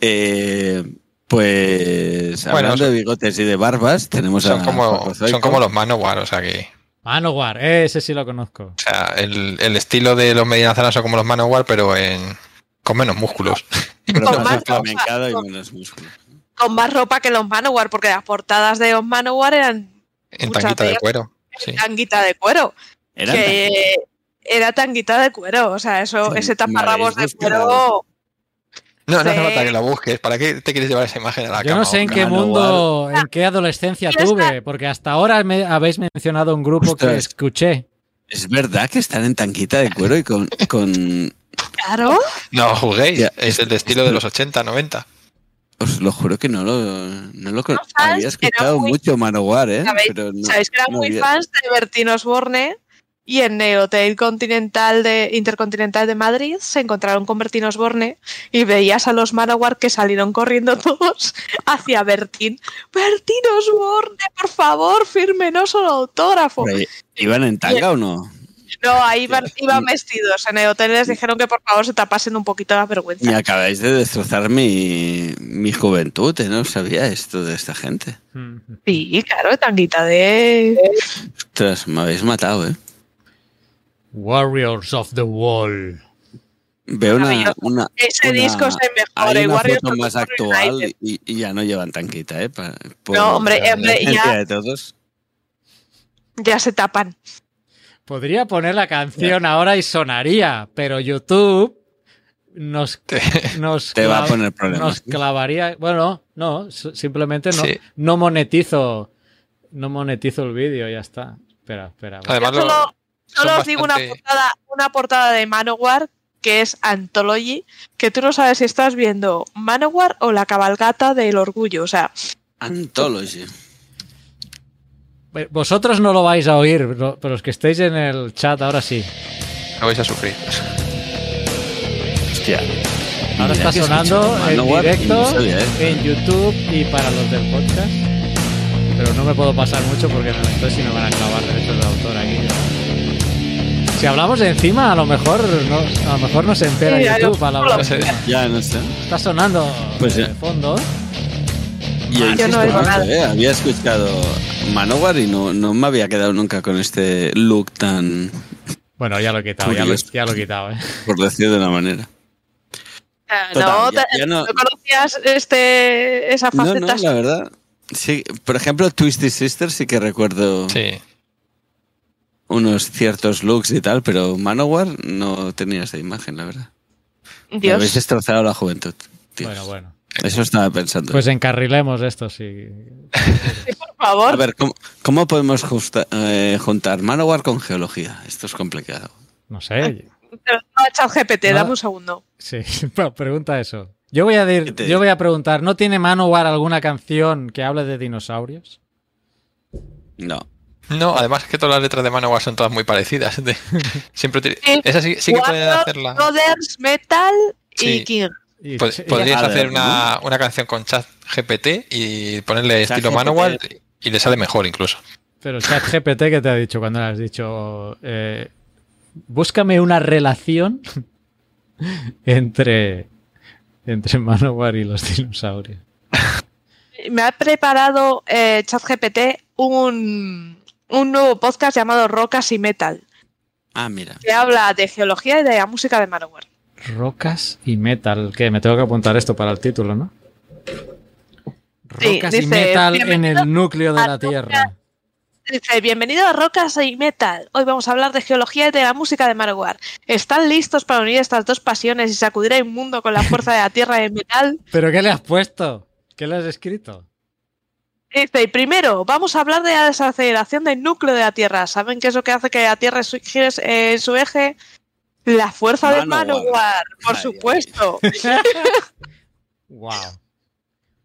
Eh, pues, Bueno, hablando son- de bigotes y de barbas, tenemos Son a como, son como los Manowar, o sea que. Manowar, ese sí lo conozco. O sea, el, el estilo de los Medina Zara son como los Manowar, pero en, con menos músculos. [LAUGHS] Pero Con más y ropa. menos músculo. Con más ropa que los Manowar, porque las portadas de los Manowar eran En tanguita de cuero. Sí. tanguita de cuero. Eran que era tanguita de cuero. O sea, eso, Sí, ese taparrabos de cuero. No, no hace falta que la busques. ¿Para qué te quieres llevar esa imagen a la Yo cama? no sé en qué Manowar. mundo, en qué adolescencia ¿Quieres tuve, porque hasta ahora me habéis mencionado un grupo que escuché. Es verdad que están en tanquita de cuero y con, con Claro. No juguéis. Ya. Es el de estilo de los 80, 90. os lo juro que no lo, no lo fans había escuchado muy- mucho Manowar, ¿eh? ¿Sabéis, Pero no- sabéis que eran no muy había- fans de Bertín Osborne? Y en el Hotel Continental de, Intercontinental de Madrid se encontraron con Bertín Osborne y veías a los Manowar que salieron corriendo [LAUGHS] todos hacia Bertín. Bertín Osborne, por favor, fírmenos un autógrafo. Pero, ¿Iban en tanga o no? No, ahí iban, iban vestidos. En el hotel les dijeron que por favor se tapasen un poquito la Me vergüenza. acabáis de destrozar mi, mi juventud, ¿eh? No sabía esto de esta gente. Sí, claro, tanguita de... Ostras, me habéis matado, ¿eh? Warriors of the Wall. Veo una, una, Ese una- disco es el mejor. hay una Warriors foto of the más actual United. y, y ya no llevan tanquita, ¿eh? Pa- por No, hombre, la hombre, ya- de todos. Ya se tapan. Podría poner la canción ahora y sonaría, pero YouTube nos, [LAUGHS] nos, Te va a poner problemas. nos clavaría. Bueno, no, simplemente no, Sí. no monetizo. No monetizo el vídeo, ya está. Espera, espera. Además, Yo solo, solo os digo una portada, una portada de Manowar que es Anthology, que tú no sabes si estás viendo Manowar o la cabalgata del orgullo. O sea, Anthology. Vosotros no lo vais a oír, pero los que estéis en el chat ahora sí. lo vais a sufrir. Hostia. Ahora está sonando en directo no sabía, ¿eh? en YouTube y para los del podcast. Pero no me puedo pasar mucho porque no, entonces si me van a clavar derechos de autor aquí. Si hablamos de encima, a lo mejor no, a lo mejor no se entera Sí, ya YouTube. yo- a la no hora. Ya no sé. Está sonando Pues de fondo. Yo, Yo insisto, no oigo mucho, nada. ¿eh? Había escuchado Manowar y no, no me había quedado nunca con este look tan, Bueno, ya lo he quitado, ya lo, ya lo he quitado. ¿eh? por decir de una manera. eh, Total, no, ya- no- ¿no conocías este, esa No, faceta? no, la verdad. Sí, por ejemplo, Twisted Sister sí que recuerdo Sí. Unos ciertos looks y tal, pero Manowar no tenía esa imagen, la verdad. Me Dios. habéis destrozado la juventud. Dios. Bueno, bueno. Eso estaba pensando. Pues encarrilemos esto, sí. Sí, por favor. A ver, ¿cómo, cómo podemos justa- eh, juntar Manowar con geología? Esto es complicado. No sé. Pero no, ChatGPT, No. dame un segundo. Sí, [LAUGHS] pero pregunta eso. Yo voy a ¿Qué dir- te yo voy a preguntar, ¿no tiene Manowar alguna canción que hable de dinosaurios? No. No, además que todas las letras de Manowar son todas muy parecidas. De- [LAUGHS] siempre. Esa sí, sí que pueden Warrior, hacerla. Brothers, Metal y Sí. King. Pod- podrías hacer una, una canción con chat GPT y ponerle Chat estilo GPT. Manowar y le sale mejor incluso. Pero ChatGPT, ¿qué te ha dicho cuando le has dicho? eh, búscame una relación [LAUGHS] entre, entre Manowar y los dinosaurios. Me ha preparado eh, ChatGPT un, un nuevo podcast llamado Rocas y Metal, Ah, mira. que habla de geología y de la música de Manowar. Rocas y metal. Que me tengo que apuntar esto para el título, ¿no? Sí, Rocas y metal en "Bienvenido el núcleo de la Rocas". Tierra. Dice, bienvenido a Rocas y Metal. Hoy vamos a hablar de geología y de la música de Manowar. ¿Están listos para unir estas dos pasiones y sacudir el mundo con la fuerza de la tierra y el metal? [LAUGHS] ¿Pero qué le has puesto? ¿Qué le has escrito? Dice, y primero, vamos a hablar de la desaceleración del núcleo de la Tierra. ¿Saben qué es lo que hace que la Tierra gire eh, en su eje? La fuerza de Manowar. Por Ay, supuesto. [LAUGHS] wow.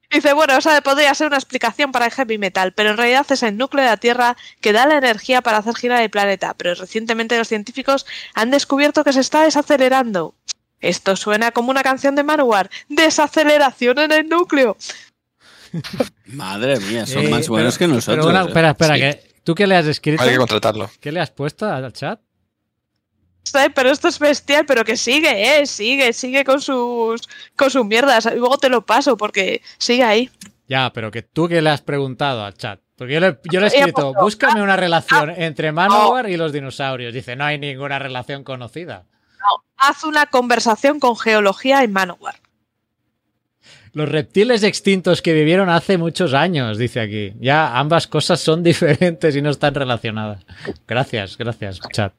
Dice, bueno, esa podría ser una explicación para el heavy metal, pero en realidad es el núcleo de la Tierra que da la energía para hacer girar el planeta. Pero recientemente los científicos han descubierto que se está desacelerando. Esto suena como una canción de Manowar. Desaceleración en el núcleo. Madre mía, son Eh, más buenos pero- que nosotros. Pero una- ¿eh? espera, espera, Sí. que, ¿tú qué le has escrito? Hay que contratarlo. ¿Qué le has puesto al chat? Sí, Pero esto es bestial, pero que sigue, eh, sigue, sigue con sus con sus mierdas. Luego te lo paso porque sigue ahí. Ya, pero que tú que le has preguntado al chat. Porque yo le, yo le he He escrito, puesto, búscame una relación ah, entre Manowar y los dinosaurios. Dice, no hay ninguna relación conocida. No, haz una conversación con geología en Manowar. Los reptiles extintos que vivieron hace muchos años, dice aquí. Ya ambas cosas son [LAUGHS] diferentes y no están relacionadas. Gracias, gracias, chat.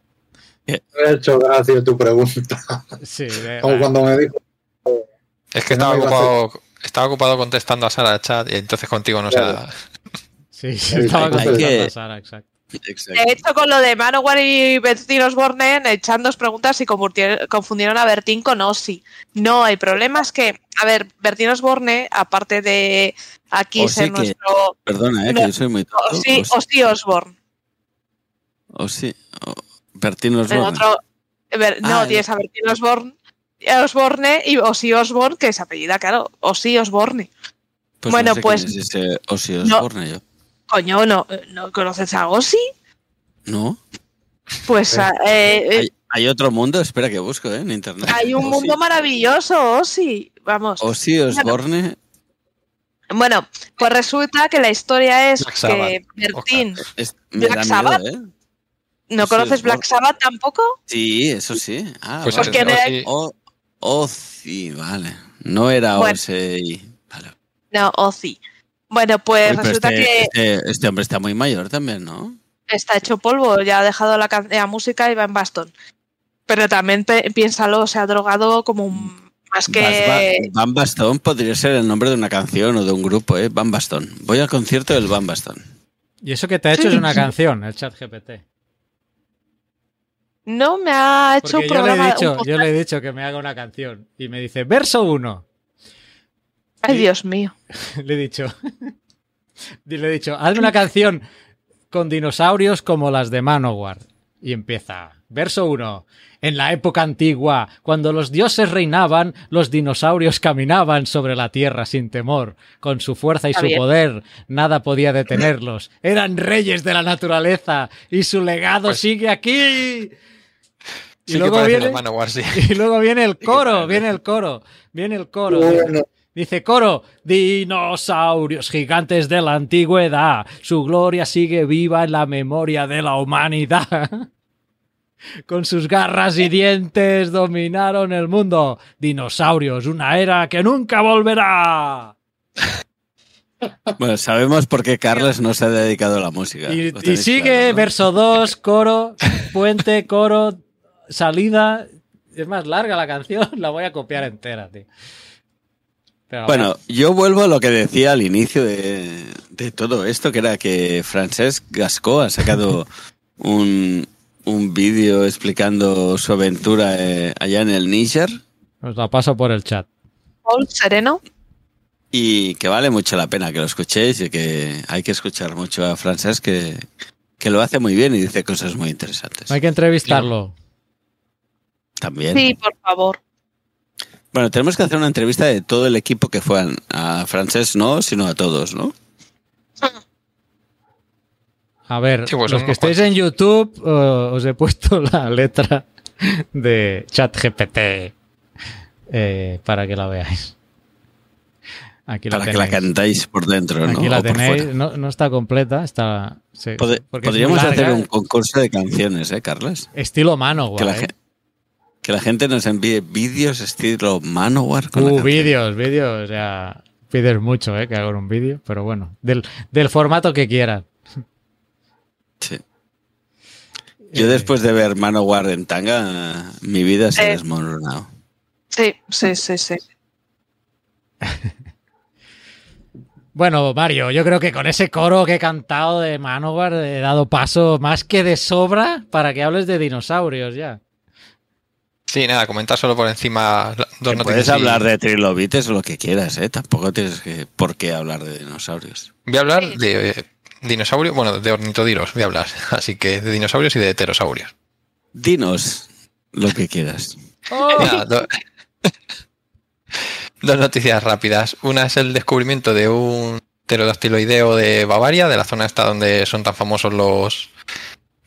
Me ha hecho gracia tu pregunta. Sí, [LAUGHS] de- Como cuando me dijo. Es que Que no estaba ocupado, estaba ocupado contestando a Sara chat y entonces contigo no Claro. se sí, sí, Hay estaba que- contestando a Sara, exacto. Exacto. De hecho, con lo de Manowar y Bertín Osborne, echan dos preguntas y confundieron a Bertín con Ozzy. No, el problema es que, a ver, Bertín Osborne, aparte de aquí Ozzy ser que- nuestro Perdona, eh, que yo soy muy tonto. Ozzy, Ozzy Osborne. o sí. o- Bertín Osborne. otro, Ber- no, Ah, tienes a Bertín Osborne, Osborne y Ozzy Osborne, que es apellida, claro, Ozzy Osborne. Pues bueno, no sé pues- es ese Ozzy No. Osbourne, yo. Coño, ¿no, ¿no conoces a Ozzy? ¿No? Pues ah, eh, eh, ¿Hay, hay otro mundo? Espera que busco, ¿eh? En internet. hay un Ozzy- mundo maravilloso, Ozzy. Vamos. Ozzy Osbourne. Bueno, pues resulta que la historia es Black Sabbath. que Bertín. es- me Black da Sabbath. miedo, ¿eh? ¿No Ozzy conoces Black. Sabbath tampoco? Sí, eso sí. Ah, Pues vale. Ozzy- O- Ozzy, vale. No era Bueno. Ozzy. Vale. No, Ozzy. Bueno, pues Uy, resulta este, que este- este hombre está muy mayor también, ¿no? está hecho polvo, ya ha dejado la, música y va en bastón. Pero también pe- piénsalo, se ha drogado como un- más que. Van Bastón podría ser el nombre de una canción o de un grupo, ¿eh? Van Bastón. Voy al concierto del Van Bastón. Y eso que te ha hecho es una canción, el chat GPT. No me ha hecho Porque un yo le, he programa. dicho, un yo le he dicho que me haga una canción. Y me dice, verso 1. Ay, Dios mío. [LAUGHS] Le he dicho. [LAUGHS] le he dicho, hazme una canción con dinosaurios como las de Manowar. Y empieza. Verso 1. En la época antigua, cuando los dioses reinaban, los dinosaurios caminaban sobre la tierra sin temor. Con su fuerza y su poder, nada podía detenerlos. Eran reyes de la naturaleza y su legado Pues- sigue aquí. Y Sí luego viene, Manowar, sí. [LAUGHS] y luego viene el coro, viene el coro, viene el coro. Bueno, Dice coro, dinosaurios gigantes de la antigüedad, su gloria sigue viva en la memoria de la humanidad. [LAUGHS] Con sus garras y dientes dominaron el mundo. Dinosaurios, una era que nunca volverá. [LAUGHS] Bueno, sabemos por qué Carles no se ha dedicado a la música. Y, sigue claro, ¿no? verso 2, coro, puente, coro, salida. Es más larga la canción, [LAUGHS] la voy a copiar entera, tío. Pero Bueno, yo vuelvo a lo que decía al inicio de, de todo esto, que era que Francesc Gascó ha sacado [LAUGHS] un, un vídeo explicando su aventura eh, allá en el Níger os la paso por el chat. Paul Sereno. y que vale mucho la pena que lo escuchéis y que hay que escuchar mucho a Francesc que, que lo hace muy bien y dice cosas muy interesantes. Hay que entrevistarlo. También. Sí, por favor. Bueno, tenemos que hacer una entrevista de todo el equipo que fue a, a Francesc, no, sino a todos, ¿no? A ver, Sí, pues los que estéis en YouTube, eh, os he puesto [LAUGHS] la letra de ChatGPT eh, para que la veáis. Aquí la Para que la cantáis por dentro, ¿no? Aquí la O tenéis. No, no está completa, está. sí, Pod- porque es muy Podríamos hacer un concurso de canciones, ¿eh, Carles? Estilo mano, Que gen- que la gente nos envíe vídeos estilo Manowar con Uh, vídeos, vídeos. O sea, pides mucho, ¿eh? Que hagan un vídeo, pero bueno, del, del formato que quieran. Sí. Yo Eh, después de ver Manowar en tanga, mi vida se ha Eh. desmoronado. Sí, sí, sí, sí. [LAUGHS] Bueno, Mario, yo creo que con ese coro que he cantado de Manowar he dado paso más que de sobra para que hables de dinosaurios ya. Sí, nada, comentar solo por encima dos Que noticias. puedes hablar de trilobites o lo que quieras, ¿eh? Tampoco tienes que, por qué hablar de dinosaurios. Voy a hablar Sí. de eh, dinosaurios, bueno, de ornitodiros voy a hablar. [LAUGHS] Así que de dinosaurios y de pterosaurios. Dinos lo que quieras. [LAUGHS] Nada, do- [LAUGHS] Dos noticias rápidas. Una es el descubrimiento de un pterodáctiloideo de Bavaria, de la zona esta donde son tan famosos los,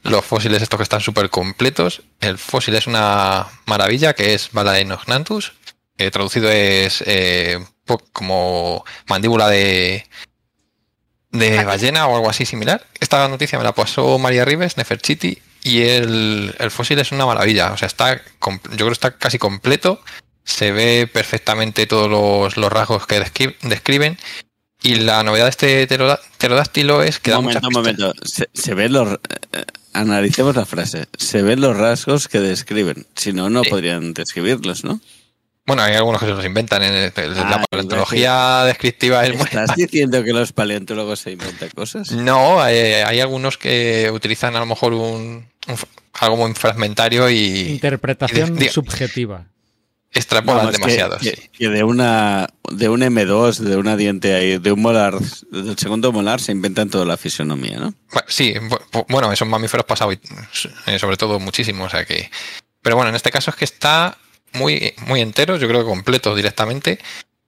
los fósiles estos que están súper completos. El fósil es una maravilla que es Balaenognathus, que traducido es eh, como mandíbula de, de ballena o algo así similar. Esta noticia me la pasó María Rives, Neferchiti, y el, el fósil es una maravilla. O sea, está, yo creo que está casi completo. Se ve perfectamente todos los, los rasgos que descri- describen. Y la novedad de este pterodá- pterodáctilo es que da un momento, un momento. Se, se ven los, eh, analicemos la frase. Se ven los rasgos que describen. Si no, no Sí. podrían describirlos, ¿no? Bueno, hay algunos que se los inventan. En el- la Ah, paleontología descriptiva es muy... ¿Estás [LAUGHS] diciendo que los paleontólogos se inventan cosas? No, hay, hay algunos que utilizan a lo mejor un, algo muy fragmentario y Interpretación y de- subjetiva. Extrapolan Vamos, que- demasiado. que, sí. que de una de un M2, de una diente ahí, de un molar, del segundo molar se inventan toda la fisonomía, ¿no? Bu- Sí, bu- bu- bueno, esos mamíferos pasado eh, sobre todo muchísimo, o sea que... Pero bueno, en este caso es que está muy, muy entero, yo creo que completo directamente,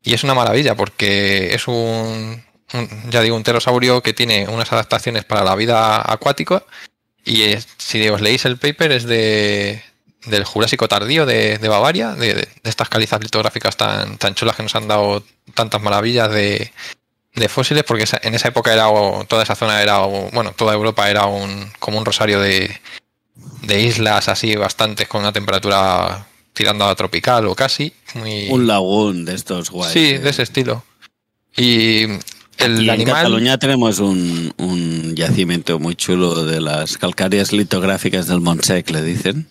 y es una maravilla porque es un, un- ya digo, un pterosaurio que tiene unas adaptaciones para la vida acuática, y es- si os leéis el paper es de del Jurásico tardío de, de Bavaria, de, de estas calizas litográficas tan, tan chulas que nos han dado tantas maravillas de, de fósiles, porque esa- en esa época era toda esa zona era, bueno, toda Europa era un, como un rosario de, de islas así bastantes con una temperatura tirando a tropical o casi. Muy, Un lagún de estos guays. sí, de ese estilo. Y el en. Cataluña tenemos un, un yacimiento muy chulo de las calcáreas litográficas del Montsec, le dicen,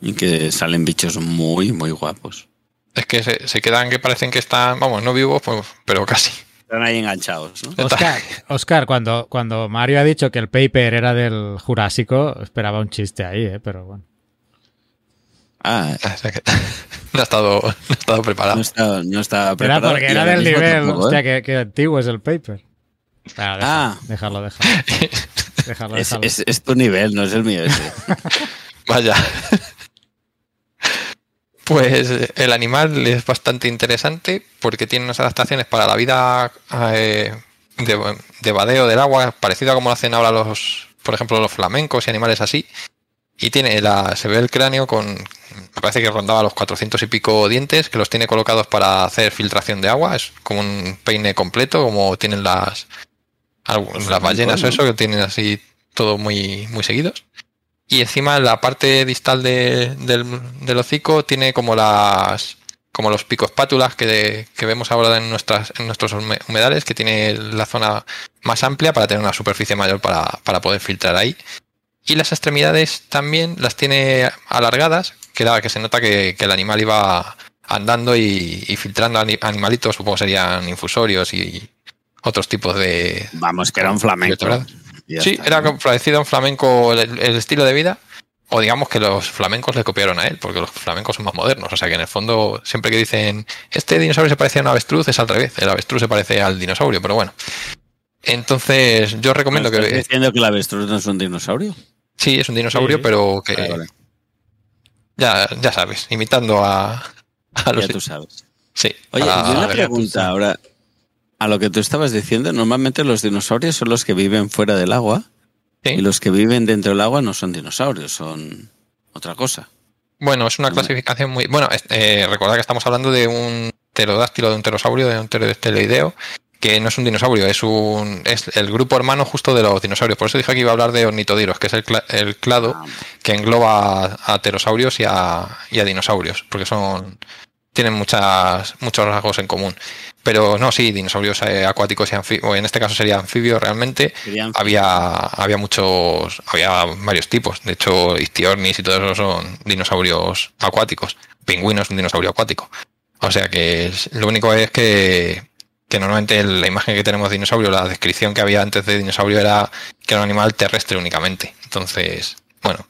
Y que salen bichos muy, muy guapos. Es que se, se quedan que parecen que están, vamos, no vivos, pues, pero casi. Están ahí enganchados, ¿no? Oscar, Oscar, cuando, cuando Mario ha dicho que el paper era del Jurásico, esperaba un chiste ahí, ¿eh? pero bueno. Ah, [LAUGHS] O sea que [LAUGHS] no ha estado, no ha estado preparado. no estaba, no estaba Era preparado. porque era del nivel, tampoco, ¿eh? hostia, que, que antiguo es el paper. Claro, déjalo, Ah. déjalo, déjalo. [LAUGHS] Déjalo, Es, es- es tu nivel, no es el mío. ese. Vaya. [LAUGHS] Pues eh, el animal es bastante interesante porque tiene unas adaptaciones para la vida eh, de, de vadeo del agua, parecido a como lo hacen ahora los, por ejemplo, los flamencos y animales así. Y tiene la, se ve el cráneo con, me parece que rondaba los 400 y pico dientes, que los tiene colocados para hacer filtración de agua. Es como un peine completo, como tienen las, las ballenas o eso, que tienen así todo muy, muy seguidos. Y encima la parte distal de- del, del hocico tiene como las como los picospátulas que, que vemos ahora en nuestras en nuestros hume- humedales, que tiene la zona más amplia para tener una superficie mayor para, para poder filtrar ahí. Y las extremidades también las tiene alargadas, que era que se nota que, que el animal iba andando y, y filtrando ani- animalitos, supongo serían infusorios y otros tipos de, Vamos, que era un flamenco. Sí, está, era ¿no? parecido a un flamenco el, el estilo de vida, o digamos que los flamencos le copiaron a él, porque los flamencos son más modernos. O sea que en el fondo, siempre que dicen este dinosaurio se parece a un avestruz, es al revés. El avestruz se parece al dinosaurio, pero bueno. Entonces, yo recomiendo ¿Estás que. diciendo que el avestruz no es un dinosaurio? Sí, es un dinosaurio, Sí. pero que. Vale, vale. Ya, ya sabes, imitando a, a los. Ya tú sabes. Sí. Oye, a- y una pregunta ahora. A lo que tú estabas diciendo, normalmente los dinosaurios son los que viven fuera del agua Sí. y los que viven dentro del agua no son dinosaurios, son otra cosa. Bueno, es una clasificación muy. Bueno, eh, recordad que estamos hablando de un pterodáctilo, de un pterosaurio, de un pterodáctiloideo, que no es un dinosaurio, es un es el grupo hermano justo de los dinosaurios. Por eso dije que iba a hablar de ornitodiros, que es el, el clado Ah, que engloba a, a pterosaurios y a, y a dinosaurios, porque son tienen muchas muchos rasgos en común. Pero no, sí, dinosaurios eh, acuáticos y anfibios, en este caso sería anfibio realmente, había, había muchos, había varios tipos. De hecho, Istiornis y todo eso son dinosaurios acuáticos. Pingüino es un dinosaurio acuático. O sea que es- lo único es que, que normalmente la imagen que tenemos de dinosaurio, la descripción que había antes de dinosaurio era que era un animal terrestre únicamente. Entonces, bueno,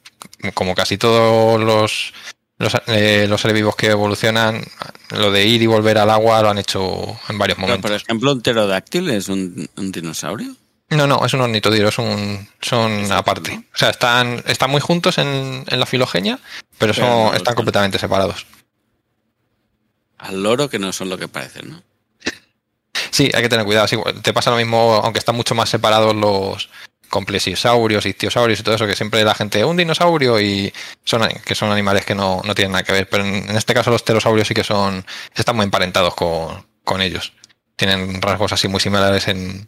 como casi todos los, los, eh, los seres vivos que evolucionan, lo de ir y volver al agua lo han hecho en varios Pero, momentos. por ejemplo, un pterodáctil es un, un dinosaurio. No, no, es un ornitodiro, es un, son aparte. O sea, están, están muy juntos en, en la filogenia, pero, Pero son, no están completamente separados. Al loro que no son lo que parecen, ¿no? Sí, hay que tener cuidado. sí, te pasa lo mismo, aunque están mucho más separados los complesiosaurios, ictiosaurios y todo eso, que siempre la gente, un dinosaurio y son que son animales que no, no tienen nada que ver. Pero en, en este caso los pterosaurios sí que son, están muy emparentados con, con ellos. Tienen rasgos así muy similares en,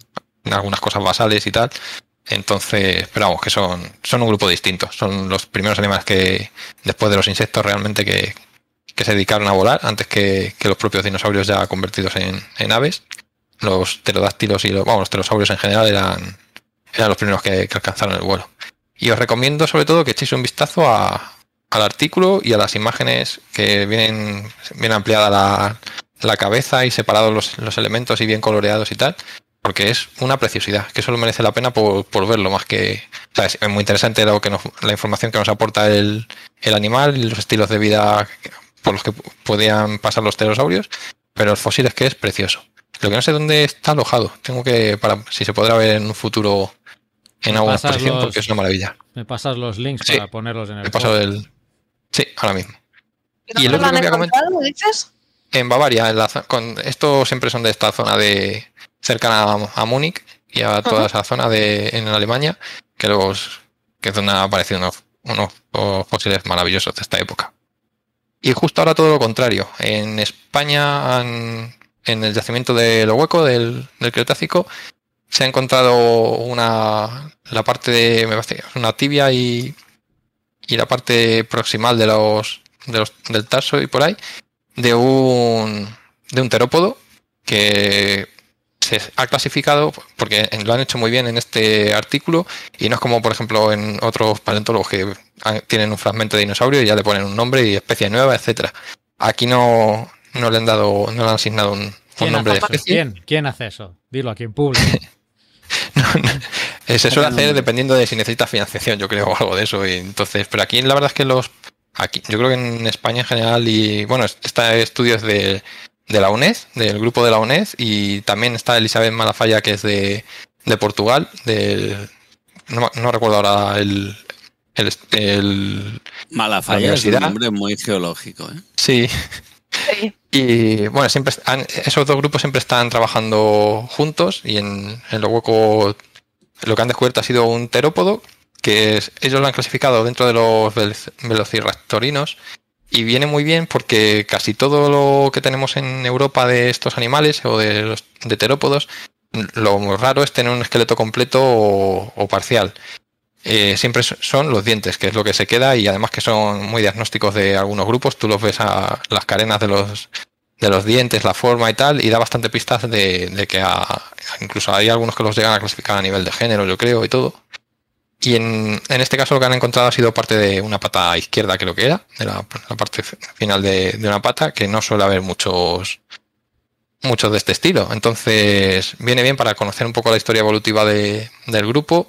algunas cosas basales y tal. Entonces, pero vamos, que son, son un grupo distinto. Son los primeros animales que, después de los insectos realmente, que, que se dedicaron a volar antes que, que los propios dinosaurios ya convertidos en, en aves. Los pterodáctilos y los, vamos, los pterosaurios en general eran, eran los primeros que, alcanzaron el vuelo. Y os recomiendo sobre todo que echéis un vistazo al artículo y a las imágenes que vienen bien ampliada la, cabeza y separados los, elementos y bien coloreados y tal, porque es una preciosidad, que solo merece la pena por, verlo, más que... Es muy interesante lo que la información que nos aporta el, animal y los estilos de vida por los que podían pasar los pterosaurios, pero el fósil es que es precioso. Lo que no sé dónde está alojado. Tengo que, si se podrá ver en un futuro en alguna exposición, los, porque es una maravilla. Me pasas los links sí, para ponerlos en el. Paso el. Sí, ahora mismo. ¿Y, el otro que voy a comentar. dices? En Bavaria, en la, con, estos siempre son de esta zona de cercana a, a Múnich y a toda uh -huh. esa zona de en Alemania, que los que es donde han aparecido unos, unos fósiles maravillosos de esta época. Y justo ahora todo lo contrario. En España han en el yacimiento de lo hueco del, del Cretácico se ha encontrado una la parte de me parece, una tibia y, y la parte proximal de los, de los del tarso y por ahí de un de un terópodo que se ha clasificado porque lo han hecho muy bien en este artículo y no es como por ejemplo en otros paleontólogos que tienen un fragmento de dinosaurio y ya le ponen un nombre y especie nueva, etcétera. Aquí no, no le han dado, no le han asignado un, un nombre de especie. ¿Quién? ¿Quién hace eso? Dilo aquí en público. [LAUGHS] no, no. Se suele hacer dependiendo de si necesitas financiación, yo creo, o algo de eso. Y entonces, pero aquí la verdad es que los aquí, yo creo que en España en general, y bueno, está estudios de, de la UNED, del grupo de la UNED, y también está Elizabeth Malafalla, que es de, de Portugal, del no, no recuerdo ahora el, el, el Malafalla es un nombre muy geológico, ¿eh? Sí. sí. Y bueno, siempre han, esos dos grupos siempre están trabajando juntos y en, en, lo hueco lo que han descubierto ha sido un terópodo que es, ellos lo han clasificado dentro de los velociraptorinos y viene muy bien porque casi todo lo que tenemos en Europa de estos animales o de los de terópodos, lo raro es tener un esqueleto completo o, o parcial eh, siempre son los dientes, que es lo que se queda, y además que son muy diagnósticos de algunos grupos. Tú los ves a las carenas de los de los dientes, la forma y tal, y da bastante pistas de, que incluso hay algunos que los llegan a clasificar a nivel de género, yo creo, y todo. Y en, en, este caso lo que han encontrado ha sido parte de una pata izquierda, creo que era, de la, la parte final de, de, una pata, que no suele haber muchos muchos de este estilo. Entonces viene bien para conocer un poco la historia evolutiva de, del grupo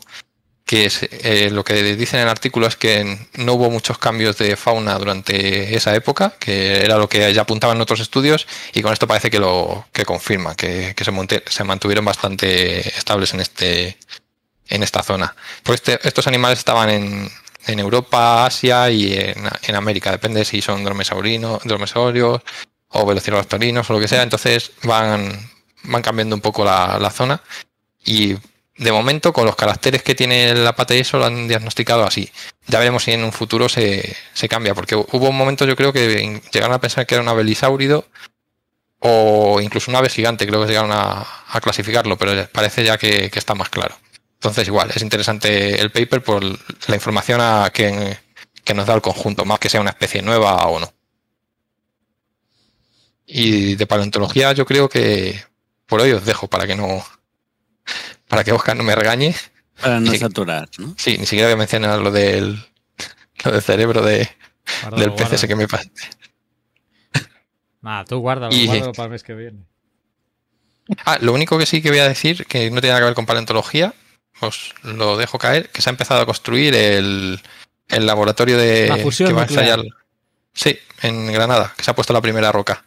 que es, eh, lo que dicen en el artículo es que no hubo muchos cambios de fauna durante esa época, que era lo que ya apuntaban otros estudios, y con esto parece que lo que confirma, que, se, mantuvieron bastante estables en este en esta zona. Pues este, estos animales estaban en, en Europa, Asia y en, América, depende si son dromesaurios o velociraptorinos o lo que sea, entonces van, van cambiando un poco la zona y de momento, con los caracteres que tiene la pata y eso, lo han diagnosticado así. Ya veremos si en un futuro se, cambia, porque hubo un momento, yo creo, que llegaron a pensar que era un abelisáurido o incluso un ave gigante, creo que llegaron a, clasificarlo, pero parece ya que, que, está más claro. Entonces, igual, es interesante el paper por la información que, que nos da el conjunto, más que sea una especie nueva o no. Y de paleontología, yo creo que por hoy os dejo para que no para que Oscar no me regañe. Para no saturar, ¿no? Sí, ni siquiera voy a mencionar lo del, lo del cerebro de, guárdalo, del pez ese que me pasa. Nada, tú guárdalo, y, guárdalo para el mes que viene. Ah, lo único que sí que voy a decir, que no tiene nada que ver con paleontología, os lo dejo caer, que se ha empezado a construir el, el laboratorio de la fusión que va a ensayar. Sí, en Granada, que se ha puesto la primera roca.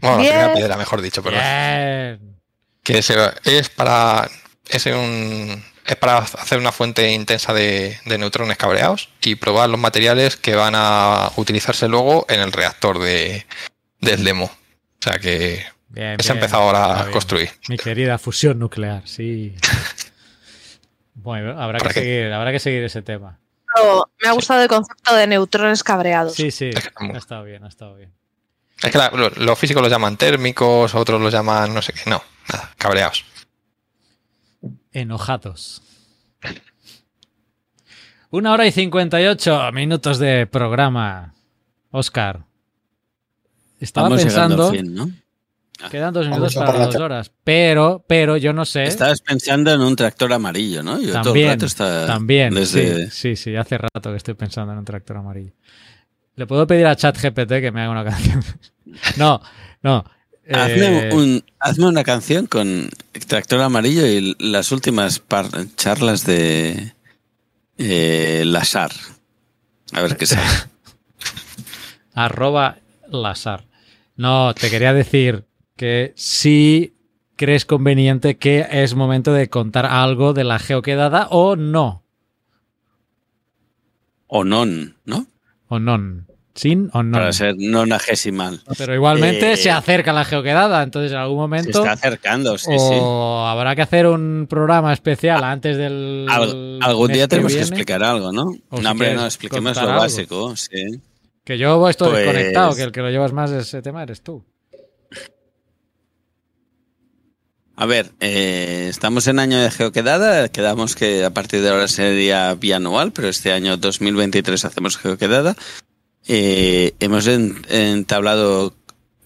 Bueno, Bien. la primera piedra, mejor dicho. Bien. Que se, es para. Es un. Es para hacer una fuente intensa de, de, neutrones cabreados y probar los materiales que van a utilizarse luego en el reactor de, del demo. O sea que bien, se ha empezado ahora a construir. Mi querida fusión nuclear, sí. [LAUGHS] bueno, habrá que, seguir, habrá que seguir ese tema. No, me ha gustado sí. el concepto de neutrones cabreados. Sí, sí, ha estado bien, ha estado bien. Es que la, los lo físicos los llaman térmicos, otros los llaman no sé qué. No, nada, cabreados. Enojados. Una hora y 58 minutos de programa. Oscar. Estaba Vamos pensando. Fin, ¿no? Ah. Quedan dos Vamos minutos para dos horas. Pero, pero yo no sé. Estabas pensando en un tractor amarillo, ¿no? Yo todo el También, rato está también. desde... Sí, sí, sí, hace rato que estoy pensando en un tractor amarillo. Le puedo pedir a ChatGPT que me haga una canción. [LAUGHS] no, no. Hazme, eh, un- hazme una canción con tractor amarillo y las últimas par- charlas de eh, Lasar. A ver qué sale. [LAUGHS] arroba Lazar. No, te quería decir que si crees conveniente que es momento de contar algo de la geoquedada o no. o non, ¿no? O non. Sin o no. Para ser nonagesimal. Pero igualmente Eh, se acerca la geoquedada, entonces en algún Se momento está acercando, sí, o sí. habrá que hacer un programa especial antes del Al- algún día tenemos que, explicar algo, ¿no? O si no, hombre, no, expliquemos lo algo. básico, sí. Que yo estoy Pues- desconectado, que el que lo llevas más de ese tema eres tú. A ver, eh, estamos en año de geoquedada. Quedamos que a partir de ahora sería bianual, pero este año 2023 hacemos geoquedada. Eh, hemos en- entablado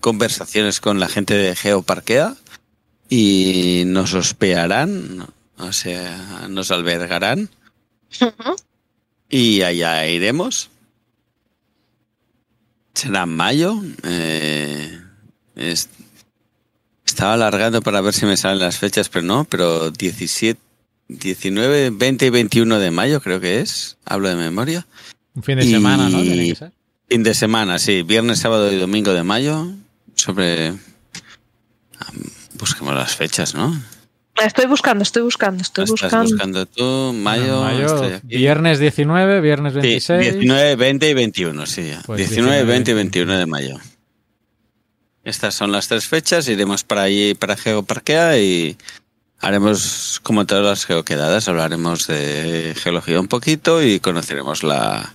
conversaciones con la gente de Geoparquea y nos hospedarán, o sea, nos albergarán Ujú. y allá iremos. Será en mayo. eh, es- estaba alargando para ver si me salen las fechas, pero no, pero 17, 19, 20 y 21 de mayo creo que es. Hablo de memoria. Un fin de Y- semana, ¿no? Tiene que ser. Fin de semana, sí. Viernes, sábado y domingo de mayo. Sobre... ah, Busquemos las fechas, ¿no? Estoy buscando, estoy buscando, estoy Estás buscando. buscando tú, mayo. Mayo, estoy aquí. viernes 19, viernes Sí, 26. 19, 20 y 21, sí. ya. Pues 19, 19, 20 y 21 de mayo. Estas son las tres fechas. Iremos para allí, para Geoparquea y haremos, como todas las geoquedadas, hablaremos de geología un poquito y conoceremos la,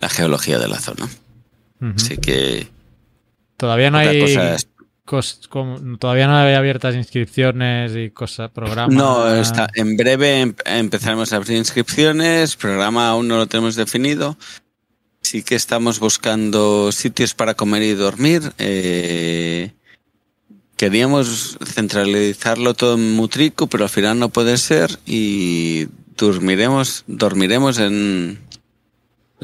la geología de la zona. Así que Todavía no hay cos- com- todavía no hay abiertas inscripciones y cosas, programas. No, está, en breve em- empezaremos a abrir inscripciones, programa aún no lo tenemos definido. Sí que estamos buscando sitios para comer y dormir. eh, queríamos centralizarlo todo en Mutrico, pero al final no puede ser y dormiremos, dormiremos en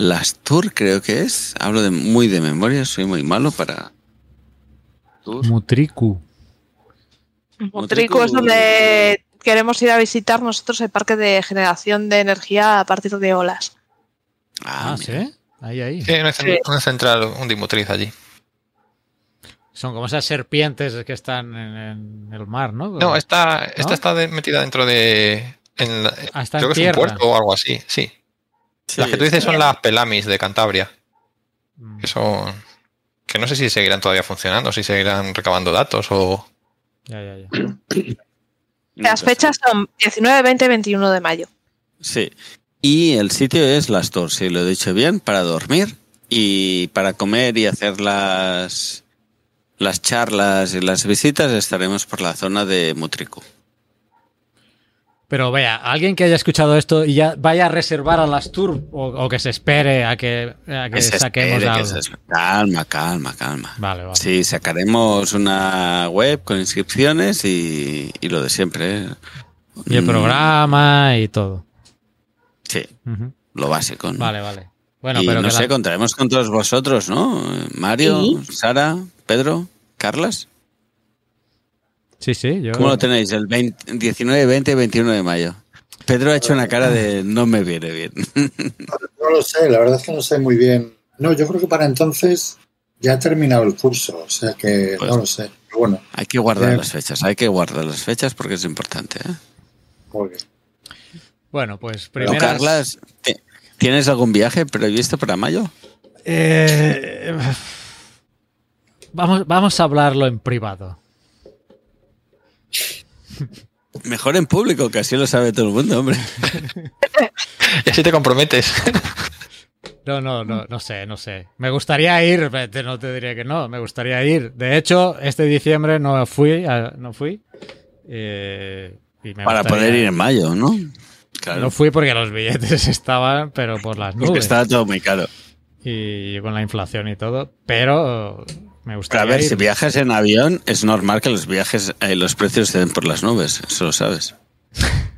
Las Tour, creo que es. Hablo de muy de memoria, soy muy malo para Tour. Mutriku. Motrico es donde queremos ir a visitar nosotros el parque de generación de energía a partir de olas. Ah, mira. sí. Ahí, ahí. Sí, una, cen- Sí. una central, un dimotriz allí. Son como esas serpientes que están en, en el mar, ¿no? No, esta, esta ¿No? está de- metida dentro de. En la- Ah, creo en que es un puerto o algo así, sí. Sí, las que tú dices son las Pelamis de Cantabria, Mm, que son. que no sé si seguirán todavía funcionando, si seguirán recabando datos o. Ya, ya, ya. [CLEARS THROAT] Las fechas son 19, 20 y 21 de mayo. Sí. Y el sitio es Las Tours, si lo he dicho bien, para dormir y para comer y hacer las, las charlas y las visitas estaremos por la zona de Mutrico. Pero vea, alguien que haya escuchado esto y ya vaya a reservar a las tours o, o que se espere a que, a que Que se saquemos espere, que algo. se. Calma, calma, calma. Vale, vale. Sí, sacaremos una web con inscripciones y, y lo de siempre. ¿eh? Y el Mm, programa y todo. Sí, lo básico. ¿no? Vale, vale. Bueno, y pero no que sé, la- contaremos con todos vosotros, ¿no? Mario, Sí. Sara, Pedro, Carlas. Sí, sí, yo. ¿Cómo lo tenéis? El 20 19, 20 y 21 de mayo. Pedro ha hecho una cara de no me viene bien. [LAUGHS] No lo sé, la verdad es que no sé muy bien. No, yo creo que para entonces ya ha terminado el curso, o sea que Pues- no lo sé. Pero bueno, hay que guardar Eh. las fechas, hay que guardar las fechas porque es importante. ¿eh? muy bien. Bueno, pues primero. Carlas, ¿ti- ¿tienes algún viaje previsto para mayo? Eh, vamos, vamos a hablarlo en privado. Mejor en público, que así lo sabe todo el mundo, hombre. [LAUGHS] Y así te comprometes. No, no, no, no sé, no sé. Me gustaría ir, pero te- no te diría que no, me gustaría ir. De hecho, este diciembre no fui, a- no fui. eh, y me Para gustaría- poder ir en mayo, ¿no? Claro. No fui porque los billetes [LAUGHS] estaban, pero por las porque nubes. estaba todo muy caro. Y con la inflación y todo. Pero me a ver, ir. si viajas en avión, es normal que los viajes, eh, los precios estén por las nubes, eso lo sabes. [LAUGHS]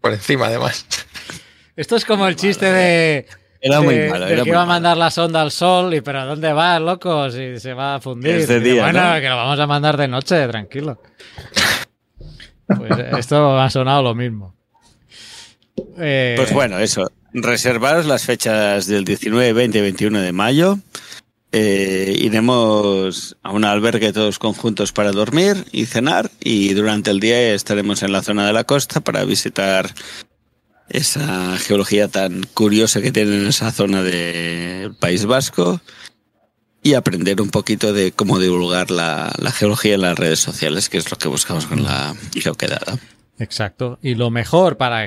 Por encima, además. Esto es como el chiste de... Era muy de- malo, era que muy iba a malo. mandar la sonda al sol y pero ¿a dónde vas, loco? Si se va a fundir. Es de día, bueno, ¿no? que lo vamos a mandar de noche, tranquilo. Pues [LAUGHS] esto ha sonado lo mismo. Eh, Pues bueno, eso. Reservaros las fechas del 19, 20 y 21 de mayo. Eh, iremos a un albergue todos conjuntos para dormir y cenar y durante el día estaremos en la zona de la costa para visitar esa geología tan curiosa que tiene en esa zona del País Vasco y aprender un poquito de cómo divulgar la, geología en las redes sociales, que es lo que buscamos con la geoquedada. Exacto. Y lo mejor para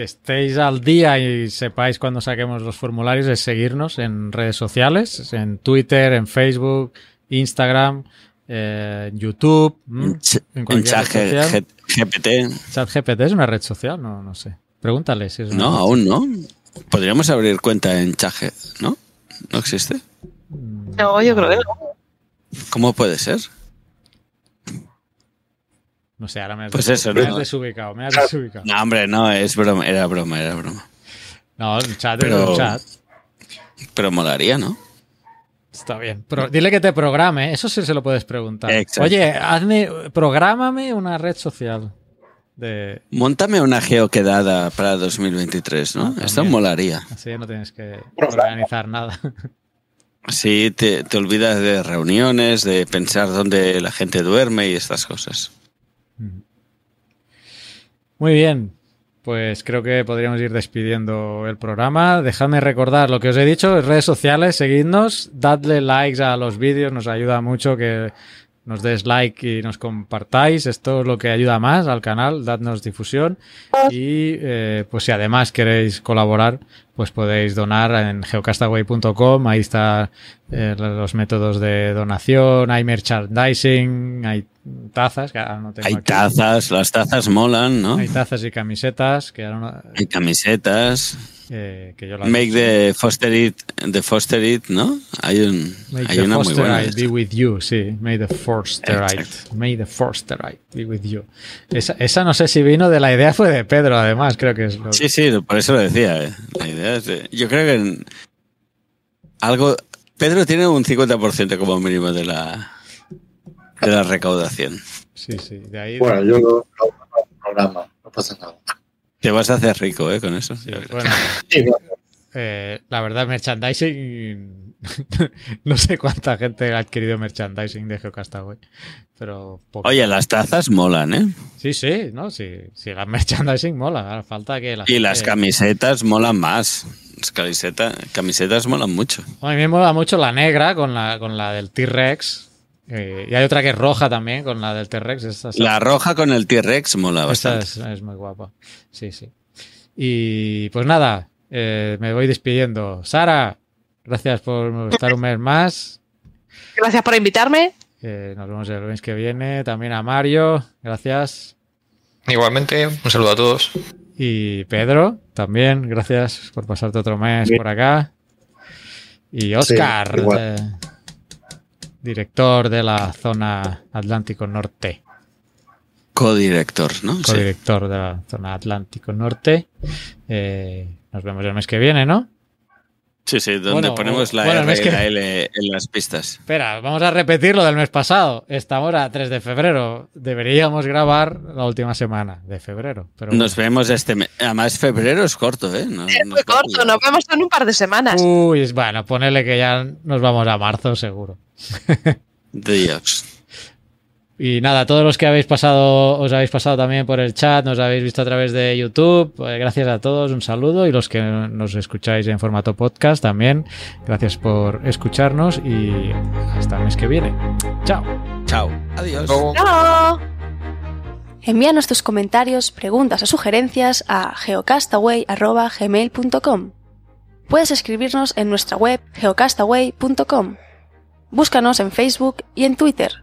que estéis al día y sepáis cuando saquemos los formularios es seguirnos en redes sociales, en Twitter, en Facebook, Instagram, eh, YouTube. En, ch- en en cualquier red social. G- GPT. ChatGPT es una red social, no, no sé. Pregúntale si es una No, red aún no. Podríamos abrir cuenta en Chaje, ¿no? ¿No existe? No, yo creo que no. ¿Cómo puede ser? No sé, ahora me has, Pues des- eso, me ¿no? has desubicado, me has desubicado. No, hombre, no, es broma, era broma, era broma. No, el chat Pero- es un chat. Pero molaría, ¿no? Está bien. Pero dile que te programe, eso sí se lo puedes preguntar. Exacto. Oye, hazme, prográmame una red social. De, Móntame una geoquedada para 2023, ¿no? Ah, Esto molaría. así no tienes que organizar nada. Te, te olvidas de reuniones, de pensar dónde la gente duerme y estas cosas. Muy bien. Pues creo que podríamos ir despidiendo el programa. Dejadme recordar lo que os he dicho, en redes sociales, seguidnos, dadle likes a los vídeos, nos ayuda mucho que nos des like y nos compartáis. Esto es lo que ayuda más al canal, dadnos difusión. Y eh, pues si además queréis colaborar, pues podéis donar en geocastaway.com. Ahí está eh, los métodos de donación, hay merchandising, hay tazas, que ahora no tengo Hay aquí. tazas, las tazas molan, ¿no? Hay tazas y camisetas que, ahora no- Hay camisetas. eh, que yo las Make the Foster It, the Foster It, ¿no? Hay, un, Make hay the una muy buena. be with you, sí. May the Forsterite. Exacto. May the Forsterite be with you. Esa, esa no sé si vino de la idea, fue de Pedro, además, creo que es lo Sí, sí, por eso lo decía. eh. La idea de- yo creo que en algo. Pedro tiene un 50% como mínimo de la de la recaudación. Sí, sí. De ahí. Bueno, yo lo, programa, no pasa nada. Te vas a hacer rico, ¿eh? Con eso. sí, ya verás. bueno, Sí, bueno, eh, la verdad, merchandising. [LAUGHS] no sé cuánta gente ha adquirido merchandising de Geocastaway, pero poco. Oye, las tazas molan, ¿eh? Sí, sí, ¿no? Sí, sí, la merchandising mola. Falta que la Y las camisetas molan más. Las camiseta- camisetas molan mucho. A mí me mola mucho la negra con la, con la del T-Rex. eh, y hay otra que es roja también con la del T-Rex. La roja con el T-Rex mola bastante. es, es muy guapa. Sí, sí. Y pues nada, eh, me voy despidiendo. Sara, gracias por estar un mes más. Gracias por invitarme. Eh, nos vemos el mes que viene. También a Mario, gracias. Igualmente, un saludo a todos. Y Pedro, también, gracias por pasarte otro mes por acá. Y Oscar, eh, director de la zona Atlántico Norte, Codirector, ¿no? Sí. codirector de la zona Atlántico Norte. Eh, nos vemos el mes que viene, ¿no? Sí, sí, donde Bueno, ponemos la bueno, R es y que- la [LAUGHS] L en las pistas. Espera, vamos a repetir lo del mes pasado. Estamos a 3 de febrero. Deberíamos grabar la última semana de febrero. Pero Nos vemos este mes. Además, febrero es corto, ¿eh? No- Es muy corto, nos vemos en un par de semanas. Uy, bueno, ponele que ya nos vamos a marzo, seguro. [LAUGHS] Dios. Y nada, todos los que habéis pasado, os habéis pasado también por el chat, nos habéis visto a través de YouTube, pues gracias a todos, un saludo. Y los que nos escucháis en formato podcast también, gracias por escucharnos y hasta el mes que viene. Chao. Chao. Adiós. ¡Chao! Envíanos tus comentarios, preguntas o sugerencias a geocastaway.gmail.com. Puedes escribirnos en nuestra web geocastaway.com. Búscanos en Facebook y en Twitter.